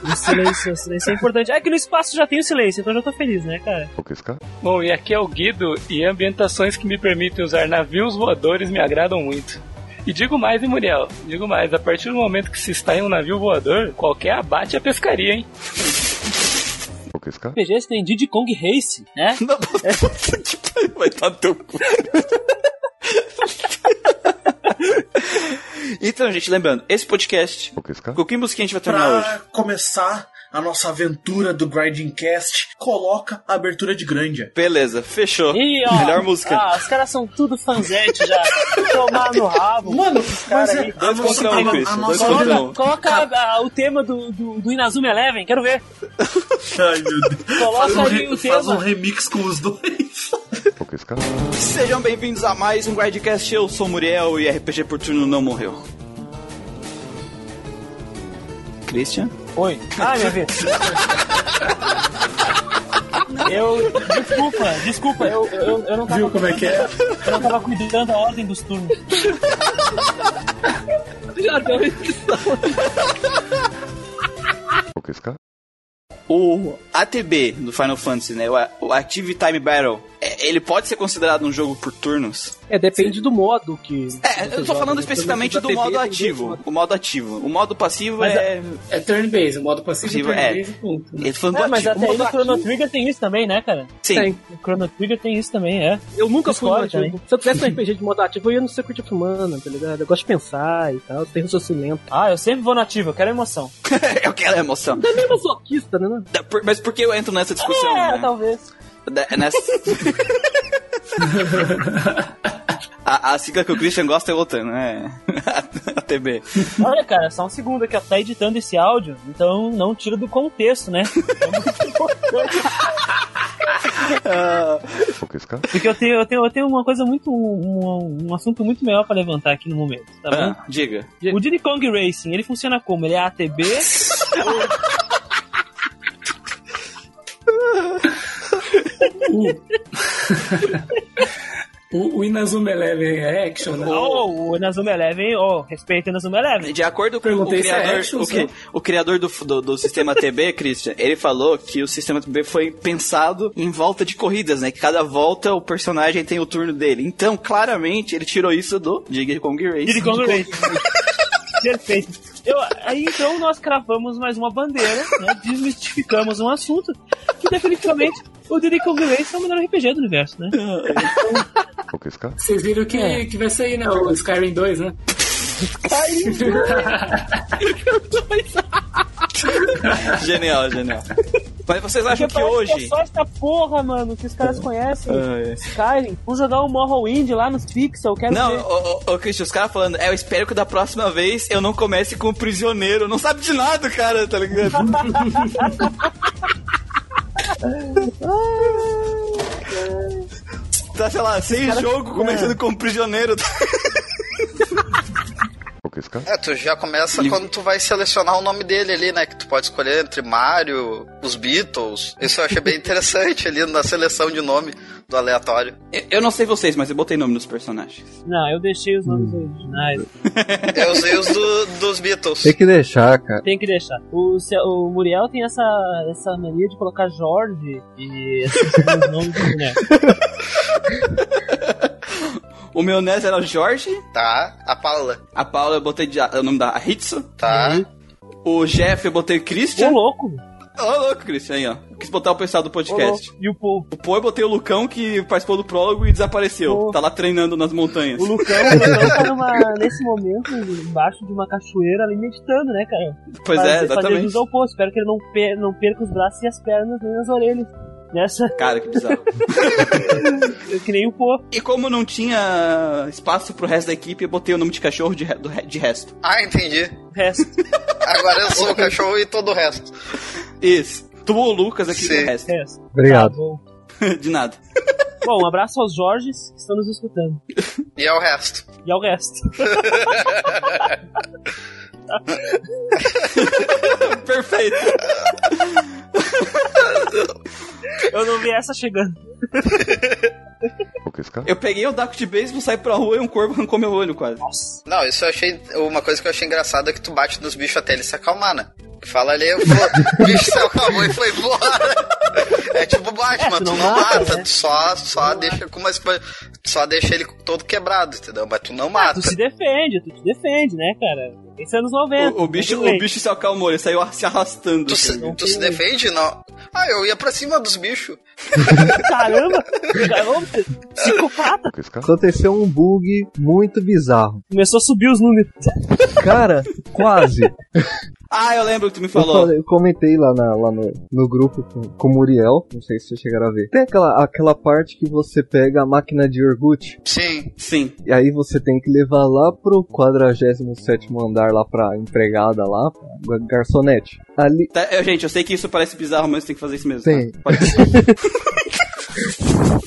Speaker 4: o *laughs* silêncio, o silêncio é importante. É que no espaço já tem o silêncio, então eu já tô feliz, né, cara?
Speaker 2: Bom, e aqui é o Guido, e ambientações que me permitem usar navios voadores me agradam muito. E digo mais, hein, Muriel? Digo mais, a partir do momento que se está em um navio voador, qualquer abate é pescaria, hein?
Speaker 4: RPG tem Diddy Kong Race, né? *laughs*
Speaker 1: Não, puta que pariu, vai estar no teu cu. *laughs* Então, gente, lembrando, esse podcast, com que música a gente vai terminar hoje?
Speaker 13: Pra começar a nossa aventura do Grinding Cast, coloca a abertura de Grandia.
Speaker 1: Beleza, fechou.
Speaker 4: Ih, ó,
Speaker 1: Melhor música.
Speaker 4: Ah, os caras são tudo fanzete já. Tomar no rabo.
Speaker 13: Mano,
Speaker 4: os caras
Speaker 13: mas é-
Speaker 4: aí.
Speaker 13: a nossa-
Speaker 1: contra um,
Speaker 13: a-
Speaker 1: Chris.
Speaker 13: a
Speaker 1: Dois
Speaker 13: nossa-
Speaker 1: contra um.
Speaker 4: Coloca, coloca a- o tema do, do, do Inazuma Eleven, quero ver.
Speaker 13: Ai, meu Deus.
Speaker 4: Coloca
Speaker 13: Faz um,
Speaker 4: aí
Speaker 13: re-
Speaker 4: o
Speaker 13: faz
Speaker 4: tema.
Speaker 13: um remix com os dois. *laughs*
Speaker 1: Sejam bem-vindos a mais um Grindcast. Eu sou Muriel e RPG por turno não morreu. Christian?
Speaker 4: Oi. Ah, minha vez. Eu. Desculpa, desculpa, eu, eu, eu não tava.
Speaker 13: Viu como é que é?
Speaker 4: Eu não tava cuidando da ordem dos turnos.
Speaker 6: Já deu.
Speaker 1: O ATB do Final Fantasy, né? O, Active Time Battle, ele pode ser considerado um jogo por turnos?
Speaker 6: É, depende do modo que.
Speaker 1: É, eu tô falando especificamente do modo ativo. O modo ativo. O modo passivo
Speaker 2: Mas
Speaker 1: é.
Speaker 2: É turn-based, o modo
Speaker 1: passivo
Speaker 2: é
Speaker 1: é.
Speaker 2: turn-based, ponto.
Speaker 1: Ele tá falando do
Speaker 4: É, mas
Speaker 1: ativo.
Speaker 4: até aí no Chrono Trigger tem isso também, né, cara?
Speaker 1: Sim.
Speaker 6: Tem.
Speaker 4: O Chrono Trigger tem isso também, é.
Speaker 6: Eu nunca fui no
Speaker 4: Discord
Speaker 6: ativo.
Speaker 4: também.
Speaker 6: Se eu tivesse um RPG de modo ativo, eu ia no Secret of Mana, tá ligado? Eu gosto de pensar e tal, tem raciocínio lento.
Speaker 4: Ah, eu sempre vou nativo, eu quero emoção. *laughs*
Speaker 1: eu quero emoção.
Speaker 6: É meio masoquista, né?
Speaker 1: Da- por- Mas por que eu entro nessa discussão?
Speaker 4: É,
Speaker 1: né?
Speaker 4: talvez.
Speaker 1: Da- Nessa... *laughs* a, a sigla que o Christian gosta é outra, né? *laughs* ATB.
Speaker 4: Olha, cara, só um segundo aqui, ó. Tá editando esse áudio, então não tira do contexto, né? É muito importante.
Speaker 1: Ah,
Speaker 4: Porque eu tenho, eu tenho, eu tenho uma coisa muito. Um, um assunto muito melhor pra levantar aqui no momento, tá bom?
Speaker 1: Ah, diga.
Speaker 4: O Diddy Kong Racing, ele funciona como? Ele é ATB? *laughs*
Speaker 2: O, o Inazuma Eleven é action, né?
Speaker 4: Oh, o Inazuma Eleven, oh, respeita o Inazuma Eleven.
Speaker 1: De acordo com o
Speaker 2: é
Speaker 1: criador,
Speaker 2: action,
Speaker 1: o, que-
Speaker 2: só.
Speaker 1: o criador do, do, do sistema TB, *laughs* Christian, ele falou que o sistema TB foi pensado em volta de corridas, né? Que cada volta o personagem tem o turno dele. Então, claramente, ele tirou isso do Diddy Kong.
Speaker 4: Diddy Kong *laughs* Racing. Perfeito. Eu, aí então nós cravamos mais uma bandeira, né? Desmistificamos um assunto que definitivamente o Diddy Kong Racing é o melhor RPG do universo, né?
Speaker 2: Vocês viram que, que vai sair, né? O Skyrim 2, né? *laughs*
Speaker 1: genial, genial. Mas vocês acham que
Speaker 4: Porque parece
Speaker 1: hoje...
Speaker 4: É só essa porra, mano, que os caras conhecem.
Speaker 1: Ah, é.
Speaker 4: Skyrim. Vamos jogar o Morrowind lá nos Pixel, quero
Speaker 1: Não,
Speaker 4: ver.
Speaker 1: ô, Christian, os caras falando, é, eu espero que da próxima vez eu não comece com o prisioneiro. Não sabe de nada, cara, tá ligado? *laughs* tá, sei lá, sem jogo,
Speaker 12: é.
Speaker 1: começando com *laughs*
Speaker 12: É, tu já começa quando tu vai selecionar o nome dele ali, né? Que tu pode escolher entre Mario, os Beatles. Isso eu achei bem interessante ali na seleção de nome do aleatório.
Speaker 1: Eu- Eu não sei vocês, mas eu botei nome nos personagens.
Speaker 4: Não, eu deixei os nomes originais. *laughs*
Speaker 12: Eu usei os do- dos Beatles.
Speaker 5: Tem que deixar, cara.
Speaker 4: Tem que deixar. O, o Muriel tem essa, essa mania de colocar Jorge e esses nomes do boneco. *laughs*
Speaker 1: O meu NES era o Jorge.
Speaker 12: Tá, a Paula.
Speaker 1: A Paula eu botei de, o nome da Hitsu.
Speaker 12: Tá.
Speaker 1: O Jeff eu botei Christian.
Speaker 4: Ô, louco.
Speaker 1: Ô, louco, Christian, aí, ó. Quis botar o pessoal do podcast.
Speaker 4: E o Paul?
Speaker 1: O Paul eu botei o Lucão que participou do prólogo e desapareceu. Tá lá treinando nas montanhas.
Speaker 4: O Lucão, o Lucão tá numa, nesse momento embaixo de uma cachoeira ali meditando, né, cara?
Speaker 1: Pois é, exatamente.
Speaker 4: Fazer ao posto. Espero que ele não, per- não perca os braços e as pernas nem as orelhas. Nessa.
Speaker 1: Cara, que bizarro. *laughs*
Speaker 4: que nem o Pô.
Speaker 1: E como não tinha espaço pro resto da equipe, eu botei o nome de cachorro de, re- do de resto.
Speaker 12: Ah, entendi.
Speaker 4: Resto. *laughs*
Speaker 12: Agora eu sou o cachorro e todo o resto.
Speaker 1: Isso. Tu ou o Lucas aqui
Speaker 12: Sim.
Speaker 1: do resto.
Speaker 4: Resto.
Speaker 5: Obrigado.
Speaker 4: Tá *laughs*
Speaker 1: de nada.
Speaker 4: Bom, um abraço aos Jorges que estão nos escutando.
Speaker 12: E é o resto.
Speaker 4: E ao resto.
Speaker 1: Perfeito. *laughs*
Speaker 4: Eu não vi essa chegando.
Speaker 1: Eu peguei o Daco de beisebol, saí pra rua e um corvo arrancou meu olho quase.
Speaker 12: Não, isso eu achei. Uma coisa que eu achei engraçada é que tu bate nos bichos até ele se acalmar, né? Fala ali, o bicho se acalmou e foi embora. *laughs* É tipo Batman,
Speaker 4: É, tu
Speaker 12: tu
Speaker 4: não
Speaker 12: não
Speaker 4: mata,
Speaker 12: mata,
Speaker 4: né?
Speaker 12: tu só, só deixa com coisas. Só deixa ele todo quebrado, entendeu? Mas tu não mata.
Speaker 4: Tu se defende, tu te defende, né, cara? Esse é anos 90.
Speaker 1: O, o bicho, o bicho se acalmou, ele saiu se arrastando.
Speaker 12: Tu, se, tu se defende? Não. Ah, eu ia pra cima dos bichos. *laughs*
Speaker 4: Caramba! Caramba, psicopata!
Speaker 5: Aconteceu um bug muito bizarro.
Speaker 4: Começou a subir os números.
Speaker 5: Cara, quase.
Speaker 1: Ah, eu lembro que tu me
Speaker 5: Eu,
Speaker 1: falou.
Speaker 5: falei- eu comentei lá, na- lá no, no grupo com, com o Muriel, não sei se vocês chegaram a ver. Tem aquela, aquela parte que você pega a máquina de iogurte.
Speaker 12: Sim.
Speaker 1: Sim.
Speaker 5: E aí você tem que levar lá pro 47 andar lá pra empregada lá, pra garçonete. Ali.
Speaker 1: Tá, eu- gente, eu sei que isso parece bizarro, mas tem que fazer isso mesmo.
Speaker 5: Tem.
Speaker 1: Tá? Pode... *laughs*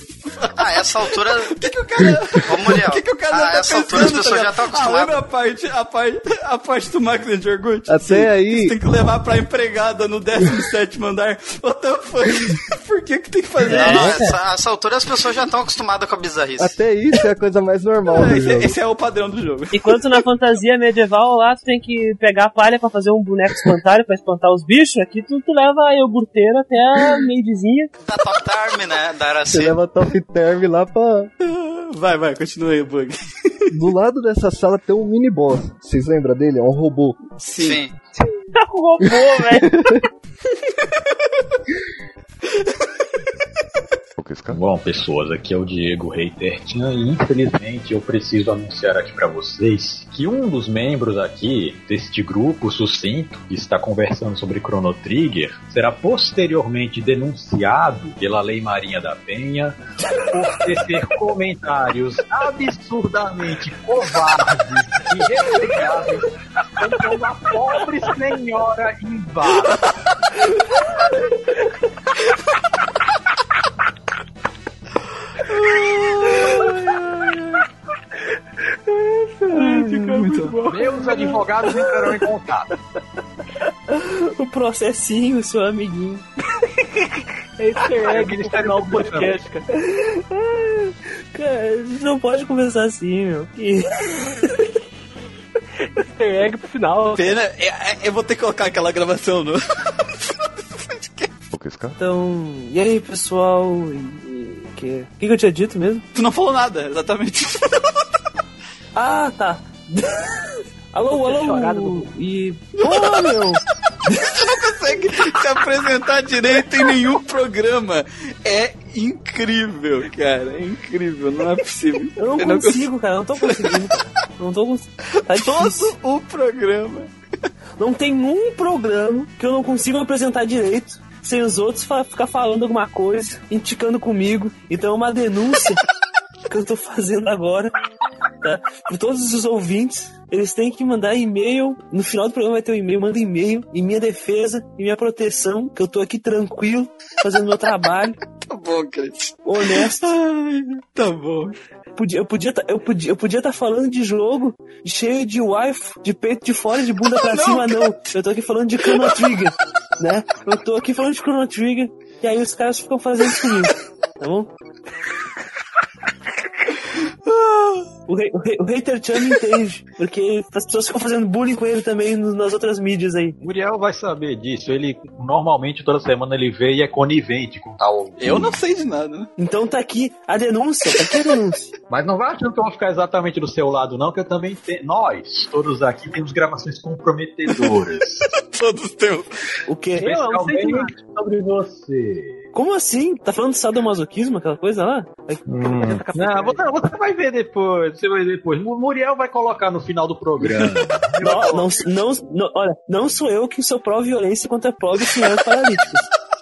Speaker 1: *laughs*
Speaker 12: Ah, essa altura. *laughs*
Speaker 1: O que, que o cara.
Speaker 12: Ô, Muriel.
Speaker 1: O que, que o cara
Speaker 12: ah,
Speaker 1: tá
Speaker 12: essa altura as
Speaker 1: pensando,
Speaker 12: pessoas
Speaker 1: tá
Speaker 12: já estão?
Speaker 1: Ah,
Speaker 12: acostumadas.
Speaker 1: a parte, a parte, a parte do máquina de iogurte?
Speaker 5: Até aí-
Speaker 1: Você tem que levar pra empregada no 17 andar. What the fuck? *laughs* Por que que tem que fazer
Speaker 12: Não, não,
Speaker 1: isso?
Speaker 12: essa, essa altura as pessoas já estão acostumadas com a bizarrice.
Speaker 5: Até isso é a coisa mais normal do
Speaker 1: Esse,
Speaker 5: jogo.
Speaker 1: esse é o padrão do jogo.
Speaker 4: Enquanto na fantasia medieval lá tu tem que pegar a palha pra fazer um boneco espantalho pra espantar os bichos, aqui tu, tu leva a iogurteira até a meidizinha.
Speaker 12: Da Top Term, né? Da
Speaker 5: Você
Speaker 12: Araci.
Speaker 5: leva top term lá pra.
Speaker 1: Vai, vai, continua aí o bug. *laughs*
Speaker 5: Do lado dessa sala tem um mini boss. Vocês lembram dele? É um robô.
Speaker 1: Sim.
Speaker 4: o *laughs* robô, velho. *laughs*
Speaker 11: Bom, pessoas, aqui é o Diego Reiter e infelizmente eu preciso anunciar aqui pra vocês que um dos membros aqui deste grupo sucinto que está conversando sobre Chrono Trigger será posteriormente denunciado pela Lei Marinha da Penha por tecer comentários absurdamente covardes e respeitáveis contra uma pobre senhora invada. Meus advogados entrarão em contato.
Speaker 4: O processinho, seu amiguinho.
Speaker 6: Easter egg é,
Speaker 11: no
Speaker 6: final do podcast, cara.
Speaker 4: Cara, não pode começar assim, meu. Que...
Speaker 6: Easter egg pro final.
Speaker 1: Pena, eu, eu vou ter que colocar aquela gravação no. *laughs*
Speaker 4: Então, e aí pessoal? E- e- O que, que eu tinha dito mesmo?
Speaker 1: Tu não falou nada, exatamente. *laughs*
Speaker 4: Ah, tá. *laughs* alô,
Speaker 6: Chorado
Speaker 4: alô. E. Porra, meu! *laughs*
Speaker 1: Tu não consegue se apresentar direito em nenhum programa. É incrível, cara. É incrível, não é possível.
Speaker 4: Eu não
Speaker 1: Eu não
Speaker 4: consigo, cara. Eu não tô conseguindo. Não tô conseguindo. Tá.
Speaker 1: Todo o programa.
Speaker 4: Não tem um programa que eu não consigo apresentar direito sem os outros fa- ficar falando alguma coisa, indicando comigo. Então é uma denúncia *laughs* que eu tô fazendo agora. Tá? Por todos os ouvintes, eles têm que mandar e-mail. No final do programa vai ter um e-mail. Manda e-mail em minha defesa, em minha proteção, que eu tô aqui tranquilo, fazendo meu trabalho.
Speaker 1: Tá bom, Cris.
Speaker 4: Honesto. *laughs*
Speaker 1: Ai, tá bom.
Speaker 4: Podia, eu podia tá, eu podia eu podia estar falando de jogo cheio de wife, de peito de fora, de bunda pra *laughs*
Speaker 1: Não,
Speaker 4: cima, não. Eu tô aqui falando de Chrono Trigger, né? Eu tô aqui falando de Chrono Trigger e aí os caras ficam fazendo isso comigo, tá bom? O, rei- o, rei- o hater Chan me entende, porque as pessoas ficam fazendo bullying com ele também nas outras mídias aí.
Speaker 11: Muriel vai saber disso. Ele normalmente toda semana ele vê e é conivente com tal.
Speaker 1: Eu não sei de nada, né?
Speaker 4: Então tá aqui a denúncia, tá aqui a denúncia. *laughs*
Speaker 11: Mas não vai achando que eu vou ficar exatamente do seu lado, não, que eu também tenho. Nós, todos aqui, temos gravações comprometedoras. *laughs*
Speaker 1: Todos temos.
Speaker 4: O quê?
Speaker 6: Eu não sei de nada.
Speaker 11: Especialmente sobre você.
Speaker 4: Como assim? Tá falando de sadomasoquismo, aquela coisa lá?
Speaker 11: Hum. Não, você, vai ver depois. Você vai ver depois. O Muriel vai colocar no final do programa. *laughs*
Speaker 4: Não, não, não, não- olha, não sou eu que sou pró-violência contra pró-senhores paralíticos,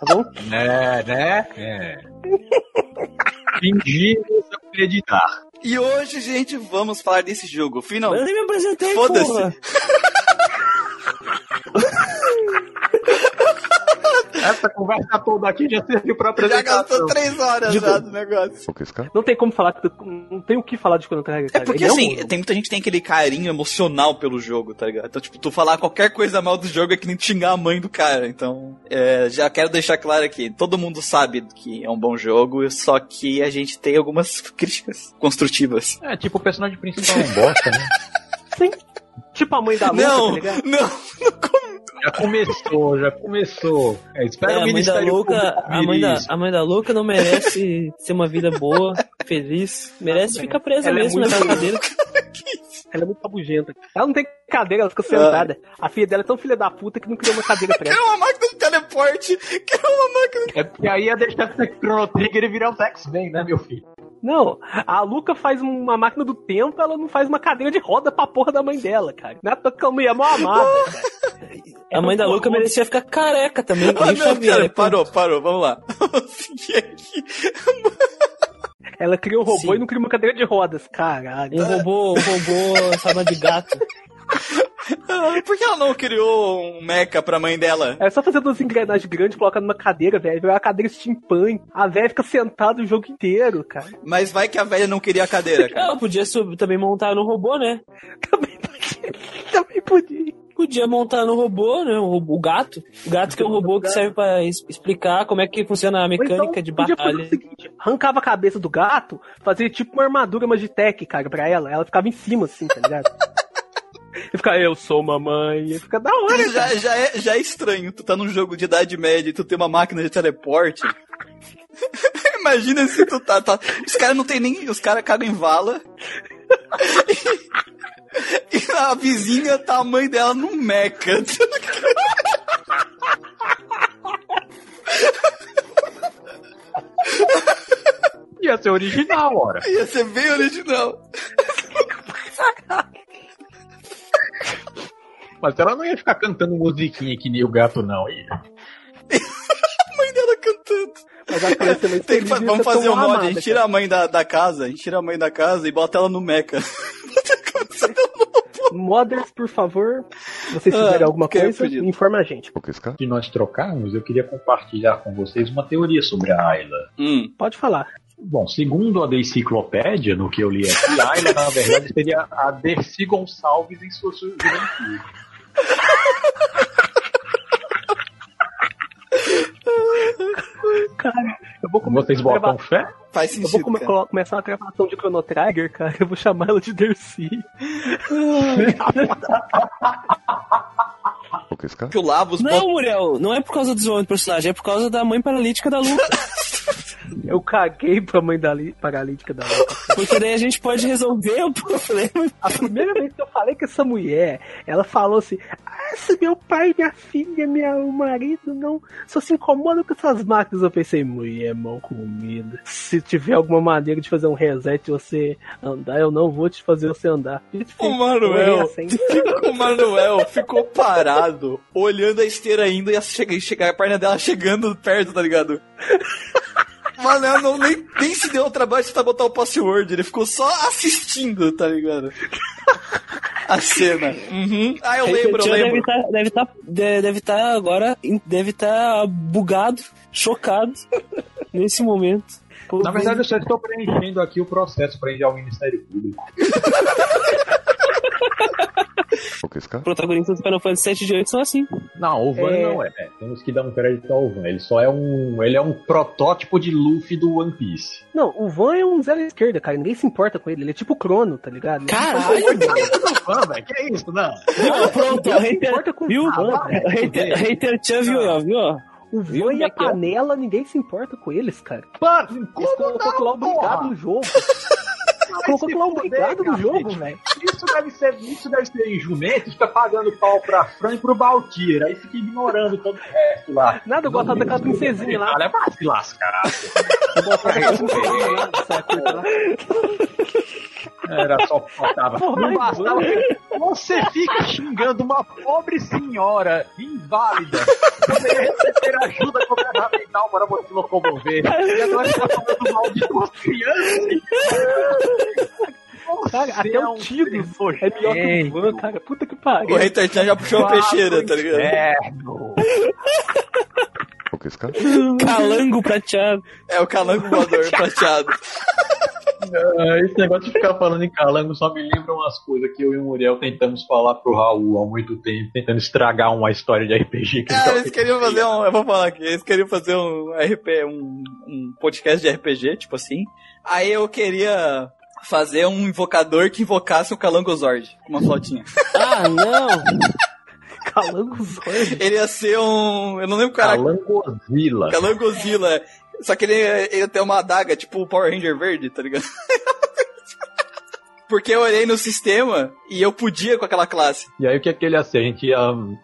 Speaker 4: tá bom?
Speaker 11: É, né? É. *laughs* Fingimos acreditar.
Speaker 1: E hoje, gente, vamos falar desse jogo.
Speaker 4: Eu
Speaker 1: Finalmente.
Speaker 4: nem me apresentei,
Speaker 1: Foda-se. *laughs* *laughs*
Speaker 11: Essa conversa toda aqui já serviu pra
Speaker 1: Já
Speaker 11: apresentação.
Speaker 1: gastou três horas
Speaker 4: Digo-
Speaker 1: já do negócio.
Speaker 6: Não tem como falar, não tem o que falar de Chrono Trigger,
Speaker 1: É
Speaker 6: cara.
Speaker 1: porque
Speaker 6: Ele
Speaker 1: assim,
Speaker 6: um-
Speaker 1: tem muita gente que tem aquele carinho emocional pelo jogo, tá ligado? Então, tipo, tu falar qualquer coisa mal do jogo é que nem xingar a mãe do cara. Então, é, já quero deixar claro aqui: todo mundo sabe que é um bom jogo, só que a gente tem algumas *laughs* críticas construtivas.
Speaker 11: É, tipo, o personagem principal é um *laughs* bosta, né?
Speaker 6: Tipo a mãe da Luca,
Speaker 1: não,
Speaker 6: tá ligado?
Speaker 1: não,
Speaker 11: Já começou, já começou. É, espera
Speaker 4: É,
Speaker 11: o
Speaker 4: a mãe da
Speaker 11: Ministério
Speaker 4: louca,
Speaker 11: Público
Speaker 4: a mãe da, a mãe da louca não merece ter uma vida boa, feliz. Merece ficar presa
Speaker 6: Ela é
Speaker 4: mesmo
Speaker 6: muito-
Speaker 4: nessa cadeira. *laughs*
Speaker 6: Ela é muito rabugenta. Ela não tem cadeira, ela fica sentada. A filha dela é tão filha da puta que não criou uma cadeira pra *laughs* ela.
Speaker 1: Quero uma máquina de teleporte! Quero uma máquina
Speaker 11: É porque aí ia deixar de ser Chrono Trigger e virar o X-Men, né, meu filho?
Speaker 6: Não, a Luca faz uma máquina do tempo, ela não faz uma cadeira de roda pra porra da mãe dela, cara. Não é mulher é mó amada, *laughs* cara.
Speaker 4: A mãe da louca merecia ficar careca também.
Speaker 1: Ah, não, pera,
Speaker 4: pô.
Speaker 1: parou, parou, vamos lá. *laughs* Vou seguir aqui.
Speaker 6: Ela cria um robô
Speaker 4: Sim.
Speaker 6: e não cria uma cadeira de rodas, caralho.
Speaker 4: Um robô, um robô, sabe, de gato. *laughs* *laughs*
Speaker 1: Por que ela não criou um mecha pra mãe dela?
Speaker 6: É só fazer duas engrenagens grandes, colocar numa cadeira, velho. Virar uma cadeira steampunk. A velha fica sentada o jogo inteiro, cara.
Speaker 1: Mas vai que a velha não queria a cadeira, cara.
Speaker 4: Ela podia sub- também montar no robô, né?
Speaker 6: Também podia. *laughs* Também podia.
Speaker 4: Podia montar no robô, né? O, robô- o gato. O gato que é um robô que serve pra es- explicar como é que funciona a
Speaker 6: Ou
Speaker 4: mecânica
Speaker 6: então,
Speaker 4: de
Speaker 6: podia fazer
Speaker 4: batalha.
Speaker 6: o seguinte, arrancava a cabeça do gato, fazia tipo uma armadura Magitech, cara, pra ela. Ela ficava em cima, assim, tá ligado? *laughs* E fica, eu sou mamãe. E fica da hora,
Speaker 1: Já, já, é, já é estranho. Tu tá num jogo de idade média e tu tem uma máquina de teleporte. *laughs* Imagina se tu tá. tá- os caras não tem nem. Os caras cagam em vala. E, *laughs* e a vizinha tá a mãe dela no meca. *laughs*
Speaker 11: Ia ser original, ora.
Speaker 1: Ia ser bem original.
Speaker 11: Mas ela não ia ficar cantando musiquinha que nem o gato, não. Ia. *laughs*
Speaker 1: A mãe dela cantando.
Speaker 6: Mas a criança não
Speaker 1: Tem que vamos fazer um mod, a gente tira a mãe da, da casa, a gente tira a mãe da casa e bota ela no meca. *laughs*
Speaker 6: Modders, por favor, se vocês
Speaker 1: Ah,
Speaker 6: fizerem alguma
Speaker 1: que
Speaker 6: coisa,
Speaker 1: fudido.
Speaker 6: informa a gente.
Speaker 11: Se nós trocarmos, eu queria compartilhar com vocês uma teoria sobre a Ayla.
Speaker 1: Hum.
Speaker 6: Pode falar.
Speaker 11: Bom, segundo a The Enciclopédia, no que eu li aqui, Ayla, na verdade, seria a Dercy Gonçalves em sua juventude.
Speaker 6: Cara, eu vou começar
Speaker 11: Vocês botam fé?
Speaker 1: Faz
Speaker 6: Eu vou
Speaker 1: sentido,
Speaker 6: come-
Speaker 1: cara.
Speaker 6: começar uma gravação de Chrono Trigger, cara. Eu vou chamar ela de Dercy. *laughs*
Speaker 1: Que o Lavos
Speaker 4: Não, Muriel, não é por causa do desenvolvimento do personagem, é por causa da mãe paralítica da Luca. *laughs* *laughs*
Speaker 6: Eu caguei pra mãe da li- paralítica da Luca.
Speaker 4: Porque daí a gente pode resolver o problema.
Speaker 6: A primeira vez que eu falei com essa mulher, ela falou assim: Ah, se meu pai, minha filha, meu marido não só se incomodam com essas máquinas. Eu pensei, mulher mal comida. Se tiver alguma maneira de fazer um reset e você andar, eu não vou te fazer você andar.
Speaker 1: O Manuel,
Speaker 6: Assim. *laughs*
Speaker 1: o Manuel ficou parado, olhando a esteira indo e chegar a perna dela chegando perto, tá ligado? *laughs* O Manuel não, nem, nem se deu o trabalho de tentar botar o password, ele ficou só assistindo, tá ligado? A cena. Uhum. Ah, eu lembro, eu lembro.
Speaker 4: Deve estar deve tá, de- deve tá agora, deve estar bugado, chocado *laughs* nesse momento.
Speaker 11: Na verdade, eu só estou preenchendo aqui o processo para enviar ao Ministério Público. *laughs*
Speaker 4: Protagonistas do Final Fantasy 7 de 8 são assim.
Speaker 11: Não, o Van
Speaker 6: É.
Speaker 11: não é. Temos que dar um crédito ao Van. Ele só é um. Ele é um protótipo de Luffy do One Piece.
Speaker 6: Não, o Van é um zero esquerda, cara. Ninguém se importa com ele. Ele é tipo o Crono, tá ligado?
Speaker 4: Caralho!
Speaker 11: Van, velho, que é isso, não?
Speaker 4: Não, pronto, hater,
Speaker 6: importa com
Speaker 4: viu?
Speaker 6: o Van, velho.
Speaker 4: Hater, Chan viu, ó, viu?
Speaker 6: O
Speaker 4: Viu
Speaker 6: Van
Speaker 4: como
Speaker 6: e
Speaker 4: é
Speaker 6: a
Speaker 4: é?
Speaker 6: panela, ninguém se importa com eles, cara.
Speaker 11: Mano,
Speaker 6: Eles colocou lá obrigado no jogo. *laughs* colocou lá jogo, velho.
Speaker 11: Isso deve ser, isso deve ser em jumento, fica pagando pau pra Fran e pro Baltir, aí fica ignorando todo o resto lá.
Speaker 6: Nada, eu gostava daquela princesinha lá.
Speaker 11: Olha, vai se lascar.
Speaker 6: Eu gostava daquela princesinha lá.
Speaker 11: Era só que faltava.
Speaker 6: Porra,
Speaker 11: Não bastava. Você fica xingando uma pobre senhora inválida. Poderia receber ajuda governamental para você locomover. E agora você tá falando mal de duas crianças.
Speaker 6: Cara, até
Speaker 11: é
Speaker 6: o
Speaker 11: um
Speaker 6: Tidus é melhor que o Van, cara. Puta que pariu.
Speaker 1: O Chan já puxou a peixeira, tá ligado?
Speaker 11: Inferno. *laughs*
Speaker 4: Calango prateado.
Speaker 1: É o calango voador *laughs* prateado.
Speaker 11: Ah, Esse negócio de ficar falando em calango só me lembra umas coisas que eu e o Muriel tentamos falar pro Raul há muito tempo, tentando estragar uma história de RPG que
Speaker 1: Ah,
Speaker 11: tava
Speaker 1: eles queriam fazer um. Eu vou falar aqui. Eles queriam fazer um RP, um, um podcast de RPG, tipo assim. Aí eu queria fazer um invocador que invocasse o Calango Zord com uma flotinha.
Speaker 4: Ah, não! *laughs* *laughs*
Speaker 6: Calango Zord.
Speaker 1: Ele ia ser um. Eu não lembro o cara.
Speaker 11: Calangozilla.
Speaker 1: Calangozilla. Só que ele, ele ia ter uma adaga, tipo o Power Ranger verde, tá ligado? *laughs* Porque eu olhei no sistema e eu podia com aquela classe.
Speaker 11: E aí o que é que ele ia ser? A gente ia.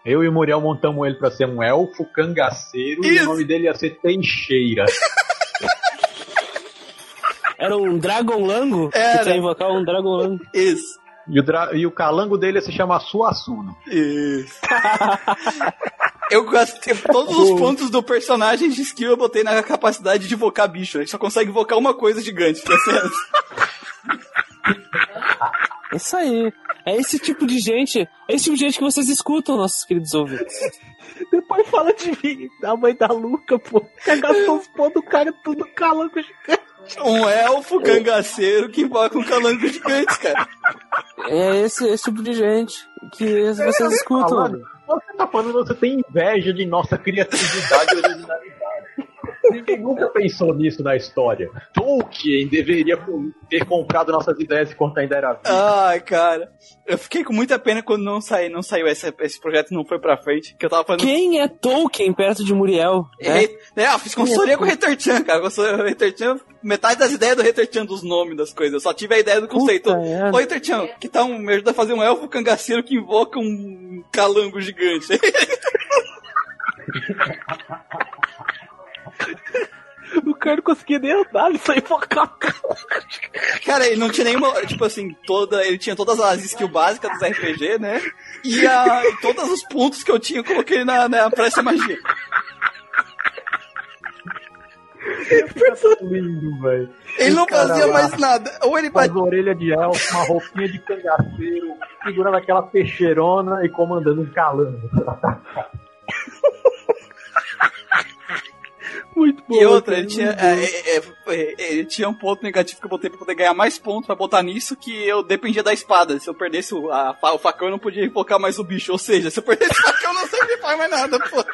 Speaker 11: Eu e o Muriel montamos ele pra ser um elfo cangaceiro e
Speaker 1: Isso.
Speaker 11: o nome dele ia ser Teixeira.
Speaker 4: Era um Dragon Lango?
Speaker 1: Era.
Speaker 4: Ia invocar um Dragon Lango.
Speaker 1: Isso.
Speaker 11: E o, dra- e o calango dele ia se chamar Suassuno.
Speaker 1: Isso. *laughs* Eu gastei todos os pontos do personagem de skill eu botei na capacidade de invocar bicho. Ele só consegue invocar uma coisa gigante, que é essa.
Speaker 4: Isso aí. É esse tipo de gente. É esse tipo de gente que vocês escutam, nossos queridos ouvintes.
Speaker 6: Depois fala de mim, da mãe da Luca, pô. Que gastou os pontos do cara tudo calango gigante.
Speaker 1: Um elfo cangaceiro que invoca um calango gigante, cara.
Speaker 4: É esse, esse tipo de gente que vocês escutam.
Speaker 11: Falando, Você tá falando que você tem inveja de nossa criatividade e originalidade. Ninguém nunca pensou nisso na história. Tolkien deveria ter comprado nossas ideias enquanto ainda era vivo.
Speaker 1: Ai, cara. Eu fiquei com muita pena quando não, saí, não saiu esse, esse projeto não foi pra frente. Que eu tava falando.
Speaker 4: Quem é Tolkien perto de Muriel? né?
Speaker 1: É, é, eu fiz consultoria com o Hater Chan, cara. Consultoria Hater Chan, metade das ideias do Hater Chan, dos nomes das coisas. Eu só tive a ideia do conceito.
Speaker 4: merda.
Speaker 1: Ô, Hater Chan, que tal um, me ajuda a fazer um elfo cangaceiro que invoca um calango gigante? *laughs* *laughs*
Speaker 6: O cara não conseguia nem andar, ele só invocava.
Speaker 1: Cara, ele não tinha nenhuma, tipo assim, toda, ele tinha todas as skills básicas dos RPG, né? E, a, e todos os pontos que eu tinha, eu coloquei na, na pressa magia.
Speaker 11: Lindo, velho.
Speaker 1: Ele não fazia
Speaker 11: lá,
Speaker 1: mais nada. Ou ele
Speaker 11: Com as orelhas de elfo, uma roupinha de cangaceiro, segurando aquela peixeirona e comandando um calango.
Speaker 6: Muito bom.
Speaker 1: E outra,
Speaker 6: cara,
Speaker 1: ele tinha, é, é, é, é, ele tinha um ponto negativo que eu botei pra poder ganhar mais pontos pra botar nisso, que eu dependia da espada. Se eu perdesse o, a o facão, eu não podia invocar mais o bicho. Ou seja, se eu perdesse o facão, eu não sei faz mais nada, pô.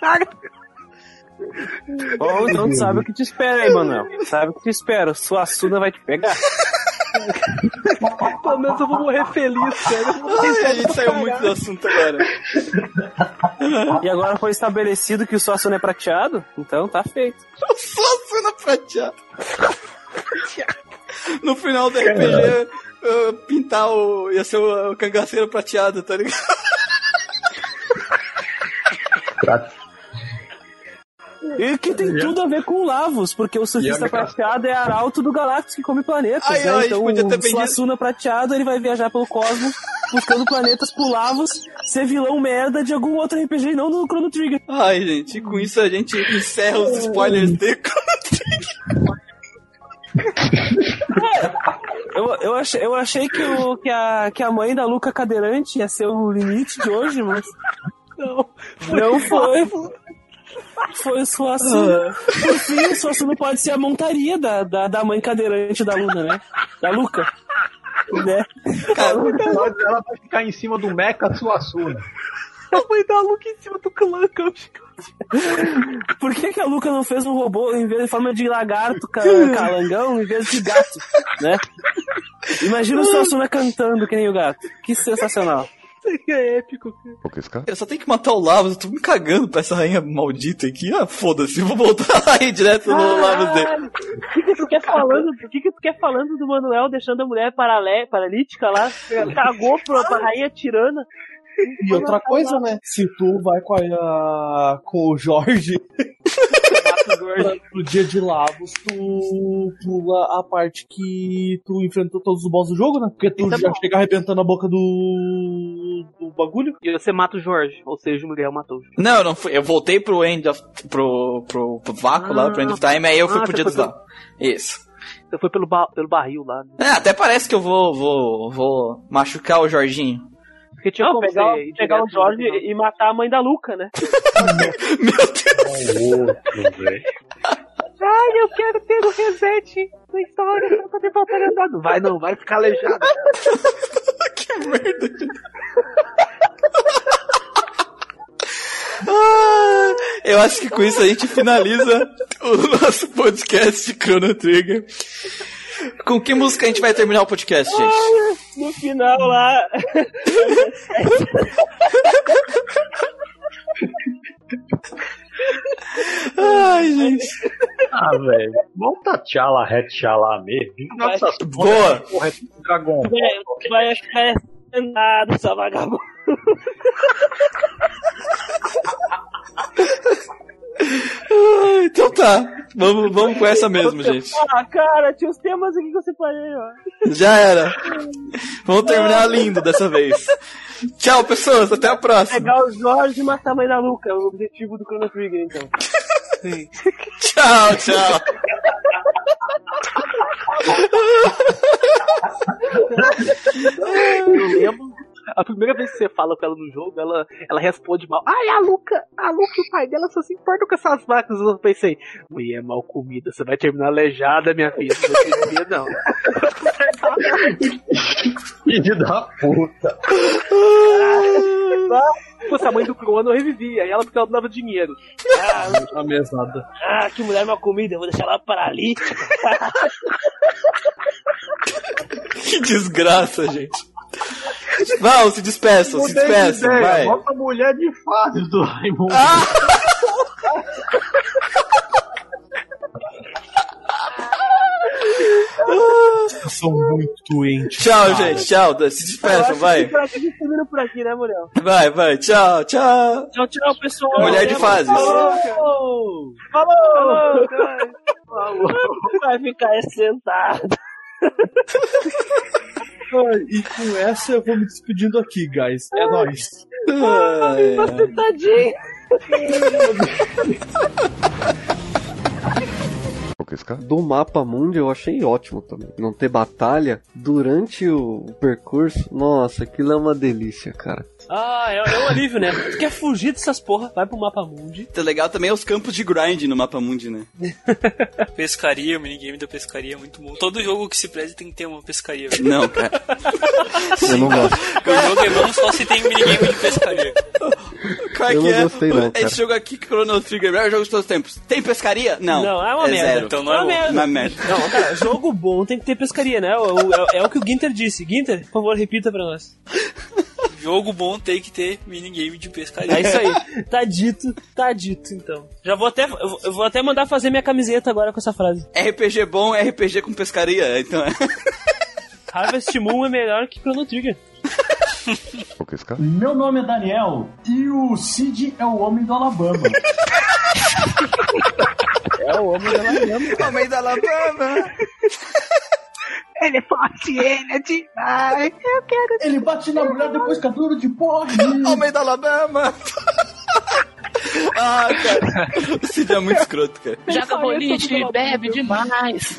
Speaker 6: Cara.
Speaker 4: Bom, então tu sabe o que te espera aí, Manuel. Sabe o que te espera. Sua Suna vai te pegar. *laughs*
Speaker 6: Pelo menos eu vou morrer feliz, cara.
Speaker 1: Ai, a gente saiu
Speaker 6: caralho.
Speaker 1: muito do assunto agora.
Speaker 4: E agora foi estabelecido que o sua Suna é prateado, então tá feito. *laughs*
Speaker 1: Só cena prateada. No final do RPG, pintar o. ia ser o, o cangaceiro prateado, tá ligado?
Speaker 4: E que tem tudo a ver com o Lavos, porque o surfista prateado é arauto do Galactus que come planetas,
Speaker 1: Ai,
Speaker 4: né?
Speaker 1: ai,
Speaker 4: então o Suassuna prateado ele vai viajar pelo cosmos buscando planetas pro Lavos ser vilão merda de algum outro RPG não no Chrono Trigger.
Speaker 1: Ai, gente, com isso a gente encerra os spoilers de
Speaker 4: Eu, eu, achei, eu achei que, o, que, a, que a mãe da Luca cadeirante ia ser o limite de hoje, mas. Não, não foi. Foi o Suassuna. Por fim, o Suassuna pode ser a montaria da, da, da mãe cadeirante da Luna, né? Da Luca. Né?
Speaker 11: Ela vai ficar em cima do Mecha Suassuna.
Speaker 6: A mãe da Luca em cima do clã, cara.
Speaker 4: Por que, que a Luca não fez um robô em vez de forma de lagarto ca- *laughs* calangão em vez de gato, né? Imagina o Suassuna cantando que nem o gato. Que sensacional.
Speaker 6: Seria *laughs* épico, cara.
Speaker 1: Eu só tenho que matar o Lavos, eu tô me cagando pra essa rainha maldita aqui. Ah, foda-se, vou voltar *laughs* aí direto no Lavos dele.
Speaker 6: O que, que tu quer falando? O que, que tu quer falando do Manuel deixando a mulher paralé, paralítica lá? Cagou pra, pra rainha tirana.
Speaker 15: E outra coisa, né? Se tu vai com, a, com o Jorge pro dia de Lavos, tu pula a parte que tu enfrentou todos os boss do jogo, né? Porque tu
Speaker 6: Isso é
Speaker 15: já
Speaker 6: bom.
Speaker 15: chega arrebentando a boca do, do bagulho.
Speaker 6: E você mata o Jorge, ou seja, o Miguel matou o Jorge.
Speaker 1: Não, eu não fui. Eu voltei pro End of. pro, pro, pro vácuo lá, pro End of Time, aí eu fui
Speaker 6: Ah,
Speaker 1: pro dia dos Lavos. Isso.
Speaker 6: Você foi pelo, ba- pelo barril lá. Né?
Speaker 1: É, até parece que eu vou, vou, vou machucar o Jorginho.
Speaker 6: Porque tinha
Speaker 16: Não,
Speaker 6: como
Speaker 16: pegar,
Speaker 6: você
Speaker 16: pegar o Jorge e matar a mãe da Luca, né? *laughs*
Speaker 6: Ai, eu quero ter o reset da história, só pra ter faltado andado. Vai não, vai ficar aleijado. *laughs*
Speaker 1: que merda. Ah, eu acho que com isso a gente finaliza o nosso podcast de Chrono Trigger. Com que música a gente vai terminar o podcast, gente?
Speaker 16: No final lá.
Speaker 1: Ai, gente.
Speaker 11: Ah, velho. Vamos tchala, retchala mesmo. Nossa,
Speaker 1: Boa.
Speaker 11: Porra, é Dragon Ball.
Speaker 16: Vai, ficar sentado, essa vagabunda.
Speaker 1: Ah, então tá. Vamos, vamos com essa mesmo, gente.
Speaker 16: Ah, cara, tinha os temas aqui que eu separei, ó.
Speaker 1: Já era. Vamos terminar lindo dessa vez. Tchau, pessoas. Até a próxima.
Speaker 16: Pegar o Jorge e matar a mãe da Luca, é o objetivo do Chrono Trigger, então. *laughs*
Speaker 1: Tchau, tchau. *laughs*
Speaker 6: Eu lembro. A primeira vez que você fala com ela no jogo, ela, ela responde mal. Ai, a Luca, a Luca e o pai dela só se importam com essas vacas. Eu pensei, mulher mal comida, você vai terminar aleijada, minha filha. Não dinheiro, não. *laughs*
Speaker 11: Filho da puta.
Speaker 6: Se fosse a mãe do Croano, eu revivia. Aí ela porque ela dava dinheiro.
Speaker 15: A mesada.
Speaker 16: Ah, que mulher mal comida, eu vou deixar ela paralítica. *laughs*
Speaker 1: Que desgraça, gente. Vão, se despeçam, se
Speaker 11: de
Speaker 1: despeçam,
Speaker 11: ideia,
Speaker 1: vai.
Speaker 11: Bota a mulher de fases do Raimundo.
Speaker 15: Vocês são muito doentes.
Speaker 1: Tchau,
Speaker 15: cara.
Speaker 1: gente, tchau. Se despeçam, vai.
Speaker 16: Aqui, termina por aqui, né, Muriel?
Speaker 1: Vai, vai, tchau, tchau.
Speaker 16: Tchau, tchau, pessoal.
Speaker 1: Mulher de fases.
Speaker 16: Falou! Falou! Falou! Vai ficar sentado.
Speaker 15: E com essa eu vou me despedindo aqui, guys. É nóis. *laughs*
Speaker 16: Tá sentadinho.
Speaker 5: Do mapa mundo eu achei ótimo também. Não ter batalha durante o percurso, nossa, aquilo é uma delícia, cara.
Speaker 3: Ah, é, é um alívio, né? Tu quer fugir dessas porra, vai pro mapa mundi.
Speaker 1: Tá legal também é os campos de grind no mapa mundi, né? *laughs*
Speaker 17: Pescaria, o minigame da pescaria é muito bom. Todo jogo que se preze tem que ter uma pescaria.
Speaker 1: Não, cara.
Speaker 5: Eu não gosto.
Speaker 17: O jogo é bom só se tem minigame de pescaria.
Speaker 1: Qual é
Speaker 5: Eu
Speaker 1: que
Speaker 5: não
Speaker 1: é?
Speaker 5: gostei não, cara.
Speaker 1: Esse jogo aqui, Chrono Trigger, é o melhor jogo de todos os tempos. Tem pescaria? Não.
Speaker 3: Não, é uma merda.
Speaker 1: zero.
Speaker 17: Então não é
Speaker 3: uma
Speaker 17: bom.
Speaker 3: merda.
Speaker 1: Uma merda.
Speaker 3: Não, cara, jogo bom tem que ter pescaria, né? O- É, é o que o Ginter disse. Ginter, por favor, repita pra nós.
Speaker 17: Jogo bom tem que ter minigame de pescaria.
Speaker 3: É isso aí. Tá dito, tá dito, então. Já vou até, eu vou- eu vou até mandar fazer minha camiseta agora com essa frase.
Speaker 1: RPG bom é RPG com pescaria, então é.
Speaker 3: Harvest Moon é melhor que Chrono Trigger. *laughs* *laughs*
Speaker 14: Meu nome é Daniel e o Cid é o homem do Alabama. *laughs*
Speaker 4: É o homem da Alabama.
Speaker 1: Homem da Alabama.
Speaker 6: Ele é forte, ele é demais. Eu quero.
Speaker 14: Ele bate na mulher depois que é duro de porre.
Speaker 1: Homem da Alabama. Ah, cara. O Cid é muito escroto, cara.
Speaker 6: Joga boliche bebe demais.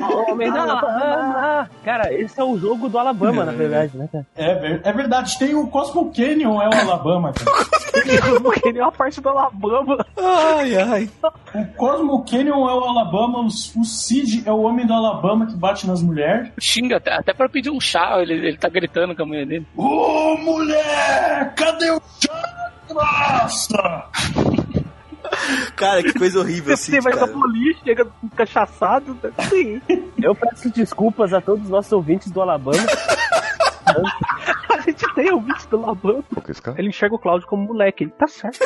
Speaker 6: *laughs*
Speaker 4: Homem da Alabama. Cara, esse é o jogo do Alabama, na verdade, né, cara?
Speaker 14: É, é verdade, tem o Cosmo Canyon, é o Alabama. Cara. *laughs*
Speaker 6: Ele é uma parte do Alabama.
Speaker 1: Ai, ai.
Speaker 14: O Cosmo Canyon é o Alabama, o, o Cid é o homem do Alabama que bate nas mulheres.
Speaker 2: Xinga até, até pra pedir um chá, ele, ele tá gritando com a mulher dele.
Speaker 14: Ô mulher, cadê o chá? Nossa!
Speaker 1: Cara, que coisa horrível,
Speaker 6: Você
Speaker 1: Cid,
Speaker 6: vai pra
Speaker 1: cara.
Speaker 6: boliche, chega cachaçado. Sim.
Speaker 4: Eu peço desculpas a todos os nossos ouvintes do Alabama.
Speaker 6: A gente tem ouvinte do Alabama. Ele enxerga o Cláudio como moleque. Ele tá certo.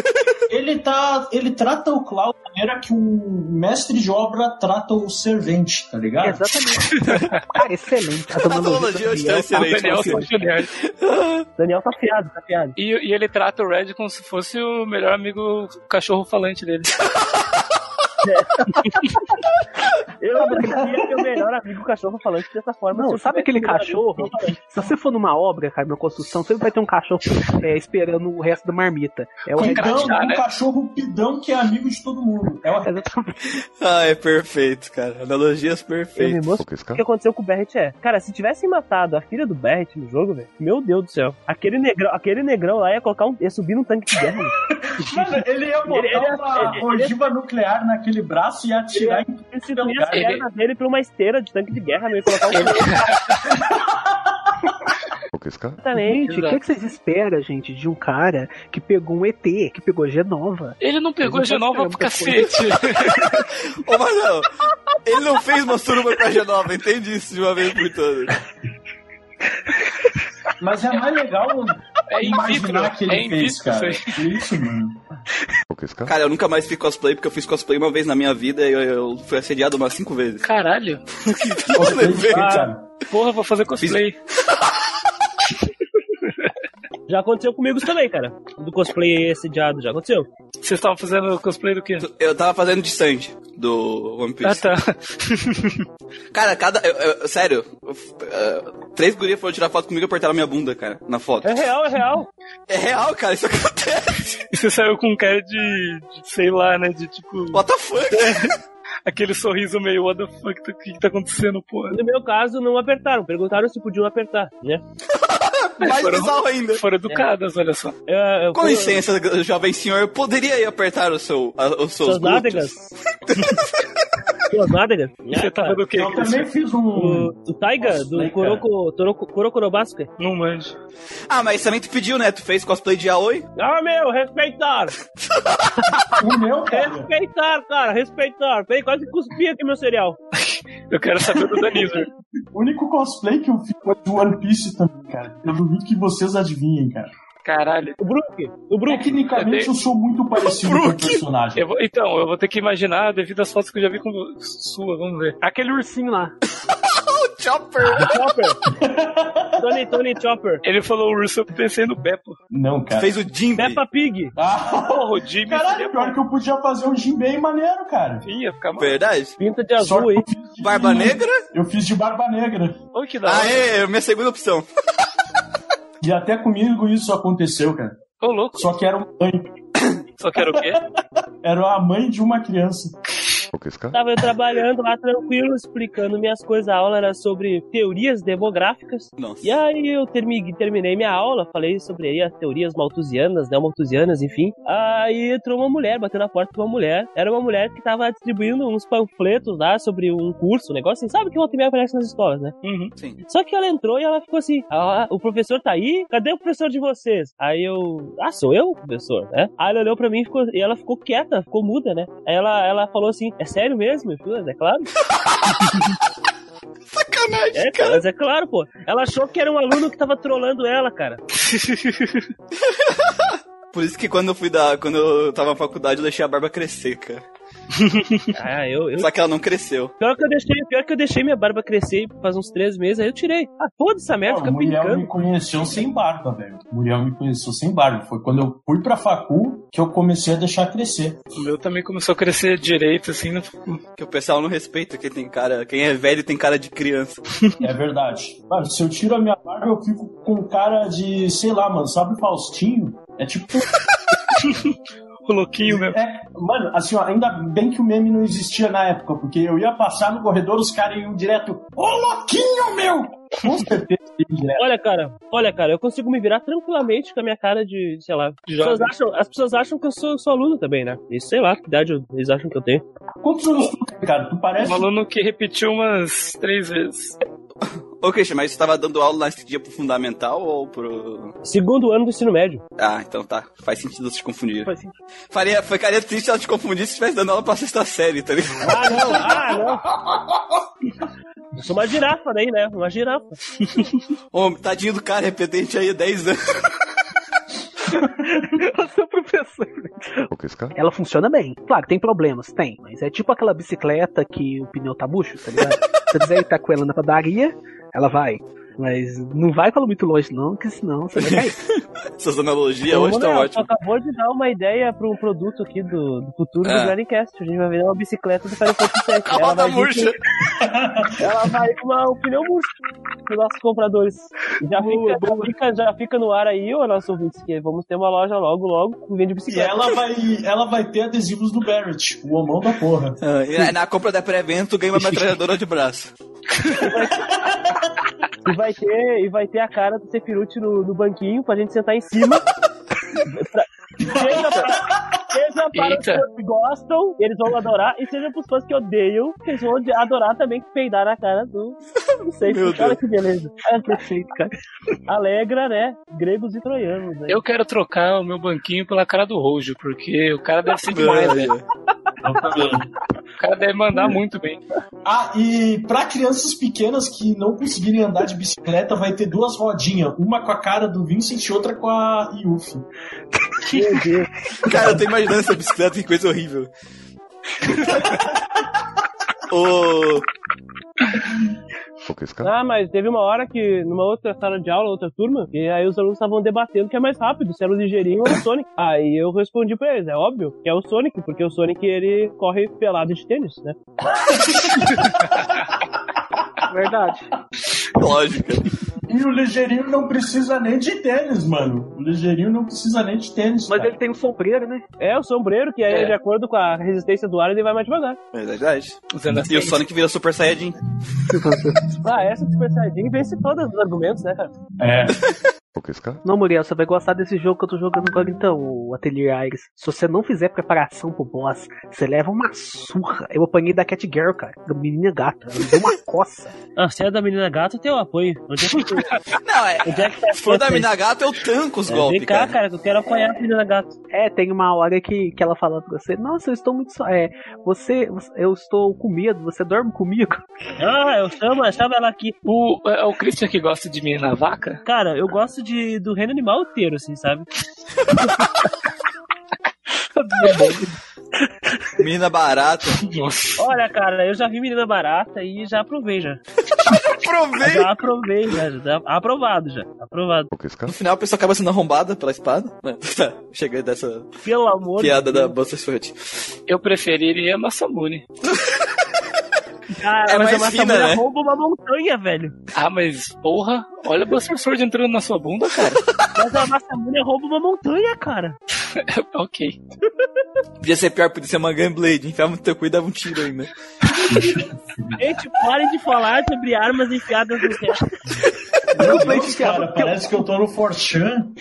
Speaker 14: Ele tá. Ele trata o Cláudio da maneira que um mestre de obra trata o servente, tá ligado?
Speaker 6: Exatamente. Cara, *laughs* excelente. Essa
Speaker 1: A analogia hoje tá excelente.
Speaker 2: Daniel.
Speaker 4: Daniel tá fiado, tá fiado.
Speaker 2: E, e ele trata o Red como se fosse o melhor amigo cachorro falante dele. *laughs*
Speaker 4: Eu deveria ter o melhor amigo cachorro falante dessa forma.
Speaker 6: Não, sabe aquele cachorro? Se você for numa obra, cara, numa construção, sempre vai ter um cachorro é, esperando o resto da marmita. É o
Speaker 2: crachá,
Speaker 14: um
Speaker 2: né?
Speaker 14: cachorro pidão que é amigo de todo mundo. É o
Speaker 1: Ah, é perfeito, cara. Analogias perfeitas.
Speaker 4: o que aconteceu com o Barrett é. Cara, se tivessem matado a filha do Barrett no jogo, velho, meu Deus do céu. Aquele negrão, aquele negrão lá ia colocar um. ia subir num tanque de guerra. mano. *laughs*
Speaker 14: Ele ia botar
Speaker 4: Ele- ele-
Speaker 14: uma
Speaker 4: ele- ele-
Speaker 14: ogiva nuclear naquele braço e atirar em
Speaker 4: Ele substituía as pernas dele pra uma esteira de tanque de guerra, não ia colocar um. *laughs* Exatamente.
Speaker 6: Gente, o que, que vocês esperam, gente, de um cara que pegou um ET, que pegou Genova?
Speaker 2: Ele não pegou a
Speaker 6: Ele não
Speaker 2: Genova pro cacete. *laughs*
Speaker 1: Ô, Marcelo, ele não fez uma suruba pra Genova, entende isso de uma vez por todas.
Speaker 14: Mas é mais legal
Speaker 2: É in
Speaker 14: imaginar que ele
Speaker 2: é
Speaker 14: fez, cara.
Speaker 2: isso
Speaker 14: Isso, mano.
Speaker 1: Cara, eu nunca mais fiz cosplay, porque eu fiz cosplay uma vez na minha vida e eu, eu fui assediado umas cinco vezes.
Speaker 2: Caralho. *laughs*
Speaker 14: Cosplay de quê, cara?
Speaker 2: Porra, vou fazer cosplay.
Speaker 4: Já aconteceu comigo isso também, cara. Do cosplay assediado, já aconteceu.
Speaker 2: Vocês estavam fazendo cosplay do quê?
Speaker 1: Eu tava fazendo de Sanji, do One
Speaker 2: Ah,
Speaker 1: Piece.
Speaker 2: tá. *laughs*
Speaker 1: Cara, cada. eu- eu- sério, eu- uh, três gurias foram tirar foto comigo e apertaram minha bunda, cara, na foto.
Speaker 4: É real, é real.
Speaker 1: É real, cara, isso *laughs* acontece.
Speaker 2: E você saiu com um cara de, de, sei lá, né, de tipo...
Speaker 1: What the fuck? *laughs*
Speaker 2: Aquele sorriso meio, what the fuck, o que que tá acontecendo, porra?
Speaker 4: No meu caso, não apertaram. Perguntaram se podiam apertar, né? *laughs*
Speaker 1: Mais
Speaker 2: foram-
Speaker 1: bizarro ainda.
Speaker 2: Foram educadas, olha só.
Speaker 4: Eu, eu,
Speaker 1: Com licença, jovem senhor, eu poderia ir apertar o seu, a- os seus
Speaker 4: Suas *laughs*
Speaker 1: glúteos?
Speaker 4: nádegas? *laughs*
Speaker 2: Você tava do quê?
Speaker 14: Eu também fiz um.
Speaker 4: O, o Taiga, do
Speaker 14: Cosplay,
Speaker 4: Kuroko, Toroko, Kurokorobasuke.
Speaker 2: Não manjo.
Speaker 1: Ah, mas também tu pediu, né? Tu fez cosplay de Aoi?
Speaker 4: Ah, meu, respeitar! *laughs*
Speaker 14: O meu, cara.
Speaker 4: Respeitar, cara, respeitar. Peraí, quase cuspi aqui meu cereal. *laughs*
Speaker 2: Eu quero saber do Danizor.
Speaker 14: O único cosplay que eu fiz foi do One Piece também, cara. Eu duvido que vocês adivinhem, cara.
Speaker 2: Caralho.
Speaker 4: O Brook, o Brook.
Speaker 14: Tecnicamente eu sou muito parecido com o personagem.
Speaker 2: Eu vou- então, eu vou ter que imaginar devido às fotos que eu já vi com sua, vamos ver.
Speaker 6: Aquele ursinho lá. *laughs*
Speaker 1: o Chopper!
Speaker 4: Chopper! *laughs* Tony, Tony Chopper.
Speaker 2: Ele falou o Russo, eu pensei no Beppo.
Speaker 14: Não, cara.
Speaker 1: Fez o Jimmy.
Speaker 4: Peppa Pig.
Speaker 14: Ah,
Speaker 2: Porra, o Jimmy
Speaker 14: caralho,
Speaker 2: seria
Speaker 14: pior que eu podia fazer um Jim bem maneiro, cara.
Speaker 2: Ia ficar mal.
Speaker 1: Verdade?
Speaker 4: Pinta de azul,
Speaker 14: eu de-
Speaker 1: Barba Negra?
Speaker 14: Eu fiz de barba negra.
Speaker 2: Oi, que da hora.
Speaker 1: Ah, é, minha segunda opção. *laughs*
Speaker 14: E até comigo isso aconteceu, cara.
Speaker 2: Ô, louco.
Speaker 14: Só que era uma mãe.
Speaker 2: Só quero o quê? *laughs*
Speaker 14: Era a mãe de uma criança.
Speaker 4: Tava eu trabalhando lá tranquilo, explicando minhas coisas. A aula era sobre teorias demográficas.
Speaker 1: Nossa.
Speaker 4: E aí eu termi- terminei minha aula, falei sobre aí as teorias malthusianas, né, malthusianas, enfim. Aí entrou uma mulher, bateu na porta de uma mulher. Era uma mulher que tava distribuindo uns panfletos lá sobre um curso, um negócio assim. Sabe que volta e meia aparece nas escolas, né?
Speaker 1: Sim.
Speaker 4: Só que ela entrou e ela ficou assim: ah, o professor tá aí? Cadê o professor de vocês? Aí eu, ah, sou eu, professor, né? Aí ela olhou pra mim e, ficou, e ela ficou quieta, ficou muda, né? Aí ela, ela falou assim: é sério mesmo? Falei, é claro. *laughs*
Speaker 18: Sacanagem,
Speaker 4: é, cara. Mas é claro, pô. Ela achou que era um aluno que tava trolando ela, cara. *laughs*
Speaker 1: Por isso que quando eu fui da. Quando eu tava na faculdade, eu deixei a barba crescer, cara. *laughs*
Speaker 4: Ah, eu, eu...
Speaker 1: Só que ela não cresceu.
Speaker 4: Pior que, eu deixei, pior que eu deixei minha barba crescer faz uns três meses, aí eu tirei. Ah, foda essa merda, fica
Speaker 14: o Muriel me conheceu sem barba, velho. O Muriel me conheceu sem barba. Foi quando eu fui pra facu que eu comecei a deixar crescer.
Speaker 2: O meu também começou a crescer direito, assim, no...
Speaker 1: Que o pessoal não respeita quem tem cara. Quem é velho tem cara de criança. *laughs*
Speaker 14: É verdade. Mano, se eu tiro a minha barba, eu fico com cara de, sei lá, mano, sabe Faustinho? É tipo. *laughs*
Speaker 2: o louquinho mesmo.
Speaker 14: É, mano, assim, ó, ainda bem que o meme não existia na época, porque eu ia passar no corredor, os caras iam direto, ô louquinho, meu! Com certeza.
Speaker 4: Olha, cara, olha, cara, eu consigo me virar tranquilamente com a minha cara de, sei lá. As pessoas
Speaker 2: Jovem.
Speaker 4: acham, as pessoas acham que eu sou, sou aluno também, né? E sei lá, que idade eles acham que eu tenho.
Speaker 14: Quantos anos tu tem, cara? Tu parece.
Speaker 2: Um aluno que repetiu umas três vezes.
Speaker 1: Ô, Christian, mas você tava dando aula nesse dia pro fundamental ou pro.
Speaker 4: Segundo ano do ensino médio.
Speaker 1: Ah, então tá. Faz sentido você te confundir.
Speaker 4: Faz sentido.
Speaker 1: Faria, ficaria triste se ela te confundisse se estivesse dando aula pra sexta série, tá ligado?
Speaker 4: Ah, não, ah, não. Eu sou uma girafa daí, né? Uma girafa.
Speaker 1: Ô, tadinho do cara, repetente aí há 10 anos. *laughs*
Speaker 6: Eu sou professor. Ela funciona bem. Claro, tem problemas, tem. Mas é tipo aquela bicicleta que o pneu tá murcho, tá ligado? Se você quiser ir tá com ela na padaria, ela vai. Mas não vai ela muito longe, não, porque senão você vai cair. *laughs*
Speaker 1: Essas analogias
Speaker 4: Ô,
Speaker 1: hoje estão ótimas.
Speaker 4: acabou de dar uma ideia pra um produto aqui do, do futuro
Speaker 1: Ah.
Speaker 4: do Grandcast. A gente vai vender uma bicicleta do Final Fantasy VII.
Speaker 1: A roda
Speaker 4: vai
Speaker 1: murcha.
Speaker 4: com- Ela vai com uma, um pneu murcho para nossos compradores. Já fica, já, fica, já fica no ar aí, ô nosso ouvinte, que vamos ter uma loja logo, logo, que vende
Speaker 14: E
Speaker 4: bicicleta.
Speaker 14: ela vai, ela vai ter adesivos do Barrett, o homão da porra.
Speaker 1: Ah, e na- compra da pré-venda, tu ganha uma *laughs* metralhadora de braço.
Speaker 4: E vai ter, e vai ter a cara do Sephiroth no, no banquinho pra gente sentar em cima. *laughs* Pra, seja para os
Speaker 2: Eita.
Speaker 4: fãs que gostam, eles vão adorar, e seja para os fãs que odeiam, que eles vão adorar também peidar na cara do. Não sei,
Speaker 2: Meu
Speaker 4: olha que beleza. É perfeito, cara. Alegra, né? Gregos e troianos. Né?
Speaker 2: Eu quero trocar o meu banquinho pela cara do Rojo, porque o cara deve ser demais, velho. O cara deve mandar muito bem.
Speaker 14: Ah, e pra crianças pequenas que não conseguirem andar de bicicleta, vai ter duas rodinhas. Uma com a cara do Vincent e outra com a Yuffie.
Speaker 4: Meu Deus.
Speaker 1: Cara, eu tô imaginando essa bicicleta, que coisa horrível. *laughs* Ô.
Speaker 4: Ah, mas teve uma hora que, numa outra sala de aula, outra turma, e aí os alunos estavam debatendo que é mais rápido, se era o ligeirinho ou o Sonic. Aí eu respondi pra eles, é óbvio que é o Sonic, porque o Sonic ele corre pelado de tênis, né? *laughs*
Speaker 6: Verdade.
Speaker 1: Lógica.
Speaker 14: E o ligeirinho não precisa nem de tênis, mano. O ligeirinho não precisa nem de tênis.
Speaker 6: Mas
Speaker 14: cara.
Speaker 6: ele tem um sombreiro, né?
Speaker 4: É, o sombreiro, que aí,
Speaker 1: É.
Speaker 4: de acordo com a resistência do ar, ele vai mais devagar.
Speaker 1: É verdade.
Speaker 2: Usando
Speaker 1: E o Sonic vira Super Saiyajin. *laughs*
Speaker 4: Ah, essa Super Saiyajin vence todos os argumentos, né, cara?
Speaker 14: É. *laughs*
Speaker 6: Não, Muriel, você vai gostar desse jogo que eu tô jogando agora então, o Atelier Aires. Se você não fizer preparação pro boss, você leva uma surra. Eu apanhei da Cat Girl, cara, da menina gata. Ela me deu uma coça. *laughs*
Speaker 4: Ah, se é da menina gata, eu tenho apoio. Onde é que,
Speaker 1: Não, é.
Speaker 4: onde é que tá
Speaker 1: Se for da mina gata, eu tanco os
Speaker 4: É,
Speaker 1: golpes,
Speaker 4: Vem cá,
Speaker 1: cara.
Speaker 4: cara, que eu quero apanhar a menina gata.
Speaker 6: É, tem uma hora que, que ela fala pra você, nossa, eu estou muito só. É, você, você- eu estou com medo, você dorme comigo?
Speaker 4: Ah, eu chamo, eu chamo ela aqui.
Speaker 2: O, é o Christian que gosta de menina vaca?
Speaker 4: Cara, eu gosto de, do reino animal inteiro, assim, sabe? *laughs*
Speaker 1: Menina barata.
Speaker 4: Olha, cara, eu já vi menina barata e já aprovei já.
Speaker 1: Provei!
Speaker 4: Já aprovei, já. já aprovado já. Aprovado.
Speaker 1: No final a pessoa acaba sendo arrombada pela espada. *laughs* Tá, Chega dessa
Speaker 4: Pelo amor
Speaker 1: piada
Speaker 4: de
Speaker 1: da
Speaker 4: Deus.
Speaker 1: Buster Sword.
Speaker 2: Eu preferiria Massamune. *laughs*
Speaker 4: Cara,
Speaker 1: É
Speaker 4: mas
Speaker 1: mais
Speaker 4: a
Speaker 1: fina, né?
Speaker 4: rouba uma montanha, velho.
Speaker 2: Ah, mas porra, olha o Buster Sword entrando na sua bunda, cara.
Speaker 4: Mas a Massamune rouba uma montanha, cara. *laughs*
Speaker 19: ok.
Speaker 20: Podia ser pior, podia ser uma Gunblade. Enfiava no teu cu e dava um tiro ainda.
Speaker 17: Gente, parem de falar sobre armas enfiadas no teto.
Speaker 14: Meu Deus, cara, parece que eu tô no Forchan.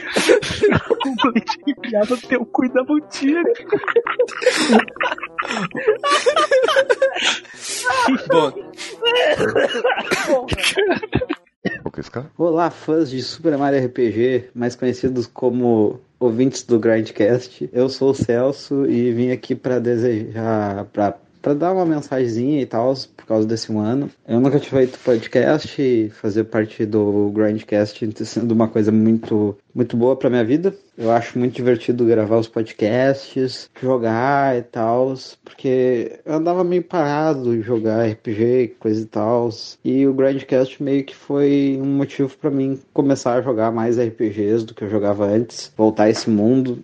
Speaker 6: Enfiava teu cu e dava um tiro.
Speaker 20: Bom,
Speaker 21: Olá, fãs de Super Mario RPG, mais conhecidos como ouvintes do Grindcast. Eu sou o Celso e vim aqui para desejar, para para dar uma mensagenzinha e tal, por causa desse ano. Eu nunca tinha feito podcast fazer parte do Grindcast sendo uma coisa muito, muito boa pra minha vida. Eu acho muito divertido gravar os podcasts, jogar e tal, porque eu andava meio parado em jogar RPG coisa e tal. E o Grindcast meio que foi um motivo pra mim começar a jogar mais RPGs do que eu jogava antes, voltar a esse mundo.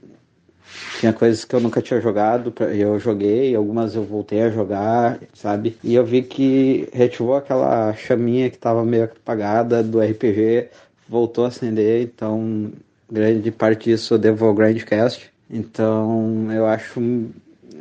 Speaker 21: Tinha coisas que eu nunca tinha jogado, eu joguei, algumas eu voltei a jogar, sabe? E eu vi que reativou aquela chaminha que tava meio apagada do RPG, voltou a acender, então grande parte disso eu devo ao Grindcast. Então eu acho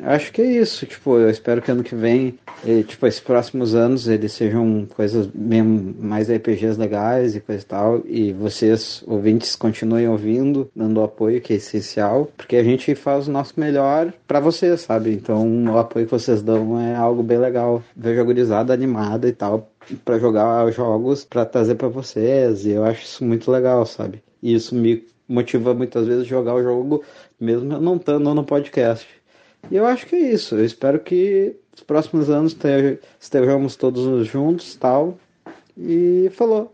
Speaker 21: acho que é isso, tipo, eu espero que ano que vem, tipo, esses próximos anos eles sejam coisas mesmo mais RPGs legais e coisa e tal, e vocês, ouvintes, continuem ouvindo, dando apoio que é essencial, porque a gente faz o nosso melhor pra vocês, sabe? Então o apoio que vocês dão é algo bem legal. Vejo a gurizada animada e tal, pra jogar jogos pra trazer pra vocês, e eu acho isso muito legal, sabe? E isso me motiva muitas vezes a jogar o jogo, mesmo eu não estando no podcast. E eu acho que é isso. Eu espero que nos próximos anos te- estejamos todos juntos tal. E falou.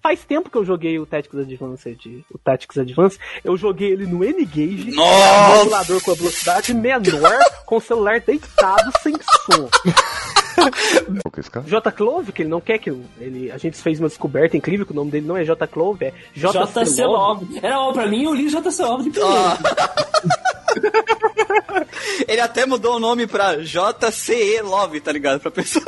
Speaker 6: Faz tempo que eu joguei o Tactics Advanced. O Tactics Advance. Eu joguei ele no N-Gage.
Speaker 20: Nossa!
Speaker 6: no com a velocidade menor, *laughs* com o celular deitado, sem som. J. Clove, que ele não quer que ele. A gente fez uma descoberta incrível que o nome dele não é J. Clove, é JC,
Speaker 4: JC
Speaker 6: Love.
Speaker 4: Love. Era ó, pra mim, eu li JC Love de primeiro. *laughs* *laughs*
Speaker 1: Ele até mudou o nome pra JCE Love, tá ligado? Pra pessoa.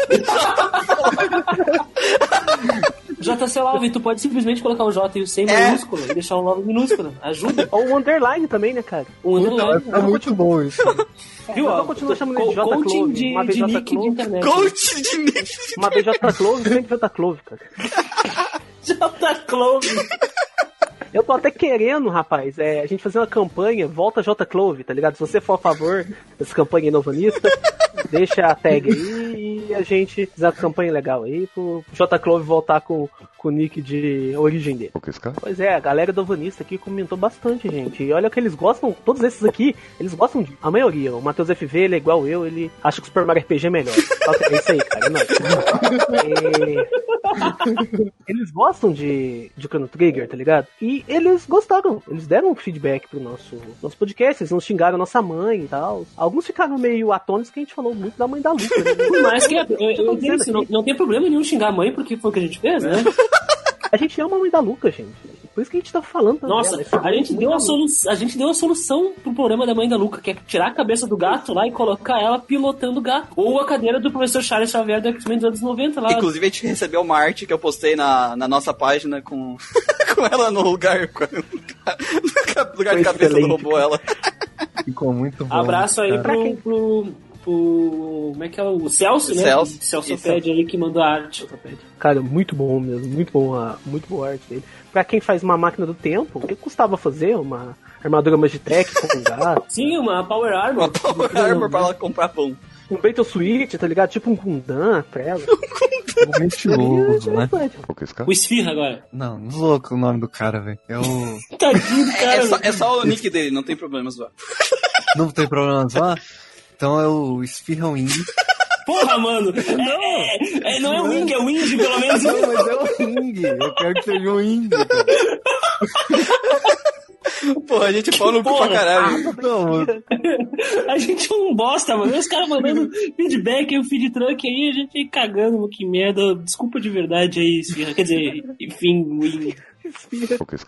Speaker 4: JC *laughs* Love, tu pode simplesmente colocar o J e o C em minúsculo e deixar o Love minúsculo. Ajuda.
Speaker 6: Ou o underline também, né, cara?
Speaker 4: O underline.
Speaker 5: Tá muito bom isso.
Speaker 4: Viu?
Speaker 6: Eu continuo chamando ele de J.
Speaker 4: coaching
Speaker 6: Clove.
Speaker 4: de-
Speaker 6: Uma
Speaker 4: de
Speaker 6: J.
Speaker 4: nick de
Speaker 6: Clove.
Speaker 4: internet.
Speaker 1: Coach de nick.
Speaker 6: Uma vez J. Clove, sempre J. Clove, cara. *laughs*
Speaker 4: J. Clove.
Speaker 6: Eu tô até querendo, rapaz, é, a gente fazer uma campanha, volta J. Clove, tá ligado? Se você for a favor dessa campanha inovanista, deixa a tag aí e a gente fizer uma campanha legal aí pro J. Clove voltar com, com o nick de origem dele. Pois é, a galera do Vanista aqui comentou bastante, gente. E olha que eles gostam, todos esses aqui, eles gostam de. A maioria. O Matheus FV, ele é igual eu, ele acha que o Super Mario RPG é melhor. É isso aí, cara, é nóis. É, eles gostam de, de Chrono Trigger, tá ligado? E eles gostaram, eles deram um feedback pro nosso, nosso podcast, eles não xingaram nossa mãe e tal. Alguns ficaram meio atônitos que a gente falou muito da mãe da Luca. Né?
Speaker 4: Por mais que *laughs* eu, eu, eu não, não tem problema nenhum xingar a mãe porque foi o que a gente fez, né? *laughs*
Speaker 6: A gente ama a mãe da Luca, gente. Por isso que a gente tá falando.
Speaker 4: Nossa,
Speaker 6: dela.
Speaker 4: A gente, deu a solu- a gente deu a solução pro problema da mãe da Luca, que é tirar a cabeça do gato lá e colocar ela pilotando o gato. Ou a cadeira do professor Charles Xavier do X-Men dos anos 90 lá.
Speaker 1: Inclusive, a gente recebeu uma arte que eu postei na, na nossa página com, *laughs* com ela no lugar. No lugar de cabeça do robô, ela.
Speaker 5: Ficou muito bom.
Speaker 4: Abraço aí pro, pro, pro. Como é que é? O Celso, né?
Speaker 6: Celso,
Speaker 4: Celso. Pede aí que mandou a arte.
Speaker 6: Cara, muito bom mesmo, muito bom a, muito boa a arte dele. Pra quem faz uma máquina do tempo, o que custava fazer? Uma armadura Magitech com um gato? *laughs*
Speaker 4: Sim, uma Power Armor.
Speaker 1: Uma Power Armor pra ela comprar pão.
Speaker 6: Um Battle Switch, tá ligado? Tipo um Gundam pra ela. *laughs*
Speaker 5: Um mentiroso, né?
Speaker 4: O Esfirra agora.
Speaker 5: Não, não com o nome do cara, velho. Eu *laughs*
Speaker 4: Tadinho do
Speaker 1: É,
Speaker 4: cara.
Speaker 1: é só, é só o nick dele, não tem problema zoar.
Speaker 5: não tem problema zoar. Então é o Esfirra Wing. *laughs*
Speaker 4: Porra, mano! Não, é, é, não é o Wing, é o Indy, pelo menos.
Speaker 5: Não, mas é o Wing. Eu quero que seja o Wing.
Speaker 1: Porra, a gente é pau no cu pra caralho.
Speaker 5: Não, mano.
Speaker 4: A gente é um bosta, mano. Os caras mandando feedback e o feed truck aí, a gente cagando, que merda. Desculpa de verdade aí, Esfirra. Quer dizer, enfim, Wing.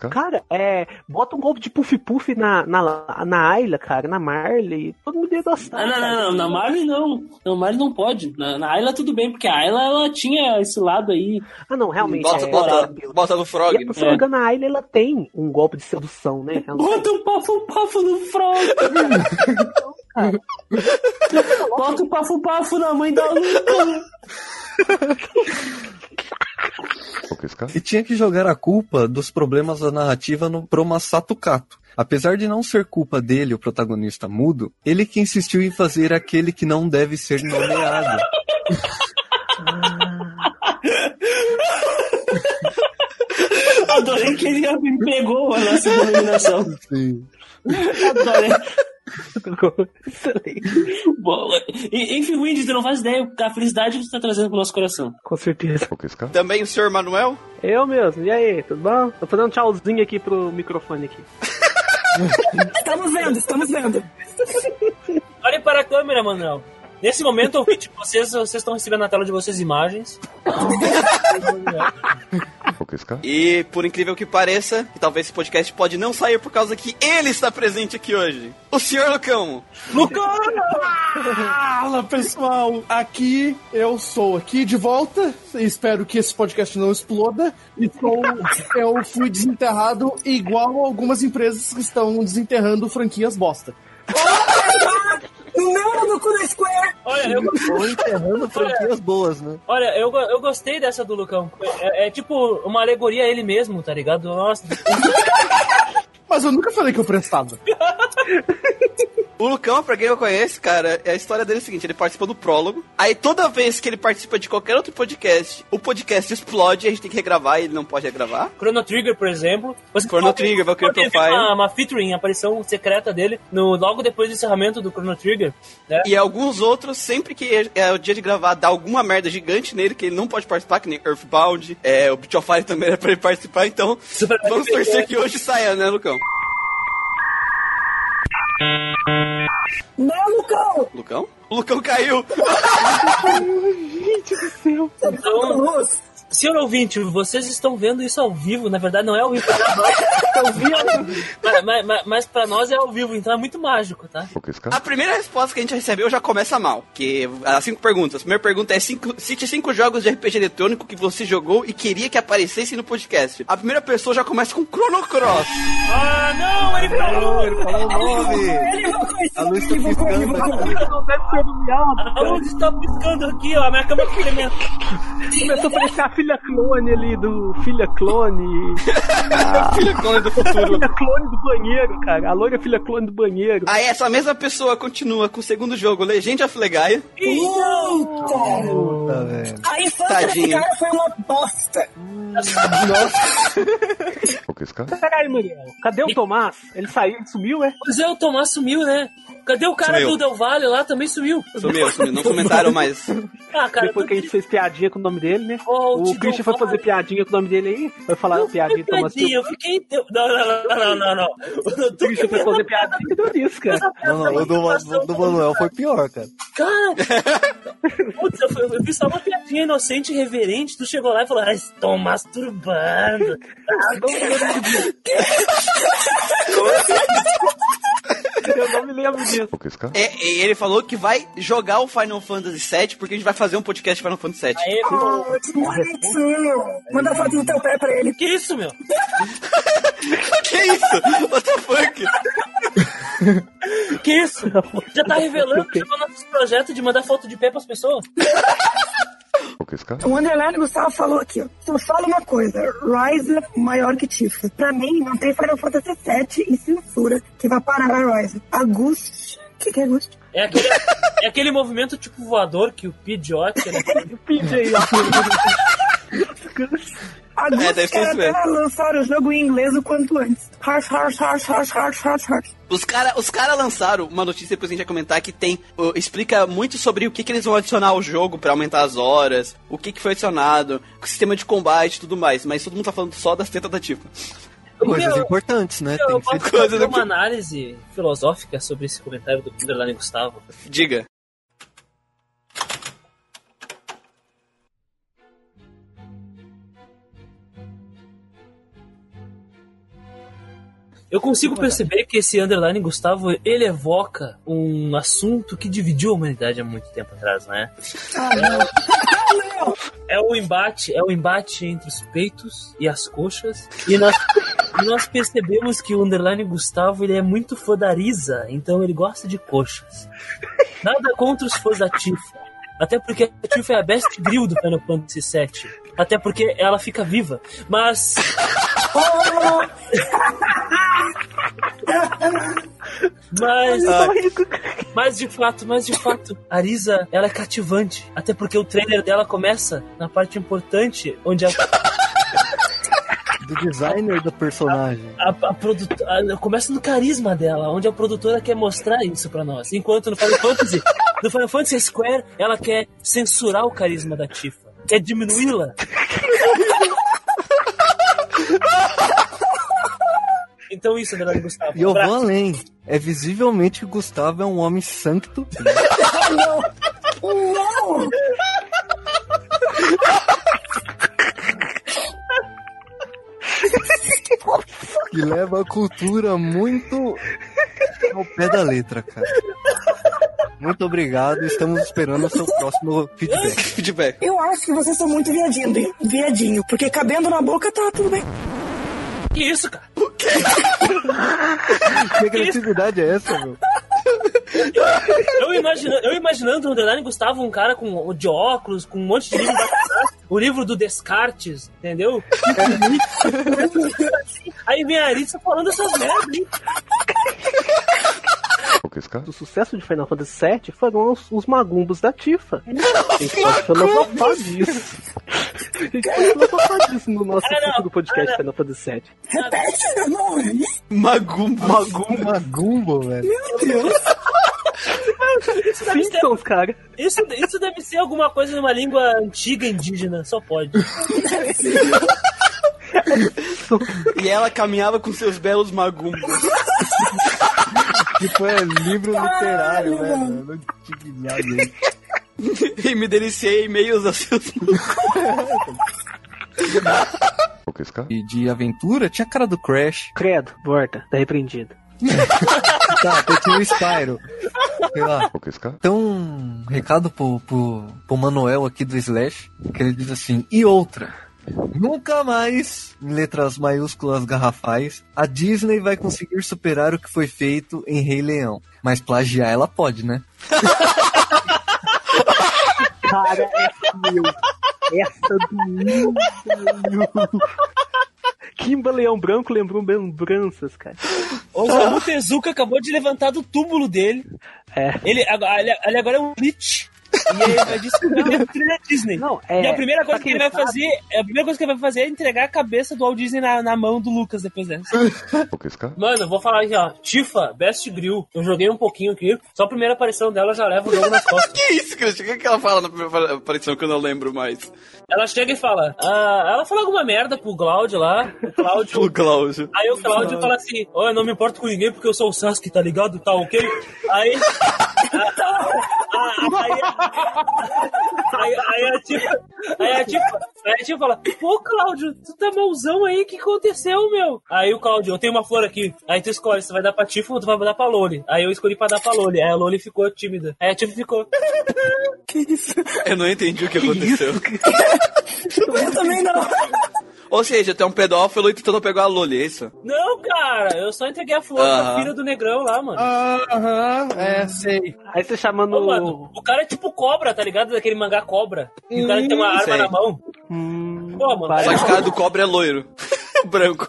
Speaker 6: Cara, é. Bota um golpe de puff-puff na, na, na Ayla, cara, na Marley. Todo mundo ia gostar.
Speaker 3: Não, não, não, na Marley não. Na Marley não pode. Na, na Ayla tudo bem, porque a Ayla ela tinha esse lado aí.
Speaker 6: Ah, não, realmente.
Speaker 3: Bota-
Speaker 6: é,
Speaker 3: bota-
Speaker 6: é,
Speaker 22: bota no Frog.
Speaker 6: E, se não me engano, a Ayla ela tem um golpe de sedução, né? Ela não
Speaker 3: Bota um pafo-pafo no frog. *laughs* *laughs* Bota o pafo-pafo na mãe da Luca.
Speaker 5: E tinha que jogar a culpa dos problemas da narrativa no pro Masato Kato. Apesar de não ser culpa dele, o protagonista mudo, ele que insistiu em fazer aquele que não deve ser nomeado.
Speaker 3: Adorei que ele me pegou a nossa denominação.
Speaker 5: Sim.
Speaker 3: Adorei. Bom, enfim, Windy, tu não faz ideia a felicidade que tu tá trazendo pro nosso coração.
Speaker 6: Com certeza.
Speaker 22: Também o senhor Manuel?
Speaker 6: Eu mesmo. E aí, tudo bom? Tô fazendo um tchauzinho aqui pro microfone aqui. *laughs*
Speaker 4: Estamos vendo, estamos vendo. Olhem para a câmera, Manuel. Nesse momento, *laughs* ouvinte, vocês, vocês estão recebendo na tela de vocês imagens.
Speaker 1: E por incrível que pareça, que talvez esse podcast pode não sair por causa que ele está presente aqui hoje. O senhor Lucão.
Speaker 4: Lucão!
Speaker 15: Fala pessoal, aqui eu sou aqui de volta. Espero que esse podcast não exploda. Estou, eu fui desenterrado igual algumas empresas que estão desenterrando franquias bosta. *laughs*
Speaker 4: Não, no cu da Square! Olha, eu
Speaker 5: Ou enterrando franquias boas, né?
Speaker 4: Olha, eu, eu gostei dessa do Lucão. É, é tipo uma alegoria a ele mesmo, tá ligado? Nossa.
Speaker 15: Mas eu nunca falei que eu prestava. *laughs*
Speaker 1: O Lucão, pra quem eu conheço, cara, a história dele é a seguinte: ele participa do prólogo. Aí toda vez que ele participa de qualquer outro podcast, o podcast explode e a gente tem que regravar e ele não pode regravar.
Speaker 4: Chrono Trigger, por exemplo. Você
Speaker 1: Chrono
Speaker 4: pode-
Speaker 1: Trigger, Valkyrie
Speaker 4: ver
Speaker 1: Profile.
Speaker 4: Uma, uma featuring, aparição secreta dele no, logo depois do encerramento do Chrono Trigger. Né?
Speaker 1: E alguns outros, sempre que é o dia de gravar, dá alguma merda gigante nele que ele não pode participar, que nem Earthbound, é, o Beat of Fire também era pra ele participar, então vamos torcer que hoje saia, né, Lucão?
Speaker 4: Não, Lucão!
Speaker 1: Lucão? O Lucão caiu!
Speaker 4: Gente do céu! Então, senhor ouvinte, vocês estão vendo isso ao vivo, na verdade não é ao vivo, é ao vivo. mas, mas, mas, mas pra nós é ao vivo, então é muito mágico, tá?
Speaker 1: A primeira resposta que a gente recebeu já começa mal, que as cinco perguntas. A primeira pergunta é cinco, cite cinco jogos de RPG eletrônico que você jogou e queria que aparecesse no podcast. A primeira pessoa já começa com Chrono Cross.
Speaker 4: Ah, não, ele falou!
Speaker 5: Ele falou o nome! A luz tá piscando aqui.
Speaker 4: A luz está piscando aqui, ó, a minha câmera experimenta.
Speaker 6: Começou a aparecer a filha clone ali do. Filha clone. *laughs*
Speaker 1: Filha clone do futuro.
Speaker 6: filha clone do banheiro, cara. A loira filha clone do banheiro.
Speaker 1: Aí essa mesma pessoa continua com o segundo jogo, Legend of Legaia.
Speaker 5: Puta, velho.
Speaker 4: A infância
Speaker 1: Tadinho.
Speaker 4: desse cara foi uma bosta.
Speaker 6: Caralho, Muriel. Cadê o Tomás? Ele saiu, ele sumiu, é?
Speaker 4: Pois é, o Tomás sumiu, né? Cadê o cara
Speaker 1: Sumiu.
Speaker 4: do Del Valle lá? Também sumiu.
Speaker 1: Sumiu, *laughs* sumiu. Não comentaram mais.
Speaker 4: Ah, cara,
Speaker 6: Depois que a gente fez piadinha com o nome dele, né?
Speaker 4: Oh,
Speaker 6: o Christian foi fazer piadinha com o nome dele aí. Foi falar piadinha com o Tomás.
Speaker 4: Tadinho, eu fiquei. Não, não, não, não, não, não. *laughs*
Speaker 6: O Christian foi fazer piadinha e deu nisso, cara.
Speaker 5: Não, não, o do, do Manuel foi pior, cara.
Speaker 4: Cara, *laughs* putz, eu, eu fiz só uma piadinha inocente e reverente. Tu chegou lá e falou: Ah, estão masturbando. Ah,
Speaker 6: Eu não me lembro disso.
Speaker 1: É, ele falou que vai jogar o Final Fantasy VII porque a gente vai fazer um podcast de Final Fantasy VII.
Speaker 4: Aê,
Speaker 23: Oh, que bonitinho. Manda foto do teu pé pra ele.
Speaker 4: Que isso, meu? *laughs*
Speaker 1: que isso? What the fuck?
Speaker 4: Que isso? *laughs* Já tá revelando já o nosso projeto de mandar foto de pé pras pessoas? *laughs*
Speaker 23: O Underline Gustavo falou aqui, ó. Só fala uma coisa, Rise maior que Tifa. Pra mim, não tem Final Fantasy VII e censura que vai parar a Rise. Agust... O que, que é Agust?
Speaker 4: É aquele, é aquele movimento tipo voador que o Pidgeot. Né? *laughs*
Speaker 6: o Pidgey, *laughs*
Speaker 1: É, deve ser
Speaker 23: quer
Speaker 1: isso mesmo.
Speaker 23: até lançar o jogo em inglês o quanto antes. Harsh, harsh, harsh, harsh, harsh, harsh, harsh.
Speaker 1: Os caras os cara lançaram uma notícia, depois a gente vai comentar, que tem. uh, explica muito sobre o que, que eles vão adicionar ao jogo pra aumentar as horas, o que, que foi adicionado, o sistema de combate e tudo mais. Mas todo mundo tá falando só das tetas da Tifa.
Speaker 5: Coisas
Speaker 4: Eu-
Speaker 5: importantes, né?
Speaker 4: Eu
Speaker 5: Tem que ser...
Speaker 4: fazer uma análise filosófica sobre esse comentário do Underline Gustavo.
Speaker 1: Diga.
Speaker 4: Eu consigo perceber que esse underline Gustavo, ele evoca um assunto que dividiu a humanidade há muito tempo atrás, né? *laughs* É o embate, é o embate entre os peitos e as coxas. E nós, nós percebemos que o underline Gustavo ele é muito fã da Arisa, então ele gosta de coxas. Nada contra os fãs da Tifa. Até porque a Tifa é a best grill do Final Fantasy VII. Até porque ela fica viva. Mas. Mas, mas de fato, mas de fato, a Arisa, ela é cativante. Até porque o trailer dela começa na parte importante, onde a,
Speaker 5: Do designer do personagem.
Speaker 4: a, a a- começa no carisma dela, onde a produtora quer mostrar isso pra nós. Enquanto no Final Fantasy, no Final Fantasy Square, ela quer censurar o carisma da Tifa, quer diminuí-la. Então isso, Adriano Gustavo.
Speaker 5: E eu vou além. É visivelmente que o Gustavo é um homem santo. *laughs*
Speaker 24: Não! Não!
Speaker 5: que leva a cultura muito ao pé da letra, cara. Muito obrigado, estamos esperando o seu próximo feedback. *laughs*
Speaker 1: feedback.
Speaker 23: Eu acho que vocês são muito viadinho, viadinho, porque cabendo na boca tá tudo bem.
Speaker 4: Que isso, cara?
Speaker 5: Que agressividade é essa, meu?
Speaker 4: Eu, eu imaginando o Underline Gustavo, um cara com, de óculos, com um monte de livro da o livro do Descartes, entendeu? Aí vem a Arisa falando essas merdas, hein?
Speaker 6: O sucesso de Final Fantasy VII foram os, os magumbos da Tifa. *laughs* A gente pode filosofar disso. A gente pode filosofar disso no nosso futuro podcast Final Fantasy VII.
Speaker 23: Repete, eu não ouvi.
Speaker 1: Magumbo.
Speaker 5: Magumbo. Magumbo, velho.
Speaker 23: Meu Deus.
Speaker 4: Isso deve, ser,
Speaker 6: Simpsons, cara.
Speaker 4: isso, isso deve ser alguma coisa numa língua antiga indígena, só pode. *laughs*
Speaker 1: E ela caminhava com seus belos magumbos. *laughs*
Speaker 5: Tipo, é livro literário, né? mano? Não tive nada aí.
Speaker 1: e me deliciei em meios a seus
Speaker 5: E de aventura tinha a cara do Crash.
Speaker 6: Credo, volta, tá repreendido. *laughs*
Speaker 5: tá, tinha o Spyro. Sei lá. Então, um recado pro, pro, pro Manuel aqui do Slash, que ele diz assim, e outra. Nunca mais, em letras maiúsculas garrafais, a Disney vai conseguir superar o que foi feito em Rei Leão. Mas plagiar ela pode, né?
Speaker 6: Cara, essa meu. Essa do. Kimba Leão Branco lembrou lembranças, cara.
Speaker 4: O Osamu Tezuka acabou de levantar do túmulo dele.
Speaker 6: É.
Speaker 4: Ele, agora- ele, ele agora é um Lich. E ele vai distribuir o trilha Disney.
Speaker 6: Não, é,
Speaker 4: e a primeira coisa que ele vai
Speaker 6: sabe-
Speaker 4: fazer, a primeira coisa que ele vai fazer é entregar a cabeça do Walt Disney na, na mão do Lucas depois dessa. *laughs* Mano, eu vou falar aqui, ó. Tifa, Best Grill. Eu joguei um pouquinho aqui. Só a primeira aparição dela já leva o jogo nas *laughs* costas.
Speaker 1: que isso, Christian? O que, que ela fala na primeira aparição que eu não lembro mais?
Speaker 4: Ela chega e fala. ah, ela fala alguma merda pro Cláudio lá. O Cláudio. *laughs*
Speaker 1: O Cláudio.
Speaker 4: Aí o Cláudio fala assim: Ó, eu não me importo com ninguém porque eu sou o Sasuke, tá ligado? Tá ok? Aí. *laughs* aí, aí, aí a Tifa. Aí a Tifa. Aí a Tifa fala: Pô, Cláudio, tu tá malzão aí, o que aconteceu, meu? Aí o Cláudio, eu tenho uma flor aqui. Aí tu escolhe, você vai dar pra Tifa ou tu vai dar pra Loli. Aí eu escolhi pra dar pra Loli. Aí a Loli ficou tímida. Aí a Tifa ficou. *laughs*
Speaker 23: Que isso?
Speaker 1: Eu não entendi o que aconteceu. *laughs*
Speaker 23: Eu também não.
Speaker 1: Ou seja, tu é um pedófilo e tu tentou pegar a Loli, é isso?
Speaker 4: Não, cara, eu só entreguei a flor pra
Speaker 1: Aham.
Speaker 4: filha do negrão lá, mano.
Speaker 15: Aham, é, sei.
Speaker 6: Aí você chamando.
Speaker 4: Ô, mano, o cara é tipo cobra, tá ligado? Daquele mangá cobra. E o cara tem uma arma
Speaker 1: sei.
Speaker 4: na mão. Pô, mano.
Speaker 1: Só que o cara do cobra é loiro. *laughs* Branco.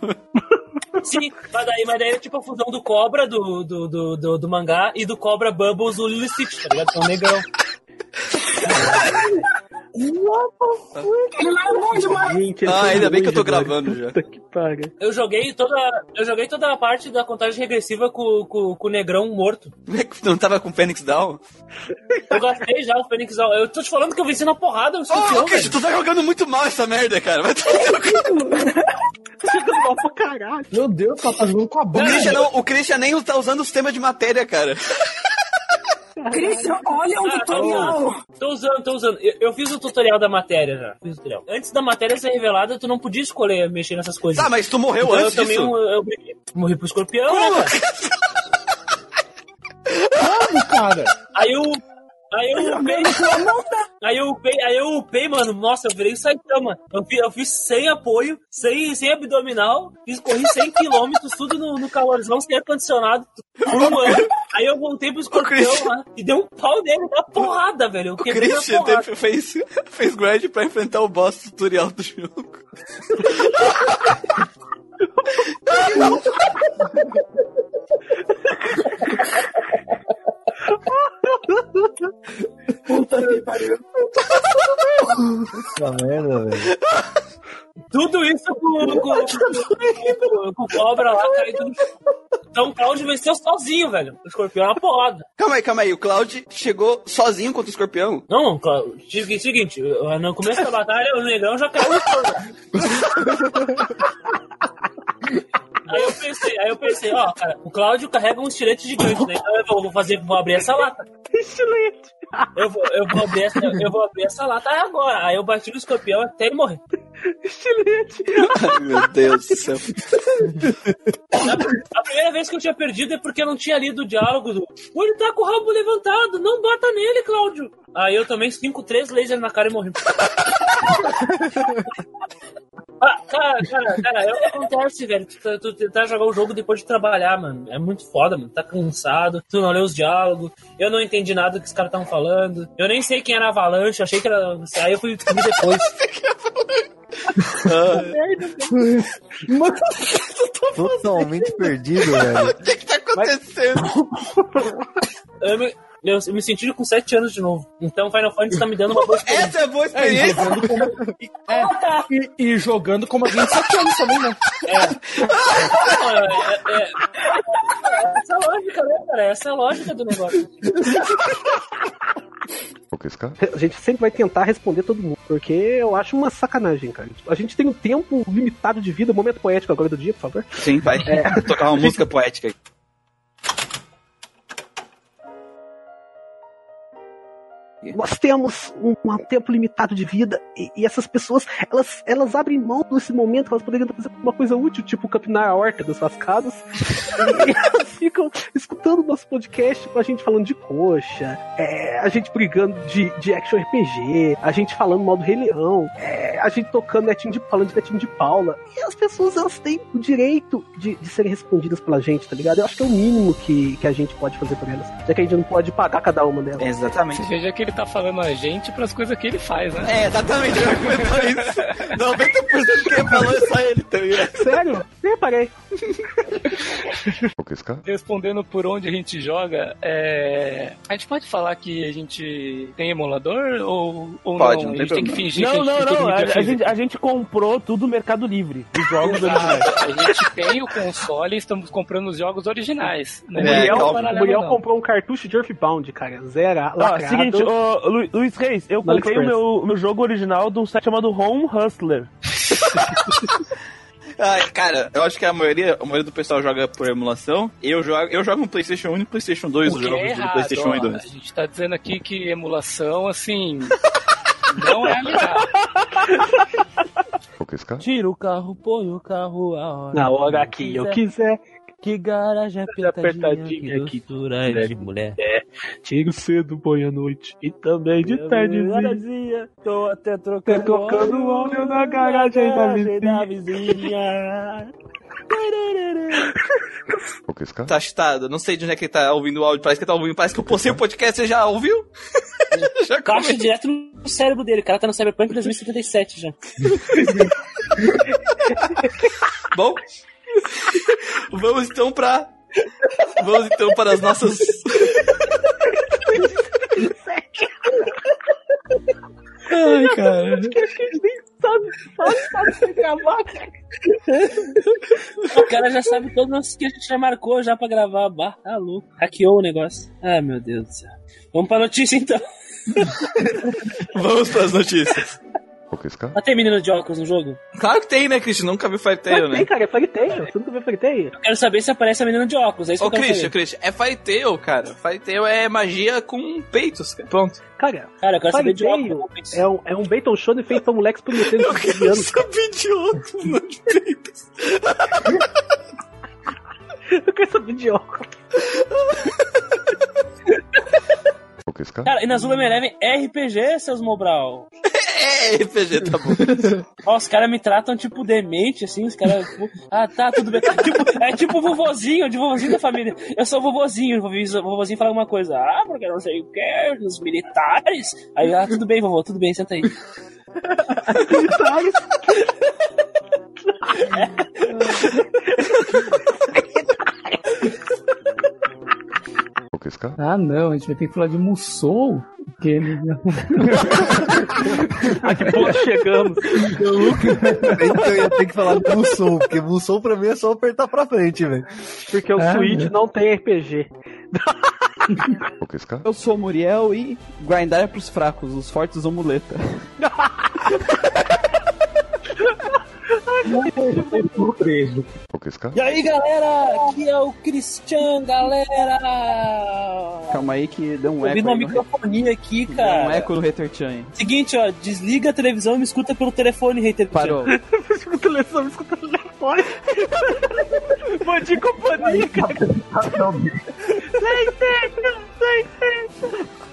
Speaker 4: Sim, mas daí, mas daí é tipo a fusão do cobra do, do, do, do, do mangá e do cobra Bubbles do Lily Stitch, tá ligado? Que é um negrão. *laughs*
Speaker 23: Ele é bom demais.
Speaker 6: Gente,
Speaker 1: Ah, ainda bem que eu tô gravando já.
Speaker 6: Puta que paga.
Speaker 4: Eu joguei toda, eu joguei toda a parte da contagem regressiva com, com, com o negrão morto.
Speaker 1: Não tava com o Fênix Down?
Speaker 4: Eu gastei já o Fênix Down. Eu tô te falando que eu venci na porrada o
Speaker 1: Ô, Christian,
Speaker 4: velho.
Speaker 1: tu tá jogando muito mal essa merda, cara. Vai. *laughs*
Speaker 6: Jogando mal pra caralho.
Speaker 15: Meu Deus, tá jogando com a
Speaker 1: o
Speaker 15: bunda.
Speaker 1: Christian, não, o Christian nem tá usando o sistema de matéria, cara.
Speaker 23: Christian, olha o tutorial.
Speaker 4: Ah, Tô usando, tô usando. Eu, eu fiz o tutorial da matéria já. Fiz o tutorial. Antes da matéria ser revelada, tu não podia escolher mexer nessas coisas.
Speaker 1: Tá, mas tu morreu
Speaker 4: Então
Speaker 1: antes
Speaker 4: eu
Speaker 1: disso?
Speaker 4: um- eu, morri pro escorpião, né, cara?
Speaker 14: Como, cara? *laughs*
Speaker 4: Aí eu. Aí eu upei. *laughs* Aí eu upei, aí eu upei, mano. Nossa, eu virei Saitama. Eu fiz, eu fiz sem apoio, sem, sem abdominal, fiz, corri 100 km, tudo no, no calorzão, sem ar-condicionado, por um ano. Aí eu voltei pro escorpião lá e dei um pau nele na porrada, velho. Eu
Speaker 1: O Christian teve- fez, fez grind pra enfrentar o boss tutorial do jogo. *laughs* *laughs*
Speaker 23: Puta que pariu.
Speaker 5: Puta merda, velho.
Speaker 4: Tudo isso com, com, com, com o cobra lá caindo no chão. Então o Claudio venceu sozinho, velho. O escorpião é uma porrada.
Speaker 1: Calma aí, calma aí. O Cloud chegou sozinho contra o escorpião?
Speaker 4: Não, Cláudio, seguinte, no começo da batalha o negrão já caiu. *laughs* Aí eu pensei, aí eu pensei, ó, cara, o Cláudio carrega um estilete gigante, né? Então eu vou, fazer, vou abrir essa lata.
Speaker 6: Estilete.
Speaker 4: Eu vou, eu vou abrir essa, eu vou abrir essa lata agora. Aí eu bati no escorpião até ele morrer.
Speaker 6: Estilete.
Speaker 1: Ai, meu Deus do céu.
Speaker 4: A primeira vez que eu tinha perdido é porque eu não tinha lido o diálogo do. "Pô, Ele tá com o rabo levantado, não bata nele, Cláudio. Aí eu tomei 5, 3 lasers na cara e morri. *laughs* Ah, cara, cara, cara, é o que acontece, velho. Tu, tá- tu tentar jogar o jogo depois de trabalhar, mano. É muito foda, mano. Tá cansado, tu não lê os diálogos. Eu não entendi nada do que os caras estavam falando. Eu nem sei quem era Avalanche, achei que era. Aí eu fui descobrir depois. *laughs*
Speaker 5: Totalmente perdido, velho.
Speaker 1: O que que tá acontecendo?
Speaker 4: Eu me, eu, eu me senti com 7 anos de novo. Então Final Fantasy tá me dando uma boa experiência. *laughs*
Speaker 1: Essa é boa
Speaker 14: É, e
Speaker 1: experiência.
Speaker 14: jogando como, *laughs* e, é, e, e jogando como alguém de 7 anos também, né?
Speaker 4: Não, é, é, é- essa é a lógica, né, cara? Essa é a lógica do negócio.
Speaker 6: A gente sempre vai tentar responder todo mundo, porque eu acho uma sacanagem, cara. A gente tem um tempo limitado de vida, momento poético agora do dia, por favor.
Speaker 1: Sim, vai
Speaker 6: É. *laughs*
Speaker 1: tocar uma música poética aí.
Speaker 6: Nós temos um, um tempo limitado de vida e, e essas pessoas, elas, elas abrem mão desse momento, elas poderiam fazer uma coisa útil, tipo capinar a horta das suas casas. *laughs* e elas ficam escutando nosso podcast com a gente falando de coxa, é, a gente brigando de, de action RPG, a gente falando mal do Rei Leão, é, a gente tocando netinho de, falando de netinho de Paula. E as pessoas, elas têm o direito de, de serem respondidas pela gente, tá ligado? Eu acho que é o mínimo que, que a gente pode fazer por elas. Já que a gente não pode pagar cada uma delas.
Speaker 1: Exatamente.
Speaker 2: Você veja que ele tá falando a gente pras coisas que ele faz, né?
Speaker 1: É, exatamente. Eu comentar isso. 90% que ele falou é só ele também.
Speaker 6: Sério? Nem reparei.
Speaker 2: Respondendo por onde a gente joga, é... a gente pode falar que a gente tem emulador ou, ou
Speaker 1: Pode,
Speaker 2: não?
Speaker 1: não
Speaker 2: a
Speaker 1: tem
Speaker 2: gente tem que
Speaker 1: problema.
Speaker 2: fingir
Speaker 3: Não,
Speaker 2: que a
Speaker 3: não,
Speaker 2: gente tem
Speaker 3: não.
Speaker 2: tudo
Speaker 3: A, a gente, a gente comprou tudo no Mercado Livre. Os jogos originais.
Speaker 2: A gente tem o console e estamos comprando os jogos originais.
Speaker 6: O
Speaker 2: Né?
Speaker 6: Muriel,
Speaker 2: Não é
Speaker 6: o Muriel
Speaker 2: não.
Speaker 6: comprou um cartucho de Earthbound, cara. Zera,
Speaker 3: Ó,
Speaker 6: lacrado.
Speaker 3: seguinte, ô, Lu- Luiz Reis, eu
Speaker 6: No
Speaker 3: comprei o meu, meu jogo original de um site chamado Home Hustler. *laughs*
Speaker 1: Ai, cara, eu acho que a maioria, a maioria do pessoal joga por emulação. Eu jogo, eu jogo no PlayStation 1 e no PlayStation 2
Speaker 2: O
Speaker 1: os
Speaker 2: que
Speaker 1: jogos
Speaker 2: é
Speaker 1: do PlayStation 1 e
Speaker 2: ó.
Speaker 1: 2.
Speaker 2: A gente tá dizendo aqui que emulação, assim, não é legal.
Speaker 3: Tira o carro, põe o carro a hora.
Speaker 6: Na hora que eu quiser.
Speaker 3: Que garagem apertadinha,
Speaker 6: apertadinha,
Speaker 3: que
Speaker 6: que
Speaker 3: doçura
Speaker 6: doçura
Speaker 3: de mulher.
Speaker 6: É, tiro cedo, põe à noite. E também de tardezinha.
Speaker 3: Tô até trocando,
Speaker 6: trocando óleo na garagem da
Speaker 3: vizinha. *laughs*
Speaker 1: Tá chitado, não sei de onde é que ele tá ouvindo o áudio, parece que tá ouvindo, parece que eu postei o podcast, você já ouviu? *laughs* já
Speaker 4: Caixa direto no cérebro dele. O cara tá no Cyberpunk 2077 já. *laughs*
Speaker 1: Bom, *laughs* vamos então pra. Vamos então para as nossas. Ai, cara.
Speaker 6: Acho que a gente nem gravar, cara.
Speaker 4: O cara já sabe todos os nossos que a gente já marcou já pra gravar. Bah, tá louco. Hackeou o negócio. Ai, meu Deus do céu. Vamos pra notícia então.
Speaker 1: Vamos para as notícias.
Speaker 4: Mas tem menina de óculos no jogo?
Speaker 25: Claro que tem, né, Christian? Nunca viu Fire Tail,
Speaker 6: Mas
Speaker 25: né?
Speaker 6: tem, cara, é Fairy Tail. Você nunca viu Fairy Tail?
Speaker 4: Eu quero saber se aparece a menina de óculos. É isso
Speaker 25: Ô,
Speaker 4: que eu quero
Speaker 25: Christian,
Speaker 4: saber.
Speaker 25: Christian, é Fire Tail, cara. Fire Tail é magia com peitos, cara. Pronto.
Speaker 6: Cara,
Speaker 4: Cara, eu quero saber de
Speaker 6: Tail
Speaker 4: óculos.
Speaker 6: é um, é um Bacon Shonen feito pra moleques *laughs* de 15 anos.
Speaker 25: saber de óculos, não de peitos. *laughs*
Speaker 6: Eu quero saber de óculos. *laughs*
Speaker 4: Cara, e na Zula Eleven é RPG, seus Mobral. *laughs*
Speaker 25: É RPG, tá bom. *laughs*
Speaker 4: Ó, os caras me tratam tipo demente, assim, os caras. tipo, ah, tá, tudo bem. *laughs* Tipo, é tipo vovozinho, de vovozinho da família. Eu sou vovozinho, o vovozinho, fala alguma coisa. Ah, porque eu não sei o que, os militares. Aí, ah, tudo bem, vovô, tudo bem, senta aí.
Speaker 6: Militares?
Speaker 2: Ah, não, a gente vai ter que falar de Musou. Porque ele... *laughs*
Speaker 6: A que ponto chegamos?
Speaker 5: Então eu ia ter que falar de Musou, porque Musou pra mim é só apertar pra frente, velho.
Speaker 6: Porque o
Speaker 2: Ah,
Speaker 6: Switch
Speaker 2: né?
Speaker 6: não tem RPG.
Speaker 1: Eu sou o Muriel e grindar é pros fracos, os fortes usam muleta. *laughs*
Speaker 11: preso.
Speaker 4: E aí, galera, aqui é o Christian, galera.
Speaker 1: Calma aí que deu um eco.
Speaker 4: uma
Speaker 1: aí no-
Speaker 4: microfonia aqui,
Speaker 1: Deu um
Speaker 4: cara.
Speaker 1: eco no Hater Chan.
Speaker 4: Seguinte, ó, desliga a televisão e me escuta pelo telefone, hater.
Speaker 1: Parou.
Speaker 6: escuta *laughs* o telefone, escuta o telefone. *laughs* Bom de companhia, cara.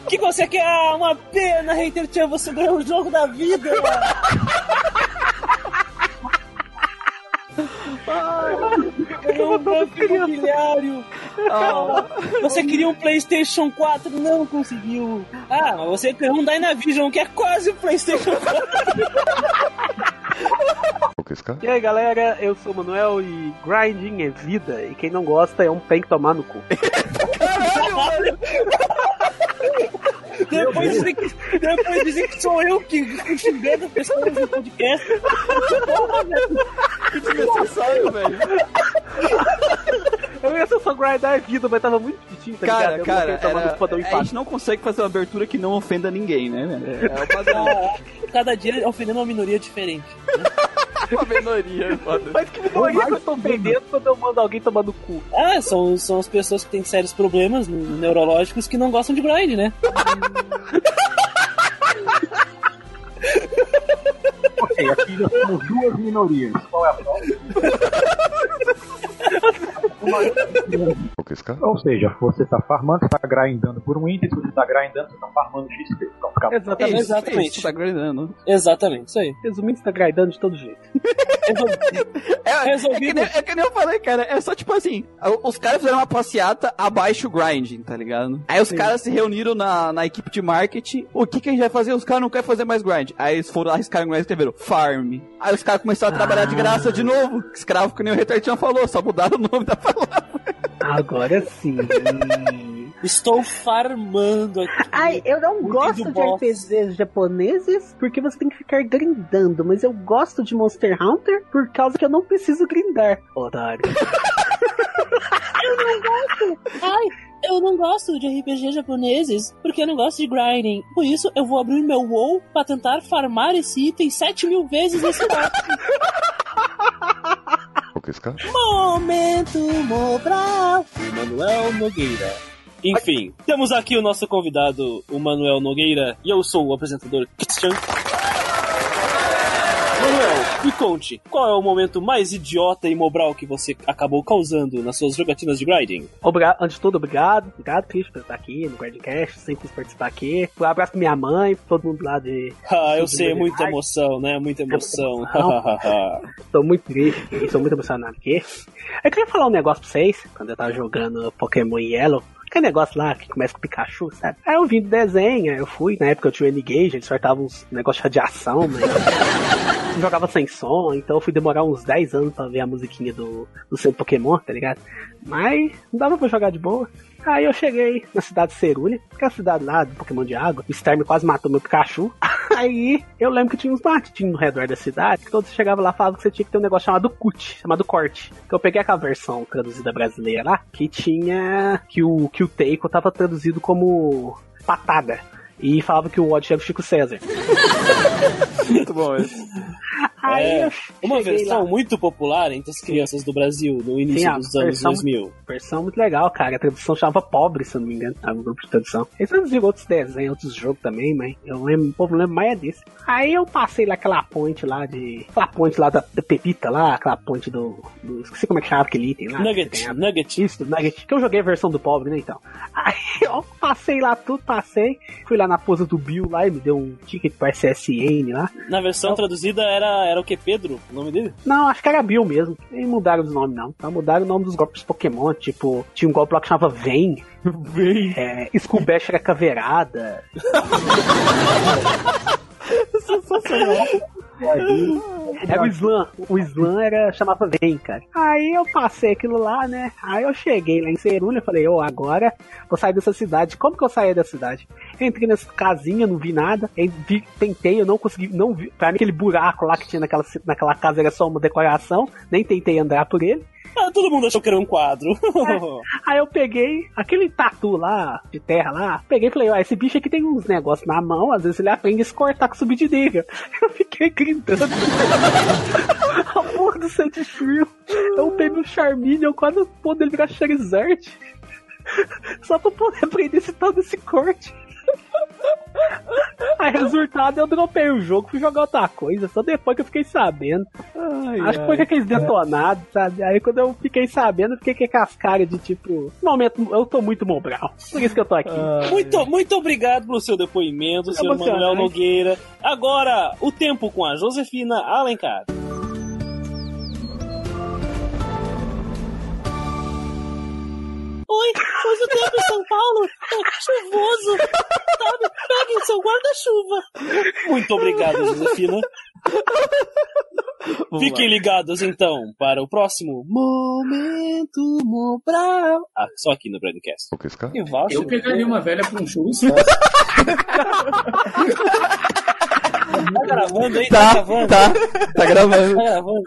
Speaker 4: O que você quer? Ah, Uma pena, hater Chan, você ganhou o jogo da vida. *laughs* Ganhou um banco imobiliário. Ah, Você queria um PlayStation 4, não conseguiu. Ah, mas você ganhou um Dynavision, que é quase o PlayStation 4.
Speaker 6: E aí, galera, eu sou o Manuel e grinding é vida. E quem não gosta é um pen que tomar no cu.
Speaker 4: Depois dizem, que, depois dizem que sou eu que xingando pessoas no podcast. *laughs*
Speaker 1: Que desnecessário, velho.
Speaker 6: Eu ia ser só grindar vida, mas tava muito bonitinho, tá
Speaker 1: Cara,
Speaker 6: ligado?
Speaker 1: Cara,
Speaker 6: tomar
Speaker 1: era-
Speaker 6: fodão
Speaker 1: a gente não consegue fazer uma abertura que não ofenda ninguém, né, velho? É o padrão.
Speaker 4: Cada dia ofendendo uma minoria diferente. *laughs*
Speaker 1: uma minoria, foda.
Speaker 6: Mas que minoria que eu tô ofendendo quando eu mando alguém tomar no cu?
Speaker 4: Ah, são, são as pessoas que têm sérios problemas neurológicos que não gostam de grind, né? *laughs*
Speaker 11: Ok, aqui nós temos duas minorias. Qual é a próxima? Ou seja, você tá farmando, você tá grindando por um item, se você tá grindando, você tá farmando XP. Então fica
Speaker 4: Exatamente.
Speaker 1: Isso,
Speaker 4: Exatamente.
Speaker 1: isso, tá grindando.
Speaker 4: Exatamente, isso aí.
Speaker 6: Resumindo, você tá grindando de todo jeito. *laughs*
Speaker 1: É, é, que nem, é que nem eu falei, cara. É só tipo assim: os caras fizeram uma passeata abaixo o grinding, tá ligado? Aí os caras se reuniram na, na equipe de marketing. O que, que a gente vai fazer? Os caras não querem fazer mais grind. Aí eles foram lá, arriscaram o grind e escreveram farm. Aí os caras começaram a trabalhar de graça de novo. Escravo que nem o Retartian falou, só mudaram o nome da palavra.
Speaker 6: Agora sim. *laughs*
Speaker 4: Estou farmando aqui.
Speaker 6: Ai, eu não gosto de
Speaker 4: boss.
Speaker 6: RPGs japoneses porque você tem que ficar grindando, mas eu gosto de Monster Hunter por causa que eu não preciso grindar. Otário. *laughs*
Speaker 4: Eu não gosto. Ai, eu não gosto de RPG japoneses porque eu não gosto de grinding. Por isso, eu vou abrir meu WoW pra tentar farmar esse item 7 mil vezes nesse lote. Momento Mobral. Manuel Nogueira. Enfim, temos aqui o nosso convidado, o Manuel Nogueira, e eu sou o apresentador Christian. Manuel, me conte, qual é o momento mais idiota e mobral que você acabou causando nas suas jogatinas de grinding?
Speaker 6: Obrigado, antes de tudo, obrigado. Obrigado, Cris, por estar aqui no Guardcast. Sempre quis participar aqui. Um abraço pra minha mãe, pra todo mundo lá de.
Speaker 4: Ah, eu sei, é muita emoção, né? Muita emoção. *laughs*
Speaker 6: Tô muito triste, tô muito emocionado aqui. Eu queria falar um negócio pra vocês, quando eu tava jogando Pokémon Yellow. Aquele negócio lá que começa com Pikachu, sabe? Aí eu vim do desenho, eu fui, na época eu tinha o N-Gage, eles sortavam uns negócios de radiação, mas *laughs* jogava sem som, então eu fui demorar uns 10 anos pra ver a musiquinha do, do seu Pokémon, tá ligado? Mas não dava pra jogar de boa. Aí eu cheguei na cidade de Cerulha, que é a cidade lá do Pokémon de água. O Starmie quase matou meu Pikachu. *laughs* Aí eu lembro que tinha uns marketing no redor da cidade, que todos chegavam lá e falavam que você tinha que ter um negócio chamado CUT, chamado corte. Que eu peguei aquela versão traduzida brasileira lá, que tinha. que o, que o Teiko tava traduzido como patada. E falava que o Odd era o Chico César. *laughs*
Speaker 20: Muito bom esse.
Speaker 6: Aí
Speaker 4: É,
Speaker 6: eu
Speaker 4: uma versão
Speaker 6: lá.
Speaker 4: muito popular entre as crianças do Brasil no início
Speaker 6: Sim,
Speaker 4: dos anos
Speaker 6: versão-
Speaker 4: 2000.
Speaker 6: Versão muito legal, cara. A tradução chamava Pobre, se eu não me engano. Era um grupo de tradução. Eles traduziram outros desenhos, outros jogos também, mas eu lembro, o povo lembra mais é desse. Aí eu passei lá aquela ponte lá de. Aquela ponte lá da, da Pepita lá, aquela ponte do, do. Esqueci como é que chamava aquele item lá.
Speaker 4: Nugget, Nugget.
Speaker 6: Isso, do Nugget. Que eu joguei a versão do pobre, né, então. Aí *laughs* eu passei lá tudo, passei. Fui lá na pose do Bill lá e me deu um ticket pra SSN lá.
Speaker 4: Na versão traduzida era, era o que, Pedro? O nome dele?
Speaker 6: Não, acho que era Bill mesmo. Nem mudaram os nomes, não. Só mudaram o nome dos golpes Pokémon. Tipo, tinha um golpe lá que chamava Vem. Vem. É, Skull Bash era caveirada. *laughs* Sensacional. Era o Slam. O Slam era, chamava Vem, cara. Aí eu passei aquilo lá, né? Aí eu cheguei lá em Cerulha e falei, ô, agora vou sair dessa cidade. Como que eu saí da cidade? Entrei nessa casinha, não vi nada. Vi- tentei, eu não consegui, não vi. Pra mim, aquele buraco lá que tinha naquela, naquela casa era só uma decoração. Nem tentei andar por ele.
Speaker 4: Ah, todo mundo achou que era um quadro.
Speaker 6: Aí eu peguei aquele tatu lá, de terra lá, peguei e falei, ó, esse bicho aqui tem uns negócios na mão, às vezes ele aprende a se cortar com subir de nega. Eu fiquei gritando. *laughs* a porra do Sandy Shrill. Eu peguei o Charmeleon, quase pondo ele virar Charizard. *laughs* Só pra poder aprender esse tal desse corte. *laughs* Aí, resultado, eu dropei o jogo, fui jogar outra coisa, só depois que eu fiquei sabendo. Acho que foi com aqueles detonados, sabe? Aí quando eu fiquei sabendo, eu fiquei com as caras de tipo, no momento eu tô muito Mobral. Por isso que eu tô aqui.
Speaker 4: Muito, muito obrigado pelo seu depoimento, senhor
Speaker 6: emocionante.
Speaker 4: Manuel Nogueira. Agora, o tempo com a Josefina Alencar. Oi, hoje o tempo em São Paulo é chuvoso. Sabe? Pegue o seu guarda-chuva. Muito obrigado, Josefina. Fiquem ligados então para o próximo Momento Mobral. Ah, só aqui no Broadcast.
Speaker 9: Eu pegaria uma velha pra um churros. *laughs*
Speaker 4: Tá gravando aí?
Speaker 1: Tá,
Speaker 4: gravando?
Speaker 1: tá, tá gravando.
Speaker 4: Tá gravando.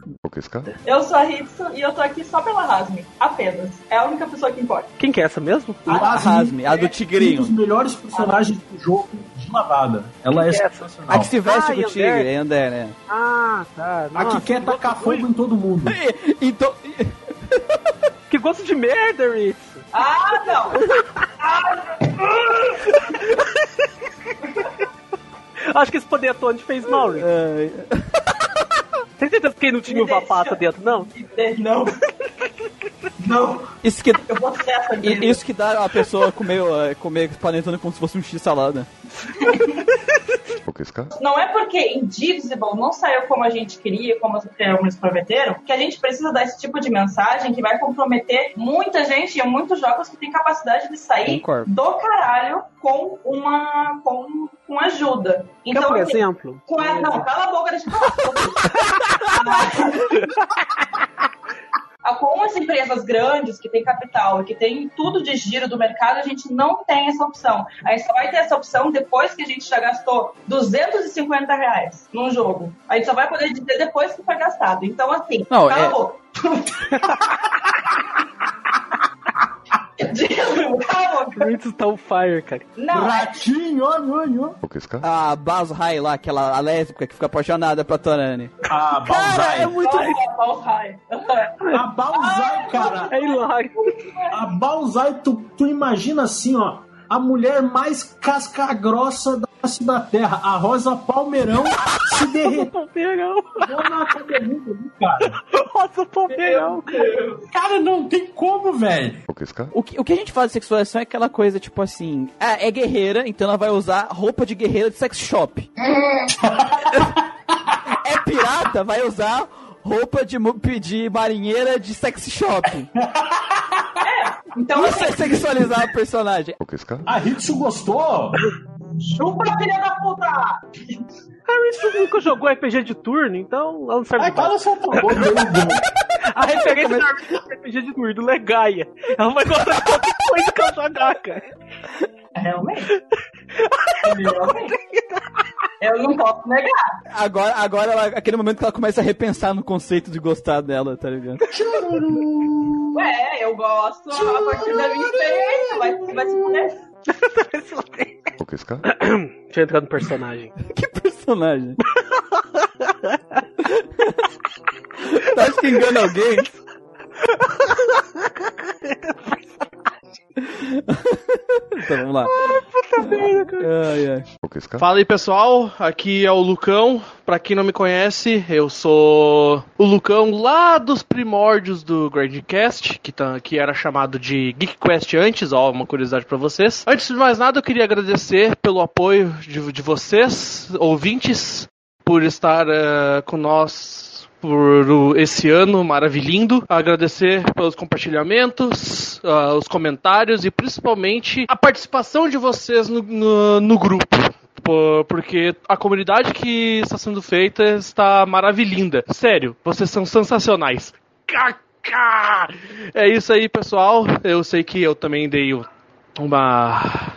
Speaker 26: Eu sou a Hitsu e eu tô aqui só pela Rasmi. Apenas. É a única pessoa que importa.
Speaker 6: Quem que é essa mesmo?
Speaker 1: A Rasmi, a do
Speaker 14: Um
Speaker 1: tigrinho.
Speaker 14: dos melhores personagens do jogo de lavada. Ela é
Speaker 6: que é
Speaker 14: sensacional.
Speaker 1: A que se veste
Speaker 6: Ah,
Speaker 1: com o tigre, é André, né?
Speaker 6: Ah, tá.
Speaker 14: A que quer tacar fogo em todo mundo. *laughs*
Speaker 1: Então. *laughs*
Speaker 6: Que gosto de merda, Ritz.
Speaker 26: Ah, não! *laughs* *laughs*
Speaker 6: Acho que esse panetone fez mal, Ritz. Tem certeza que não tinha uva pata dentro, não?
Speaker 26: Não. Não.
Speaker 1: Isso que,
Speaker 26: Eu vou ser essa
Speaker 1: isso que dá a pessoa comer, eh, comer panetone como se fosse um x-salada. *laughs*
Speaker 26: Não é porque Indivisible não saiu como a gente queria, como eles prometeram, que a gente precisa dar esse tipo de mensagem que vai comprometer muita gente e muitos jogos que têm capacidade de sair
Speaker 6: Concordo.
Speaker 26: do caralho com uma com, com ajuda.
Speaker 6: Quer, por
Speaker 26: assim,
Speaker 6: exemplo?
Speaker 26: Com a, não, cala a boca, deixa eu falar. *laughs* Ah, Com as empresas grandes que têm capital e que têm tudo de giro do mercado, a gente não tem essa opção. A gente só vai ter essa opção depois que a gente já gastou 250 reais num jogo. A gente só vai poder dizer depois que foi gastado. Então, assim,
Speaker 1: Não,
Speaker 26: cala
Speaker 1: é- *laughs*
Speaker 6: Ritz tá on fire, cara.
Speaker 26: Não,
Speaker 14: Ratinho, olha, olha.
Speaker 1: A Bazhai lá, aquela a lésbica que fica apaixonada pra Torani.
Speaker 14: A
Speaker 1: Cara, é muito.
Speaker 14: A Balzai, cara.
Speaker 6: É hilário.
Speaker 14: A Balzai, tu, tu imagina assim, ó. A mulher mais casca grossa da da terra. A Rosa Palmeirão se *laughs* derreteu.
Speaker 6: Palmeirão.
Speaker 14: cara?
Speaker 6: Rosa Palmeirão.
Speaker 14: Cara, não tem como, velho.
Speaker 1: O que, o que a gente fala de sexualização é aquela coisa, tipo assim, ah, é guerreira, então ela vai usar roupa de guerreira de sex shop. *laughs* é pirata, vai usar roupa de, de marinheira de sex shop. *laughs*
Speaker 26: Então,
Speaker 1: Isso é sexualizar a personagem.
Speaker 14: A Hitsu gostou?
Speaker 26: Chupa, filha da puta!
Speaker 6: A Ritz nunca jogou RPG de turno, então ela não
Speaker 14: Ai,
Speaker 6: de nada. A referência da é RPG de turno, Legaia. Ela vai gostar de qualquer coisa que ela jogar, cara.
Speaker 26: Realmente. Realmente. Eu não posso negar.
Speaker 1: Agora, agora ela- aquele momento que ela começa a repensar no conceito de gostar dela, tá ligado?
Speaker 26: Ué, eu gosto a partir da minha experiência. Vai, vai se puder.
Speaker 6: Deixa eu entrar no personagem. *laughs*
Speaker 1: que personagem? *laughs* Tá que engana alguém? *laughs* *laughs* então vamos lá. Ai, ai.
Speaker 27: Fala aí pessoal, aqui é o Lucão. Pra quem não me conhece, eu sou o Lucão lá dos primórdios do Grandcast, que, tá, que era chamado de Geek Quest antes, ó, uma curiosidade pra vocês. Antes de mais nada, eu queria agradecer pelo apoio de, de vocês, ouvintes, por estar eh, com nós por esse ano maravilhindo. Agradecer pelos compartilhamentos, ah, os comentários e principalmente a participação de vocês no, no, no grupo. Por- Porque a comunidade que está sendo feita está maravilhinda. Sério, vocês são sensacionais. É isso aí, pessoal. Eu sei que eu também dei uma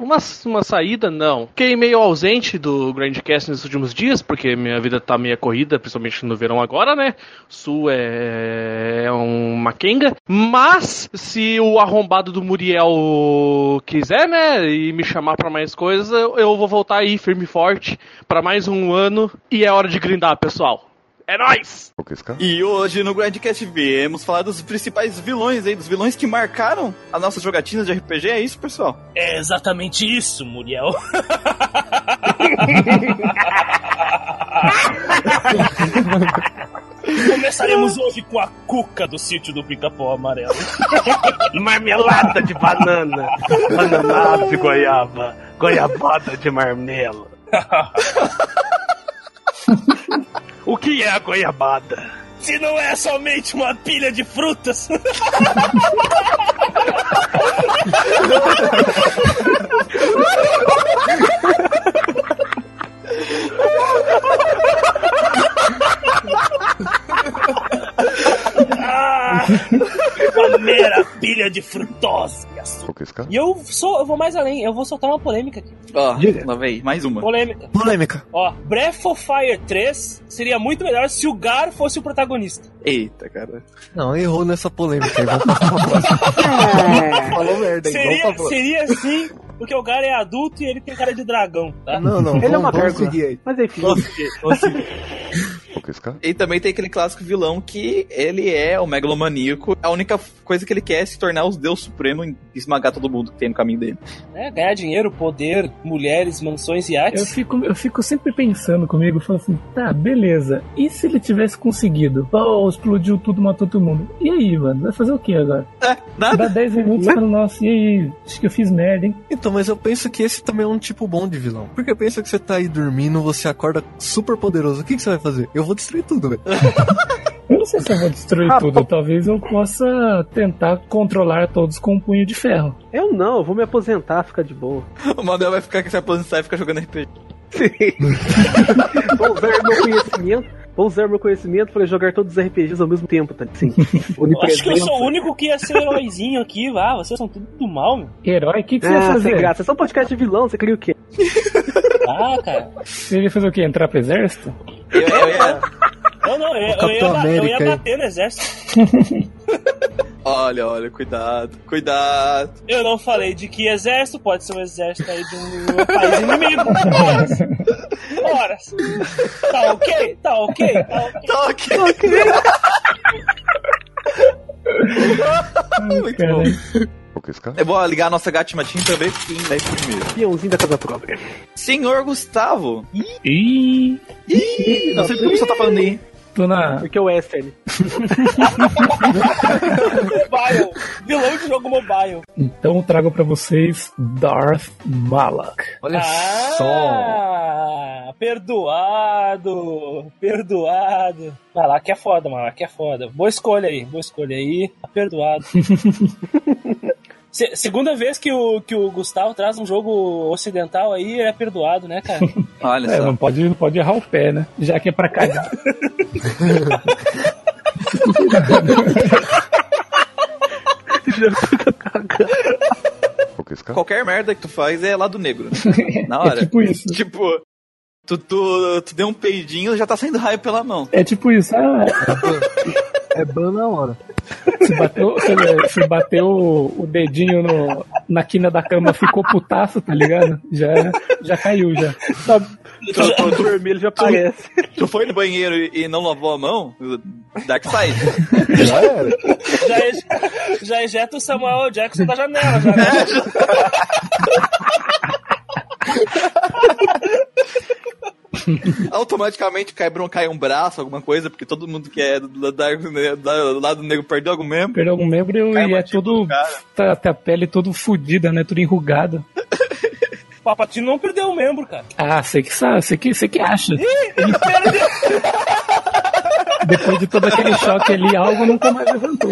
Speaker 27: uma, uma saída, não. Fiquei meio ausente do Grandcast nesses últimos dias, porque minha vida tá meio corrida, principalmente no verão agora, né? Sul é, é uma quenga. Mas, se o arrombado do Muriel quiser, né, e me chamar pra mais coisas, eu, vou voltar aí firme e forte pra mais um ano. E é hora de grindar, pessoal. É nóis!
Speaker 1: E hoje no Grandcast viemos falar dos principais vilões aí, dos vilões que marcaram as nossas jogatinas de RPG, é isso, pessoal?
Speaker 4: É exatamente isso, Muriel. *laughs* Começaremos hoje com a cuca do sítio do pica-pau amarelo. *laughs*
Speaker 6: Marmelada de banana, bananada de goiaba, goiabada de marmelo. *laughs* o que é a goiabada?
Speaker 4: Se não é somente uma pilha de frutas. *laughs* *laughs* Ah, uma mera pilha de frutose e açúcar. E eu, sou, eu vou mais além, eu vou soltar uma polêmica aqui.
Speaker 1: Ó, lá vem, mais uma.
Speaker 4: Polêmica.
Speaker 5: Polêmica.
Speaker 4: Ó, Breath of Fire 3 seria muito melhor se o Gar fosse o protagonista.
Speaker 1: Eita, cara.
Speaker 5: Não, errou nessa polêmica aí. Vamos pra *laughs* Falou merda aí.
Speaker 4: Seria,
Speaker 5: Vamos pra
Speaker 4: seria assim, porque o Gar é adulto e ele tem cara de dragão, tá?
Speaker 5: Não, não,
Speaker 6: Ele é
Speaker 5: vamos,
Speaker 6: uma
Speaker 5: vamos
Speaker 6: gárgula.
Speaker 5: seguir
Speaker 1: E também tem aquele clássico vilão que ele é o megalomaníaco. A única coisa que ele quer é se tornar o deus supremo e esmagar todo mundo que tem no caminho dele.
Speaker 4: É, ganhar dinheiro, poder, mulheres, mansões e
Speaker 2: Eu
Speaker 4: artes.
Speaker 2: fico, eu fico sempre pensando comigo, falando assim, tá, beleza. E se ele tivesse conseguido? Pô, explodiu tudo, matou todo mundo. E aí, mano? Vai fazer o que agora?
Speaker 1: É, nada.
Speaker 2: Dá 10 minutos e fala, nossa, e aí? Acho que eu fiz merda, hein?
Speaker 5: Então, mas eu penso que esse também é um tipo bom de vilão. Porque pensa que você tá aí dormindo, você acorda super poderoso. O que, que você vai fazer? Eu vou destruir tudo, velho.
Speaker 2: Eu não sei se eu vou destruir tudo. Talvez eu possa tentar controlar todos com um punho de ferro.
Speaker 6: Eu não, eu vou me aposentar, ficar de boa.
Speaker 1: O Manuel vai ficar com essa aposentar e ficar jogando RPG.
Speaker 6: Vou usar meu conhecimento. Vou usar meu conhecimento para jogar todos os RPGs ao mesmo tempo, tá? Sim. *laughs*
Speaker 4: Acho que eu sou o único que ia ser o heróizinho aqui, vá. Vocês são tudo do mal, meu.
Speaker 2: Herói? O que, que você
Speaker 6: Ah,
Speaker 2: ia fazer?
Speaker 6: graça. É só um podcast de vilão, você queria o quê?
Speaker 4: Ah, cara.
Speaker 2: Você ia fazer o quê? Entrar pro exército?
Speaker 1: Eu, eu ia...
Speaker 4: Não, não, eu, ia- eu, ia, eu ia bater no exército. *laughs*
Speaker 1: Olha, olha, cuidado, cuidado.
Speaker 4: Eu não falei de que exército, pode ser um exército aí de um país inimigo. Horas. Horas. Tá ok? Tá ok? Tá ok.
Speaker 1: Tá ok.
Speaker 2: Muito
Speaker 1: bom. Eu vou ligar a nossa Gatimatim pra ver quem vai primeiro.
Speaker 6: Peãozinho da casa própria.
Speaker 1: Senhor Gustavo.
Speaker 2: Ih!
Speaker 1: Ih! Não sei por que você tá falando aí.
Speaker 2: Tô na.
Speaker 6: Porque é o SN. *laughs*
Speaker 4: Mobile. Vilão de jogo mobile.
Speaker 2: Então eu trago pra vocês Darth Malak.
Speaker 5: Olha
Speaker 4: Ah, perdoado. Perdoado. Vai lá que é foda, mano. Que é foda. Boa escolha aí. Boa escolha aí. Tá perdoado. *laughs* Se- segunda vez que o, que o Gustavo traz um jogo ocidental aí, é perdoado, né, cara? *laughs*
Speaker 1: Olha
Speaker 2: É, não pode, não pode errar o pé, né? Já que é pra cagar. *laughs*
Speaker 1: Qualquer merda que tu faz é lado negro. Na *laughs* hora.
Speaker 2: É tipo isso.
Speaker 1: Tipo, tu, tu, tu deu um peidinho já tá saindo raio pela mão.
Speaker 2: É tipo isso. Ah,
Speaker 5: É ban na hora.
Speaker 2: você bateu, você bateu o, dedinho no, na quina da cama ficou putaço, tá ligado? Já, já caiu, já.
Speaker 28: O vermelho já aparece.
Speaker 1: Tu foi no banheiro e e não lavou a mão? Dark Side.
Speaker 4: Já era. Já, ej- já ejeta o Samuel Jackson da janela, já. né? *laughs*
Speaker 1: Automaticamente quebra um, cai um braço, alguma coisa, porque todo mundo que é do, do, Dark- do lado negro perdeu algum membro.
Speaker 2: Perdeu algum membro e,
Speaker 1: Cai
Speaker 2: e é tudo. Tá, tá a pele toda fodida, né? Tudo enrugado. *laughs*
Speaker 4: O Papatino não perdeu o membro, cara.
Speaker 2: Ah, você que sabe, você que, você que acha.
Speaker 4: Ih, ele perdeu. *laughs*
Speaker 2: Depois de todo aquele choque ali, algo nunca mais levantou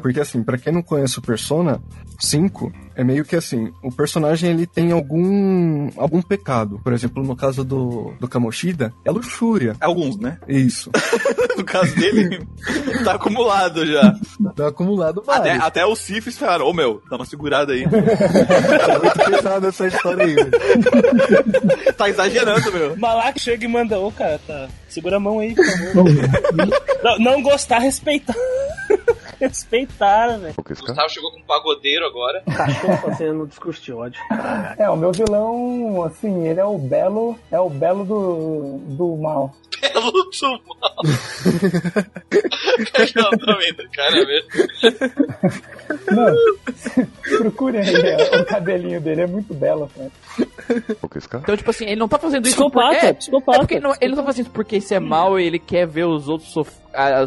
Speaker 5: Porque assim, pra quem não conhece o Persona 5, é meio que assim, o personagem ele tem algum algum pecado. Por exemplo, no caso do, do Kamoshida, é luxúria.
Speaker 1: Alguns, né?
Speaker 5: Isso. *laughs*
Speaker 1: no caso dele, *laughs* tá acumulado já.
Speaker 5: Tá acumulado
Speaker 1: Até,
Speaker 5: vários.
Speaker 1: até os Sifis falaram, ô meu, dá uma segurada aí.
Speaker 5: Tá *laughs* muito pesado essa história aí,
Speaker 1: tá exagerando, meu.
Speaker 4: Malak chega e manda, ô cara, tá. Segura a mão aí, por favor. não, não gostar, respeitar. *laughs* respeitar, velho.
Speaker 1: O Gustavo chegou com um pagodeiro agora.
Speaker 6: Cachorro fazendo discurso de ódio.
Speaker 2: É, o meu vilão, assim, ele é o belo, é o belo do, do mal.
Speaker 1: Belo do mal. *laughs* é cara mesmo.
Speaker 2: Mano, *laughs* procure aí, é, o cabelinho dele é muito belo, cara.
Speaker 3: Então, tipo assim, ele não tá fazendo isso
Speaker 4: Psicopata,
Speaker 3: por... é,
Speaker 4: psicopata,
Speaker 3: é porque ele não, ele não tá fazendo isso porque isso é mal e ele quer ver os outros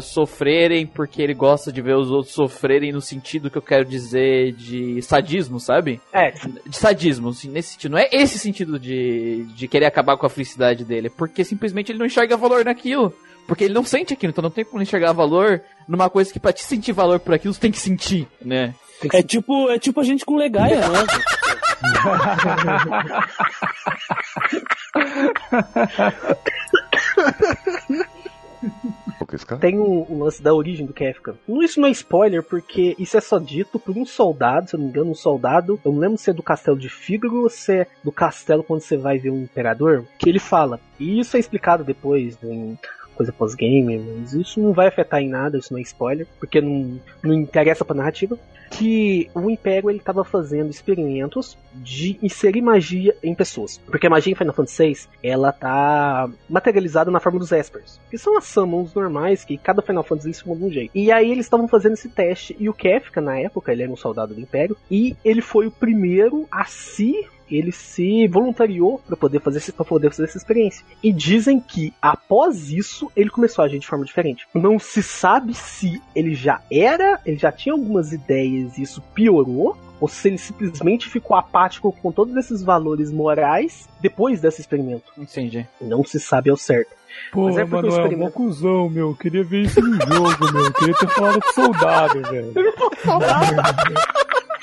Speaker 3: sof- sofrerem, porque ele gosta de ver os outros sofrerem no sentido que eu quero dizer de sadismo, sabe?
Speaker 6: É.
Speaker 3: De sadismo, assim, nesse sentido. Não é esse sentido de, de querer acabar com a felicidade dele, é porque simplesmente ele não enxerga valor naquilo. Porque ele não sente aquilo, então não tem como enxergar valor numa coisa que pra te sentir valor por aquilo, você tem que sentir, né?
Speaker 4: É tipo, é tipo a gente com legaia, né? *laughs*
Speaker 6: Tem um, um lance da origem do Kefka. Isso não é spoiler, porque isso é só dito por um soldado, se eu não me engano, um soldado. Eu não lembro se é do castelo de Fígaro ou se é do castelo quando você vai ver um imperador. Que ele fala. E isso é explicado depois em coisa pós-game, mas isso não vai afetar em nada, isso não é spoiler, porque não, não interessa pra narrativa. Que o Império ele estava fazendo experimentos de inserir magia em pessoas. Porque a magia em Final Fantasy VI, ela tá materializada na forma dos Espers. Que são as summons normais, que cada Final Fantasy chamam de um jeito. E aí eles estavam fazendo esse teste, e o Kefka, na época, ele era um soldado do Império, e ele foi o primeiro a se ele se voluntariou para poder fazer para poder fazer essa experiência. E dizem que após isso ele começou a agir de forma diferente. Não se sabe se ele já era, ele já tinha algumas ideias e isso piorou ou se ele simplesmente ficou apático com todos esses valores morais depois desse experimento.
Speaker 3: Entendi.
Speaker 6: Não se sabe ao certo.
Speaker 2: Pô,
Speaker 6: Mas é porque o
Speaker 2: Manuel,
Speaker 6: experimento-
Speaker 2: cuzão, meu. Queria ver isso no jogo, meu. Queria ter falado com soldado, velho. *laughs* *laughs*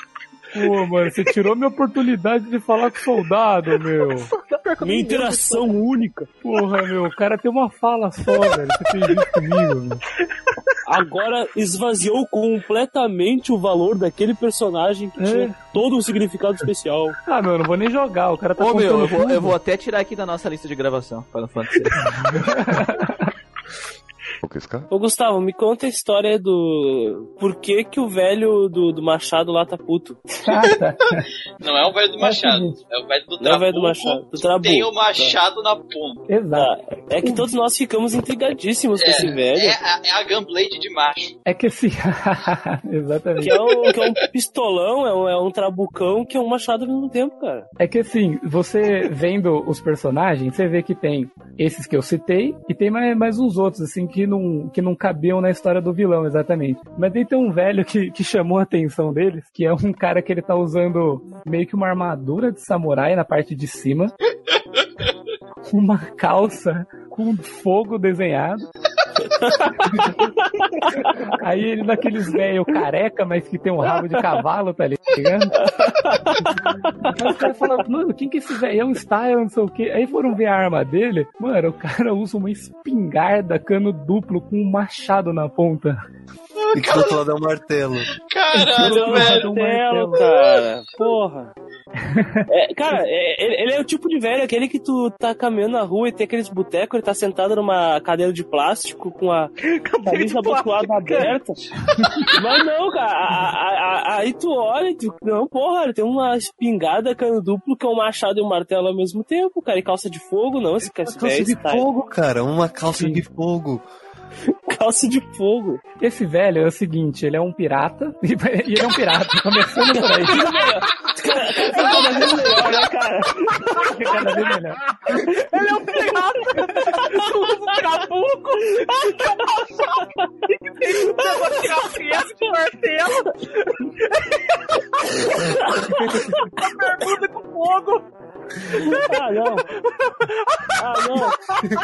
Speaker 2: Pô, mano, você tirou minha oportunidade de falar com soldado, meu. *laughs*
Speaker 4: Minha interação única.
Speaker 2: Porra, meu, o cara tem uma fala só, velho. Você fez isso comigo, meu.
Speaker 4: Agora esvaziou completamente o valor daquele personagem que tinha todo um significado especial.
Speaker 2: Ah, meu, eu não vou nem jogar. O cara tá
Speaker 3: Ô, meu, eu vou, eu vou até tirar aqui da nossa lista de gravação, *laughs* Fantasy.
Speaker 4: Ô Gustavo, me conta a história do. Por que que o velho do, do Machado lá tá puto? *laughs*
Speaker 1: Não é o velho do Machado, é o velho do
Speaker 4: Não é o velho do
Speaker 1: Trabuco
Speaker 4: Machado, do Trabuco.
Speaker 1: Tem o Machado na ponta.
Speaker 2: Exato.
Speaker 4: É que todos nós ficamos intrigadíssimos com esse velho.
Speaker 1: É a, é a Gunblade de macho.
Speaker 2: É que assim. *laughs* Exatamente.
Speaker 4: Que é, um, que é um pistolão, é um, é um trabucão que é um machado ao mesmo tempo, cara.
Speaker 2: É que assim, você vendo os personagens, você vê que tem esses que eu citei e tem mais, mais uns outros, assim, que não, que não cabiam na história do vilão, exatamente. Mas aí tem um velho que, que chamou a atenção deles, que é um cara que ele tá usando meio que uma armadura de samurai na parte de cima, *laughs* uma calça com fogo desenhado. *laughs* Aí ele daqueles velho careca, mas que tem um rabo de cavalo, tá ligado? Aí os caras falaram, mano, quem que é esse velhão style, não sei o quê. Aí foram ver a arma dele, mano, o cara usa uma espingarda, cano duplo, com um machado na ponta.
Speaker 5: E que do outro lado é um martelo.
Speaker 1: Caralho, velho.
Speaker 2: um
Speaker 4: Martelo,
Speaker 2: martelo.
Speaker 4: cara. Porra. É, cara, é- ele, ele é o tipo de velho, aquele que tu tá caminhando na rua e tem aqueles botecos, ele tá sentado numa cadeira de plástico com a *laughs* camisa abotoada aberta. Mas não, cara, a- a- a- aí tu olha e tu, não, porra, ele tem uma espingarda cano duplo que é um machado e um martelo ao mesmo tempo, cara, e calça de fogo, não, esse cara
Speaker 5: Calça
Speaker 4: velho
Speaker 5: de
Speaker 4: tá-
Speaker 5: fogo, cara. Uma calça de fogo. *laughs*
Speaker 4: Calça de fogo.
Speaker 2: Esse velho é o seguinte, ele é um pirata, *laughs* e ele é um pirata, começando por aí.
Speaker 4: Cada vez melhor, né, cara?
Speaker 2: Cada vez melhor.
Speaker 17: Ele é um pirata! Um cabuco! Tem um martelo! Bermuda com fogo!
Speaker 4: Ah, não. Ah, não.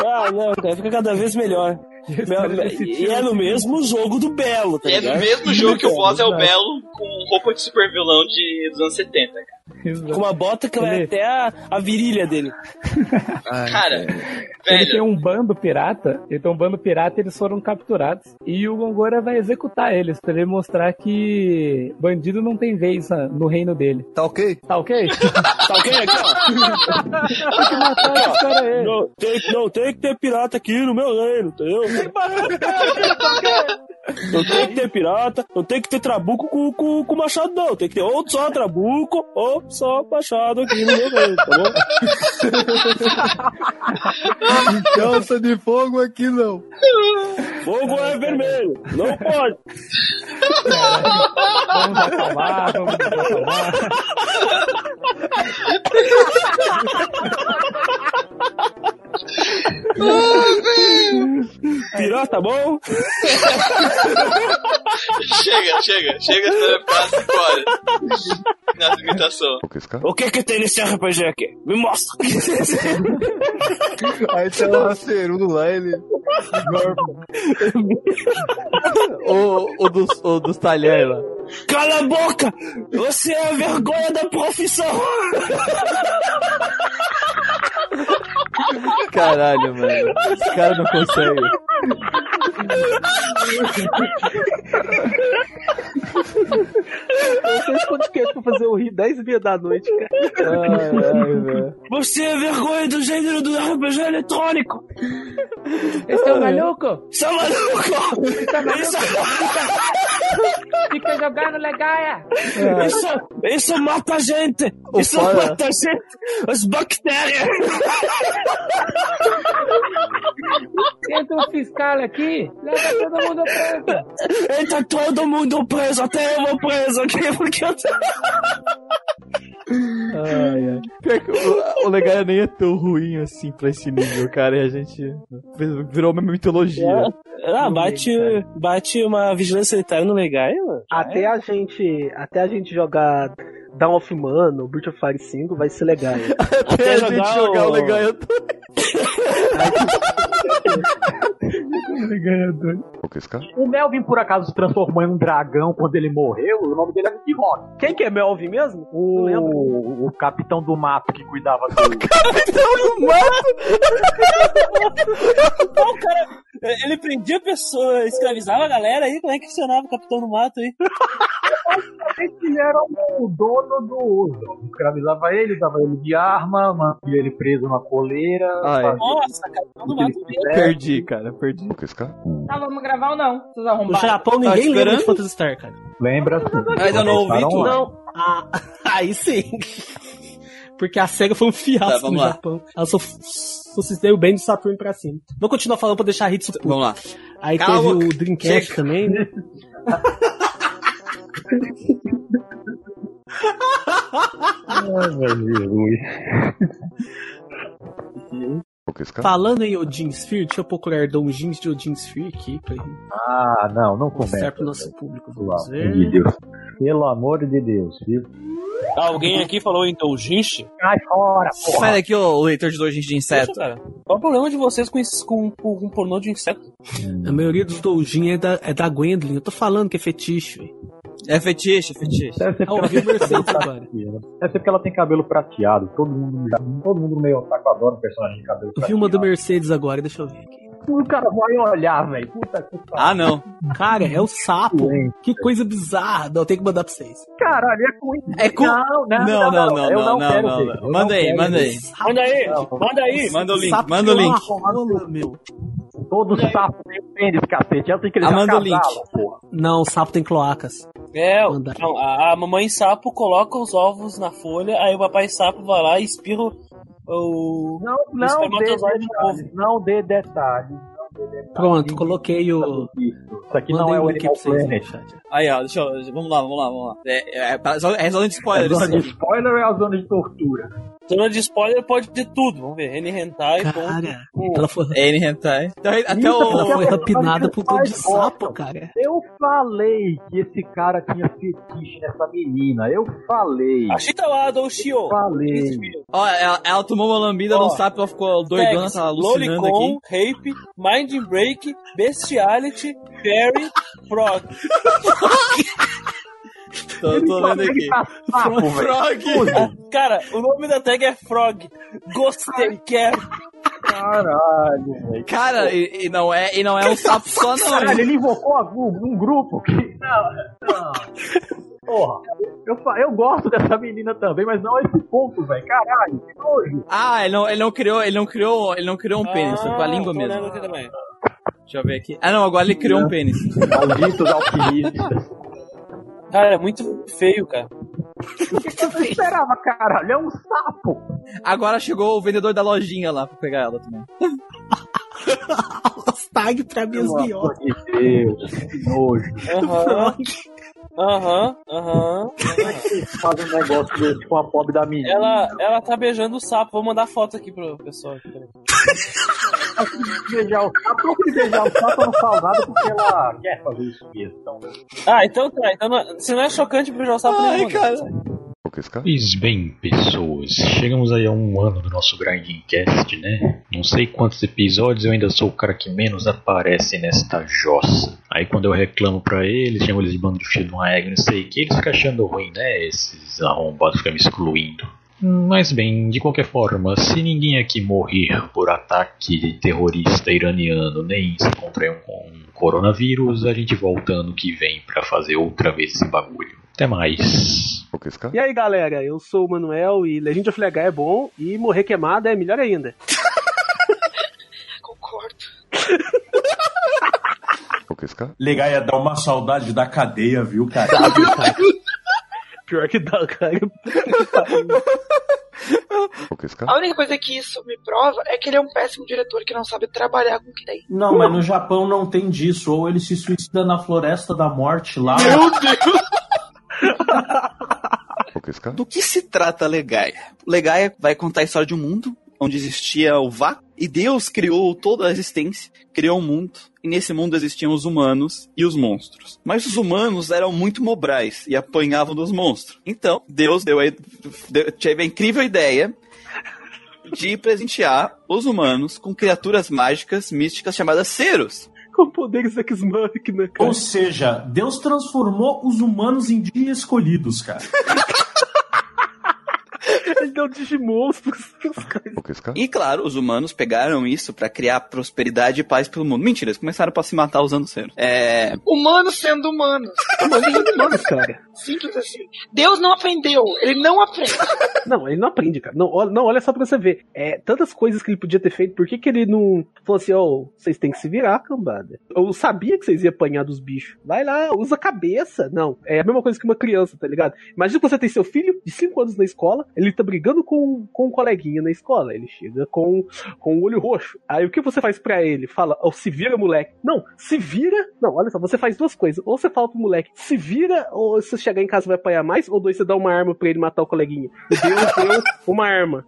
Speaker 4: Ah, não, cara. Fica cada vez melhor. Meu- E é no mesmo jogo do Belo, tá
Speaker 20: É no mesmo jogo que o boss é o
Speaker 4: Exato.
Speaker 20: Belo com roupa de super vilão de, dos anos 70, cara.
Speaker 4: Com uma bota que vai até a, a virilha dele. *laughs*
Speaker 20: Cara,
Speaker 2: Ele
Speaker 20: velho.
Speaker 2: tem um bando pirata, ele tem um bando pirata eles foram capturados. E o Gongora vai executar eles, pra ele mostrar que bandido não tem vez ah, no reino dele.
Speaker 5: Tá ok?
Speaker 2: Tá ok? *laughs*
Speaker 4: Tá ok aqui, ó?
Speaker 2: Tem que matar esse cara aí.
Speaker 4: Não tem, não, tem que ter pirata aqui no meu reino, entendeu? Não tem que ter pirata, não tem que ter trabuco com, com, com machado, não. Tem que ter ou só trabuco ou só machado aqui no meu reino, tá bom? *laughs*
Speaker 5: Calça de fogo aqui não.
Speaker 4: Fogo é vermelho, não pode.
Speaker 2: Vamos acalmar, vamos
Speaker 4: Pirata, tá bom?
Speaker 20: chega, chega, chega, ficar cinco horas. Nessa imitação.
Speaker 4: O que que tem nesse RPG aqui? Me mostra.
Speaker 5: Aí tem uma cerula, ele.
Speaker 1: o, o, dos, o dos talheres lá.
Speaker 4: Cala a boca! Você é a vergonha da profissão!
Speaker 1: Caralho, mano. Esse cara não consegue.
Speaker 6: Eu fiz podcast pra fazer eu rir 10 e meia da noite, cara.
Speaker 1: Ai, ai.
Speaker 4: Você é a vergonha do gênero do RPG eletrônico!
Speaker 2: Esse é o maluco!
Speaker 4: Seu maluco!
Speaker 2: Esse é o maluco!
Speaker 4: Isso-
Speaker 2: Fica, fica jogando legaia!
Speaker 4: Isso, isso mata a gente!
Speaker 1: O
Speaker 4: Isso
Speaker 1: fora-
Speaker 4: mata a gente! As bactérias!
Speaker 2: Entra um fiscal aqui, leva todo mundo preso!
Speaker 4: Entra todo mundo preso, até eu vou preso aqui, porque eu.
Speaker 1: Ai, ai. O, o Legaia nem é tão ruim assim pra esse nível, cara. E a gente virou uma mitologia.
Speaker 4: Ah, bate, bate uma vigilância sanitária no legal, mano.
Speaker 6: Até a gente. Até a gente jogar Dawn of Man ou Breath of Fire 5 vai ser legal. *laughs*
Speaker 1: Até a gente jogar o Legaia *laughs*
Speaker 11: O Melvin, por acaso, se transformou em um dragão quando ele morreu. O nome dele é Nick Rock.
Speaker 6: Quem que é Melvin mesmo?
Speaker 11: O, o capitão do mato que cuidava do. *laughs*
Speaker 1: capitão do mato! *laughs*
Speaker 4: Pô, cara, ele prendia a pessoa, escravizava a galera aí, como é que funcionava o capitão do mato aí?
Speaker 11: Ele era o dono do. Escravizava ele, dava ele de arma, mantinha ele preso na coleira.
Speaker 1: Ai.
Speaker 11: fazia
Speaker 4: Nossa, capitão do
Speaker 11: o
Speaker 4: mato
Speaker 11: quisesse.
Speaker 1: Perdi, cara, perdi.
Speaker 26: Tá, vamos gravar ou não? Vocês
Speaker 3: No
Speaker 26: arrombaram?
Speaker 3: Japão
Speaker 1: Tá
Speaker 3: ninguém lembra
Speaker 1: esperando?
Speaker 3: de Phantasy Star, cara.
Speaker 11: Lembra? sim.
Speaker 1: Mas eu não ouvi tudo.
Speaker 3: Não, ah, *laughs* aí sim. Porque a SEGA foi um fiasco
Speaker 1: Tá,
Speaker 3: no
Speaker 1: lá.
Speaker 3: Japão. Ela só, se deu bem do Saturn pra cima. Vou continuar falando pra deixar a Hitsu puto.
Speaker 1: Vamos lá.
Speaker 3: Aí
Speaker 1: Cala a
Speaker 3: teve o Dreamcast
Speaker 1: Chega.
Speaker 3: também, né? *laughs*
Speaker 11: Ai, meu Jesus.
Speaker 3: Falando em Odin Sphere, deixa eu procurar donjins de Odin Sphere aqui pra
Speaker 11: Ah, não, não começa.
Speaker 3: pro nosso público.
Speaker 11: Pelo
Speaker 3: Vamos
Speaker 11: amor
Speaker 3: ver.
Speaker 11: de Deus. Pelo amor de Deus, viu?
Speaker 4: Alguém aqui falou indulgente?
Speaker 11: Cai fora, porra.
Speaker 1: Sai daqui, ô leitor de dojins de inseto.
Speaker 4: Poxa, cara, qual o problema de vocês com, esses, com, com, com pornô de inseto?
Speaker 3: A maioria dos doujin é da, é da Gwendolyn. Eu tô falando que é fetiche, velho.
Speaker 1: É fetiche, é fetiche.
Speaker 11: Deve ser
Speaker 3: ouvi o Mercedes agora.
Speaker 11: Deve ser porque ela tem cabelo prateado. Todo mundo, todo mundo meio otaku adora um personagem de cabelo
Speaker 3: Eu vi
Speaker 11: prateado.
Speaker 3: uma do Mercedes agora, deixa eu ver aqui.
Speaker 11: o cara vai olhar, velho. Puta que pariu.
Speaker 1: Ah, não.
Speaker 29: Cara, é o sapo. Que coisa bizarra. Não, eu tenho que mandar pra vocês.
Speaker 11: Caralho, é com
Speaker 1: É com...
Speaker 11: Não, não,
Speaker 1: não, não, não,
Speaker 11: eu
Speaker 1: não, não,
Speaker 11: quero
Speaker 1: não, não. Manda aí, manda aí.
Speaker 4: Manda aí, manda aí.
Speaker 1: Manda o link, manda o
Speaker 29: é
Speaker 1: link.
Speaker 29: rola, meu.
Speaker 11: Todo sapo tem pênis, cacete. Eu tenho que
Speaker 1: manda o link.
Speaker 11: porra.
Speaker 29: Não, o sapo tem cloacas.
Speaker 4: É, não, a, a mamãe sapo coloca os ovos na folha, aí o papai sapo vai lá e espirra o. o
Speaker 11: Não, não. Não dê detalhes. não dê detalhes.
Speaker 29: Pronto, coloquei o.
Speaker 11: Isso aqui não
Speaker 29: Mandei
Speaker 11: é
Speaker 29: o
Speaker 11: o Animal
Speaker 29: pra vocês aí
Speaker 11: Planet.
Speaker 1: Aí, ó, deixa eu... Vamos lá, vamos lá, vamos lá. É, é, é, é zona de
Speaker 11: É
Speaker 1: spoiler.
Speaker 11: zona de spoiler ou é a zona de tortura?
Speaker 4: Zona de spoiler pode ter tudo. Vamos ver. N Hentai.
Speaker 29: Cara, ela foi,
Speaker 1: N Hentai. Então, até
Speaker 11: Isso,
Speaker 1: o...
Speaker 29: ela foi rapinada por conta de sapo, cara.
Speaker 11: Eu falei que esse cara tinha fetiche nessa menina. Eu falei.
Speaker 4: Achita lá, do Shio.
Speaker 11: Falei.
Speaker 1: Ó, ela, ela tomou uma lambida
Speaker 4: Ó,
Speaker 1: no sapo, ela ficou doidona,
Speaker 4: Tags,
Speaker 1: tá alucinando
Speaker 4: Lolicon,
Speaker 1: aqui.
Speaker 4: Rape, Mind Break, Bestiality, Fairy, Frog. *laughs* *laughs*
Speaker 1: Tô, tô vendo aqui.
Speaker 11: Tá sapo.
Speaker 1: Frog!
Speaker 4: Cara, o nome da tag é Frog. Gostei, quero.
Speaker 11: Caralho, velho.
Speaker 1: Cara, e, e não é, e não é um sapo só, não.
Speaker 11: Caralho, ele invocou a- um, um grupo que. Não, não. Porra, eu, fa- eu gosto dessa menina também, mas não a esse ponto, velho. Caralho, que nojo.
Speaker 1: Ah, ele não, ele não criou, ele não criou, ele não criou um pênis, foi com a língua mesmo. Deixa eu ver aqui. Ah, não, agora ele criou um pênis.
Speaker 11: Malditos alquimistas.
Speaker 4: Cara, é muito feio, cara.
Speaker 11: O que, que você esperava, caralho? É um sapo.
Speaker 1: Agora chegou o vendedor da lojinha lá pra pegar ela também. *laughs*
Speaker 29: Os tag pra minhas
Speaker 11: amor de Deus, que nojo.
Speaker 4: Aham. Aham, aham.
Speaker 11: Faz um negócio desse com a pobre da menina.
Speaker 4: Ela, ela tá beijando o sapo. Vou mandar foto aqui pro pessoal. *laughs* aqui, peraí.
Speaker 11: beijar o sapo, se beijar o sapo não fala nada porque ela quer fazer isso mesmo. Então,
Speaker 4: Ah, então tá. Então não- se não é chocante beijar o sapo,
Speaker 1: Ai,
Speaker 4: nem
Speaker 1: cara.
Speaker 30: Pois bem, pessoas, chegamos aí a um ano do nosso Grinding Cast, né? Não sei quantos episódios, eu ainda sou o cara que menos aparece nesta jossa. Aí quando eu reclamo pra eles, chamo eles de bando de filho de uma égua, não sei o que, eles ficam achando ruim, né? Esses arrombados ficam me excluindo. Mas bem, de qualquer forma, se ninguém aqui morrer por ataque terrorista iraniano, nem se contrair um, um coronavírus, a gente volta ano que vem pra fazer outra vez esse bagulho. Até mais.
Speaker 6: E aí, galera, eu sou o Manuel e Legend of Legar é bom e morrer queimado é melhor ainda. *laughs*
Speaker 14: Legal, ia dar uma saudade da cadeia, viu, cara? *laughs*
Speaker 6: Pior que dá, *laughs* cara.
Speaker 23: A única coisa que isso me prova é que ele é um péssimo diretor que não sabe trabalhar com o que tem.
Speaker 14: Não, mas no Japão não tem disso. Ou ele se suicida na Floresta da Morte lá.
Speaker 23: Meu Deus! *laughs*
Speaker 1: Do que se trata Legaia? Legaia vai contar a história de um mundo onde existia o vácuo e Deus criou toda a existência, criou um mundo e nesse mundo existiam os humanos e os monstros. Mas os humanos eram muito mobrais e apanhavam dos monstros. Então Deus deu a, deu- teve a incrível ideia de presentear os humanos com criaturas mágicas místicas chamadas Ceros.
Speaker 6: Com poderes X-Machina,
Speaker 14: Ou seja, Deus transformou os humanos em dia escolhidos, cara. *laughs*
Speaker 6: Deu Digimonstros.
Speaker 1: E claro, os humanos pegaram isso pra criar prosperidade e paz pelo mundo. Mentira, eles começaram pra se matar usando Ceros. É.
Speaker 23: Humanos sendo humanos.
Speaker 6: Humanos sendo humanos, cara.
Speaker 23: Simples assim. Deus não aprendeu, ele não aprende.
Speaker 6: Não, ele não aprende, cara. Não, olha, não, olha só pra você ver. É, tantas coisas que ele podia ter feito, por que, que ele não falou assim, ó, vocês têm que se virar, cambada? Eu sabia que vocês iam apanhar dos bichos. Vai lá, usa a cabeça. Não, é a mesma coisa que uma criança, tá ligado? Imagina que você tem seu filho de 5 anos na escola, ele tá brigando com, com um coleguinha na escola. Ele chega com, com o olho roxo. Aí o que você faz pra ele? Fala, ó, se vira, moleque. Não, se vira. Não, olha só, você faz duas coisas. Ou você fala pro moleque, se vira, ou se chegar em casa vai apanhar mais, ou dois, você dá uma arma pra ele matar o coleguinha. Deus deu *laughs* uma arma.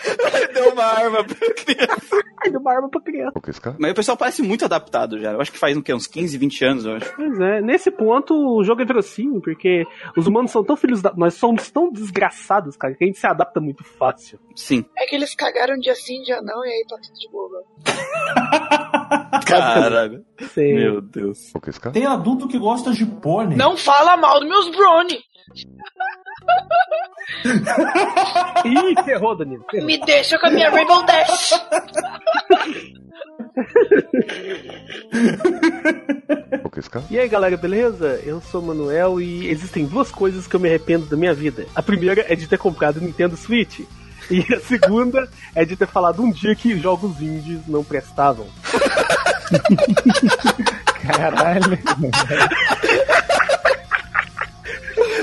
Speaker 6: *laughs*
Speaker 1: Deu uma arma pra criança.
Speaker 6: Deu uma arma pra criança.
Speaker 1: Mas o pessoal parece muito adaptado já. Eu acho que faz um, quê? uns 15, 20 anos, eu acho.
Speaker 6: Pois é, nesse ponto o jogo é verossímil, porque os humanos são tão filhos da. Nós somos tão desgraçados, cara, que a gente se adapta muito fácil.
Speaker 1: Sim.
Speaker 23: É que eles cagaram dia sim, dia não, e aí tá tudo de boa. *laughs* *laughs*
Speaker 1: Caralho.
Speaker 6: Sim.
Speaker 1: Meu Deus.
Speaker 14: Tem adulto que gosta de pônei.
Speaker 23: Não fala mal dos meus brownie.
Speaker 6: Ih, ferrou, Danilo. ferrou.
Speaker 23: Me deixa com a minha Rainbow Dash.
Speaker 6: E aí galera, beleza? Eu sou o Manuel e existem duas coisas que eu me arrependo da minha vida. A primeira é de ter comprado o Nintendo Switch. E a segunda é de ter falado um dia que jogos indies não prestavam.
Speaker 31: Caralho.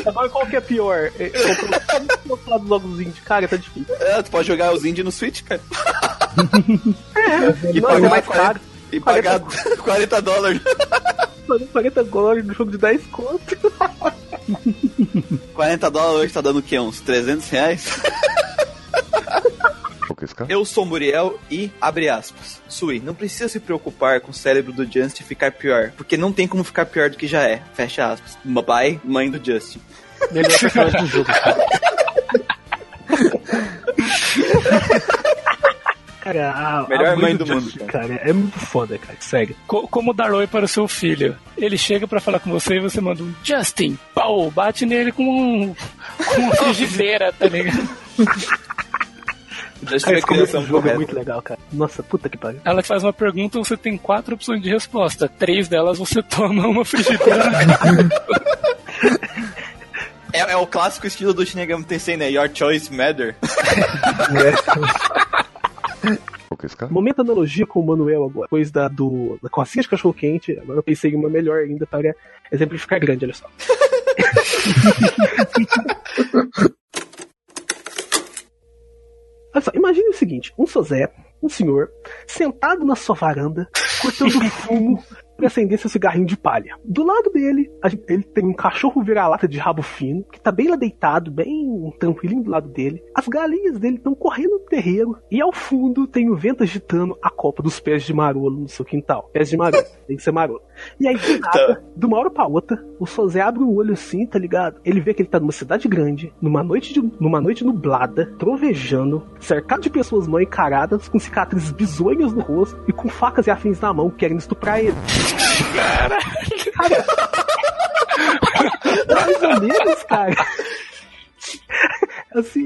Speaker 6: Agora qual que é pior? É, Comprou falar dos jogos indies, cara, tá difícil.
Speaker 1: É, tu pode jogar os indie no Switch, cara.
Speaker 6: É,
Speaker 1: E
Speaker 6: não,
Speaker 1: pagar
Speaker 6: é mais
Speaker 1: 40
Speaker 6: caro.
Speaker 1: E pagar 40 dólares.
Speaker 6: Mano, 40 dólares no jogo de 10 conto.
Speaker 1: 40 dólares hoje tá dando o quê? Uns 300 reais? Eu sou Muriel e, abre aspas, Sui, não precisa se preocupar com o cérebro do Justin ficar pior, porque não tem como ficar pior do que já é. Fecha aspas. Pai, mãe do Justin.
Speaker 6: Melhor personagem do jogo, cara. Cara, a,
Speaker 2: Melhor
Speaker 6: a
Speaker 2: mãe
Speaker 6: do
Speaker 2: do mundo,
Speaker 6: Justin, cara. É muito foda, cara. Sério.
Speaker 2: Co- como dar oi para o seu filho. Ele chega pra falar com você e você manda um Justin, pau, bate nele com, um, com uma *laughs* frigideira, tá ligado?
Speaker 1: Justin
Speaker 6: Cara,
Speaker 1: é
Speaker 6: esse começo do jogo é muito legal, cara. Nossa, puta que pariu.
Speaker 2: Ela faz uma pergunta, você tem quatro opções de resposta. Três delas você *laughs* toma uma frigideira.
Speaker 1: É, é o clássico estilo do Shinigami Tensei, né? Your choice matter. *laughs*
Speaker 6: Momento analogia com o Manuel agora. Depois da, do, da cocinha de cachorro quente, agora eu pensei em uma melhor ainda para exemplificar grande, olha só. *laughs* Olha só, imagine o seguinte: um Sozé, um senhor, sentado na sua varanda, cortando *laughs* fumo pra acender seu cigarrinho de palha. Do lado dele, ele tem um cachorro vira-lata de rabo fino, que tá bem lá deitado, bem tranquilinho do lado dele. As galinhas dele estão correndo no terreiro, e ao fundo tem o vento agitando a copa dos pés de marolo no seu quintal. Pés de marolo, tem que ser marolo. E aí, do nada, de uma hora pra outra, o Sozé abre o olho assim, tá ligado? Ele vê que ele tá numa cidade grande, numa noite, de- numa noite nublada, trovejando, cercado de pessoas mal encaradas, com cicatrizes bizonhas no rosto e com facas e afins na mão, querendo estuprar ele. Cara, mais ou menos, cara. *laughs* *laughs* Assim,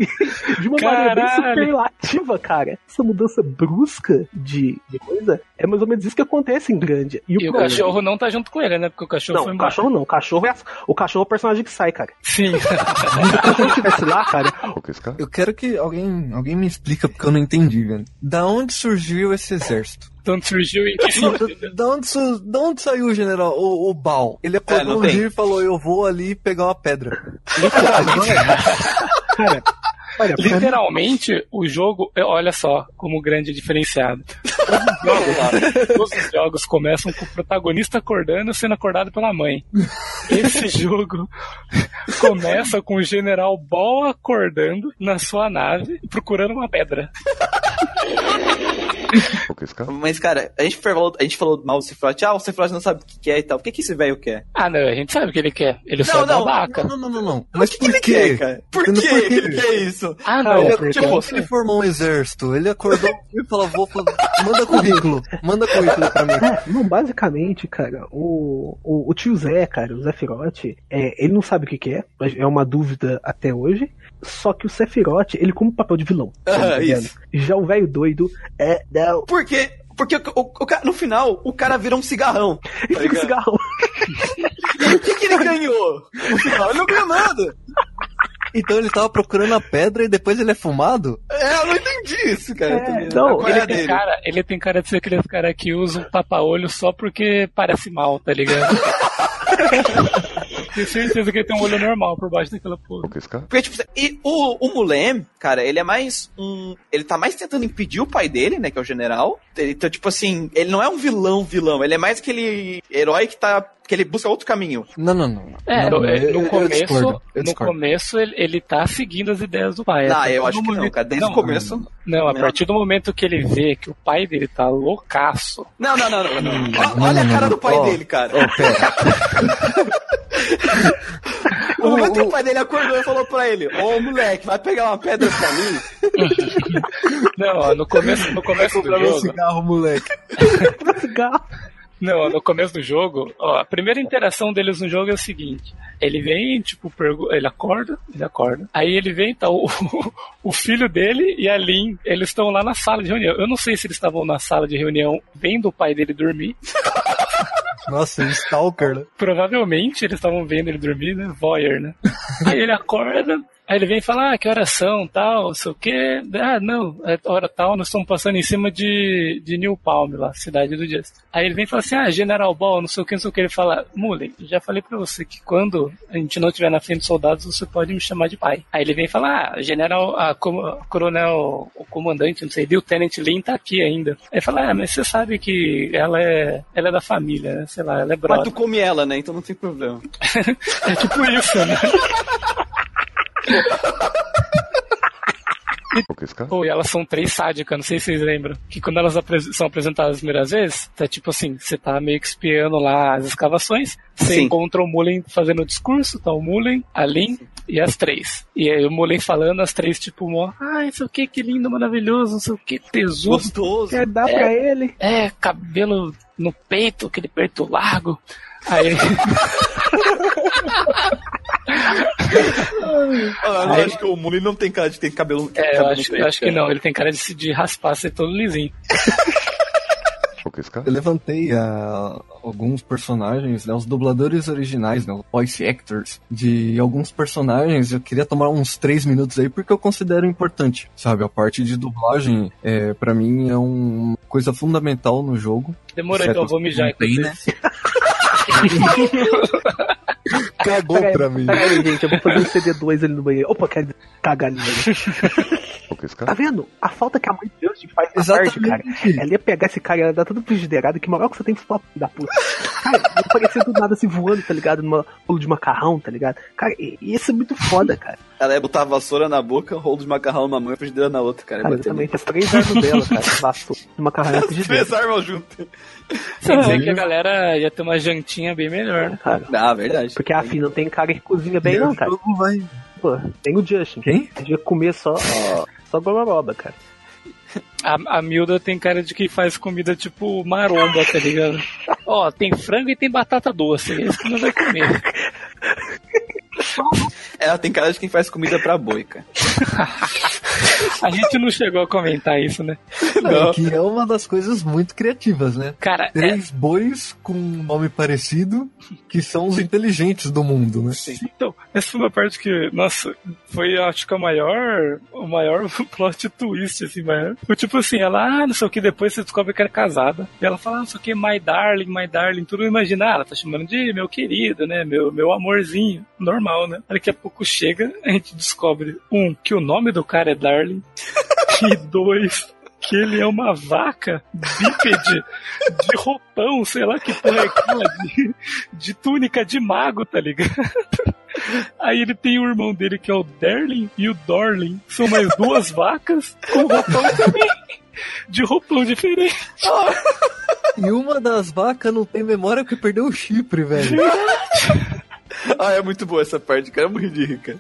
Speaker 6: de uma maneira bem
Speaker 2: Caralho.
Speaker 6: superlativa, cara. Essa mudança brusca de, de coisa é mais ou menos isso que acontece em grande.
Speaker 2: E o
Speaker 6: problema-
Speaker 2: cachorro não tá junto com ele, né? Porque o cachorro
Speaker 6: não,
Speaker 2: foi
Speaker 6: o
Speaker 2: embora.
Speaker 6: cachorro não. O cachorro é, o cachorro é o personagem que sai, cara.
Speaker 2: Sim.
Speaker 6: Se o cachorro estivesse lá, *laughs* cara.
Speaker 5: Eu quero que alguém, alguém me explica porque eu não entendi, velho. Da onde surgiu esse exército?
Speaker 2: De onde surgiu em que
Speaker 5: Não, da, da onde, saiu o general, o, o Baal? Ele acordou
Speaker 1: não
Speaker 5: um
Speaker 1: tem.
Speaker 5: dia e falou, eu vou ali pegar uma pedra.
Speaker 6: Cara, olha,
Speaker 2: Literalmente, o jogo, é, olha só como grande diferenciado. Todos os, jogos, todos os jogos começam com o protagonista acordando sendo acordado pela mãe. Esse *laughs* jogo começa com o general Ball acordando na sua nave procurando uma pedra. *laughs*
Speaker 1: Mas, cara, a gente falou, a gente falou mal do Sephiroth. Ah, o Sephiroth não sabe o que quer e tal. O que, que esse velho quer?
Speaker 2: Ah, não, a gente sabe o que ele quer. Ele só é
Speaker 1: não,
Speaker 2: babaca.
Speaker 5: Não, não, não, não. Mas
Speaker 1: que
Speaker 5: por
Speaker 1: quer, cara? Por
Speaker 5: Entendeu?
Speaker 1: que ele quer isso?
Speaker 2: Ah, não,
Speaker 5: ele,
Speaker 2: porque
Speaker 5: tipo,
Speaker 2: você-
Speaker 5: ele formou um exército. Ele acordou *laughs* e falou, vou manda currículo. Manda currículo pra mim.
Speaker 6: É, não, basicamente, cara, o, o, o tio Zé, cara, o Zé Firote, é, ele não sabe o que, que é, é uma dúvida até hoje. Só que o Sephiroth, ele cumpre o papel de vilão. tá
Speaker 1: Ah,
Speaker 6: entendendo?
Speaker 1: isso.
Speaker 6: Já o velho doido é. Não.
Speaker 1: Por quê? Porque o, o- o no final, o cara vira um cigarrão. Tá ligado?
Speaker 6: cigarrão.
Speaker 1: O que, que ele ganhou? No final, ele não ganhou nada.
Speaker 5: Então ele tava procurando a pedra e depois ele é fumado?
Speaker 1: É, eu não entendi isso, cara.
Speaker 2: É,
Speaker 1: é
Speaker 2: ele,
Speaker 1: a
Speaker 2: tem
Speaker 1: dele?
Speaker 2: cara, ele tem cara de ser aquele cara que usa um tapa-olho só porque parece mal, tá ligado? *laughs* *laughs* Tenho certeza que ele tem um olho normal por baixo daquela porra.
Speaker 1: Porque, tipo, e o, o Mulem, cara, ele é mais um. Ele tá mais tentando impedir o pai dele, né? Que é o general. Ele, Então, tipo assim, ele não é um vilão, vilão. Ele é mais aquele herói que tá. Que ele busca outro caminho.
Speaker 5: Não, não, não.
Speaker 2: É,
Speaker 5: Não,
Speaker 2: no,
Speaker 5: eu-
Speaker 2: começo,
Speaker 5: discordo,
Speaker 2: no começo ele, ele tá seguindo as ideias do pai.
Speaker 1: Não,
Speaker 2: A partir
Speaker 1: eu acho que não,
Speaker 2: momento-
Speaker 1: cara. Desde
Speaker 2: não,
Speaker 1: o começo.
Speaker 2: Não, a partir do momento que ele vê que o pai dele tá loucaço.
Speaker 1: Não, não, não, não. não. Ó- Olha a cara do pai
Speaker 2: Ó,
Speaker 1: dele, cara.
Speaker 5: Ô, pera. *laughs*
Speaker 1: No momento que o pai dele acordou e falou pra ele: Ô moleque, vai pegar uma pedra pra mim? *laughs*
Speaker 2: Não, ó, no começo, no começo do jogo.
Speaker 5: cigarro, moleque. *laughs*
Speaker 6: cigarro.
Speaker 2: Não, no começo do jogo, ó, a primeira interação deles no jogo é o seguinte: ele vem, tipo, ele acorda, ele acorda. Aí ele vem, tá o, *laughs* o filho dele e a Lin, eles estão lá na sala de reunião. Eu não sei se eles estavam na sala de reunião vendo o pai dele dormir. *laughs*
Speaker 5: Nossa, Stalker, né?
Speaker 2: Provavelmente eles estavam vendo ele dormir, né? Voyeur, né? *laughs* Aí ele acorda, aí ele vem e fala, ah, que horas são, tal, não sei o quê. Ah, não, é hora tal, nós estamos passando em cima de, de New Palm, lá, cidade do Just. Aí ele vem e fala assim, ah, General Ball, não sei o que, não sei o que. Ele fala, Mullen, já falei pra você que quando a gente não estiver na frente dos soldados, você pode me chamar de pai. Aí ele vem e fala, ah, General, a com- Coronel, o comandante, não sei, Lieutenant Lin tá aqui ainda. Aí ele fala, ah, mas você sabe que ela é, ela é da família, né? Sei lá, ela é
Speaker 1: Mas
Speaker 2: brother.
Speaker 1: tu come ela, né? Então não tem problema. *laughs*
Speaker 2: É tipo isso, né? *laughs* E elas são três sádicas, não sei se vocês lembram. Que quando elas apres- são apresentadas as primeiras vezes, tá tipo assim, você tá meio que espiando lá as escavações, você
Speaker 1: Sim.
Speaker 2: encontra o Mullen fazendo o discurso, tá o Mullen, a Lin e as três. E aí o Mullen falando, as três tipo, mó, ai, não sei o que, que lindo, maravilhoso, não sei o que, tesouro.
Speaker 1: Gostoso.
Speaker 6: Quer dar
Speaker 2: É.
Speaker 6: pra ele?
Speaker 2: É, cabelo no peito, aquele peito largo. Aí... *laughs* *laughs*
Speaker 1: Ah, eu acho que o Muli não tem cara de ter cabelo.
Speaker 2: É, eu
Speaker 1: cabelo
Speaker 2: acho,
Speaker 1: preto,
Speaker 2: eu acho que não, ele tem cara de, se- de raspar, ser todo lisinho.
Speaker 5: Eu levantei ah, alguns personagens, né, os dubladores originais, né, os voice actors de alguns personagens. Eu queria tomar uns três minutos aí porque eu considero importante, sabe? A parte de dublagem, é, para mim, é uma coisa fundamental no jogo.
Speaker 2: Demorou, então eu vou mijar
Speaker 5: não tem, né? *laughs* *laughs* Cagou
Speaker 6: Pera
Speaker 5: pra mim.
Speaker 6: Pera aí, gente, eu vou fazer um CD2 ali no banheiro. Opa, quero cagar ali. Tá vendo? A falta que a mãe de Deus te faz na parte, cara. Ela ia pegar esse cara e ia dar tudo frigideirado. Que moral que você tem que filho da puta. Cara, não parecia do nada assim voando, tá ligado? Numa bolo de macarrão, tá ligado? Cara, isso é muito foda, cara.
Speaker 1: Ela ia botar a vassoura na boca, rolo de macarrão numa mão e frigideira na outra, cara.
Speaker 6: Cara,
Speaker 1: Ia bater
Speaker 6: exatamente. As três armas dela, cara. *laughs* Vassoura de macarrão e frigideira.
Speaker 1: Três armas juntas.
Speaker 2: Sem dizer que a galera ia ter uma jantinha bem melhor, né?
Speaker 6: Cara.
Speaker 1: Ah, verdade.
Speaker 6: Porque a FI não tem cara que cozinha bem, não, cara.
Speaker 5: vai.
Speaker 6: Pô, tem o Justin.
Speaker 5: Quem?
Speaker 6: Podia comer só, só gororoba, cara.
Speaker 2: A, a Milda tem cara de que faz comida tipo maromba, tá ligado? *laughs* Ó, tem frango e tem batata doce, é isso que não vai comer. *laughs*
Speaker 1: Ela tem cara de quem faz comida pra boi, cara. *laughs*
Speaker 2: A gente não chegou a comentar isso, né?
Speaker 5: Não, que é uma das coisas muito criativas, né?
Speaker 2: Cara, é-
Speaker 5: Três bois com um nome parecido, que são os inteligentes do mundo, né?
Speaker 2: Então, essa foi uma parte que, nossa, foi acho que a maior, o maior *laughs* plot twist, assim, maior. Foi tipo assim, ela, ah, não sei o que, depois você descobre que era casada. E ela fala, ah, não sei o que, my darling, my darling, tudo imagina, ah, ela tá chamando de meu querido, né, meu, meu amorzinho, normal, né. Daqui a pouco chega, a gente descobre, um, que o nome do cara é Darling, *laughs* e dois, que ele é uma vaca bípede de roupão, sei lá que porra é aquela, de, de túnica de mago, tá ligado? Aí ele tem o irmão dele que é o Darling e o Dorling. São mais duas vacas com roupão também. De roupão diferente.
Speaker 5: E uma das vacas não tem memória porque perdeu o chifre, velho. *laughs*
Speaker 1: Ah, é muito boa essa parte, cara. É muito rir, cara.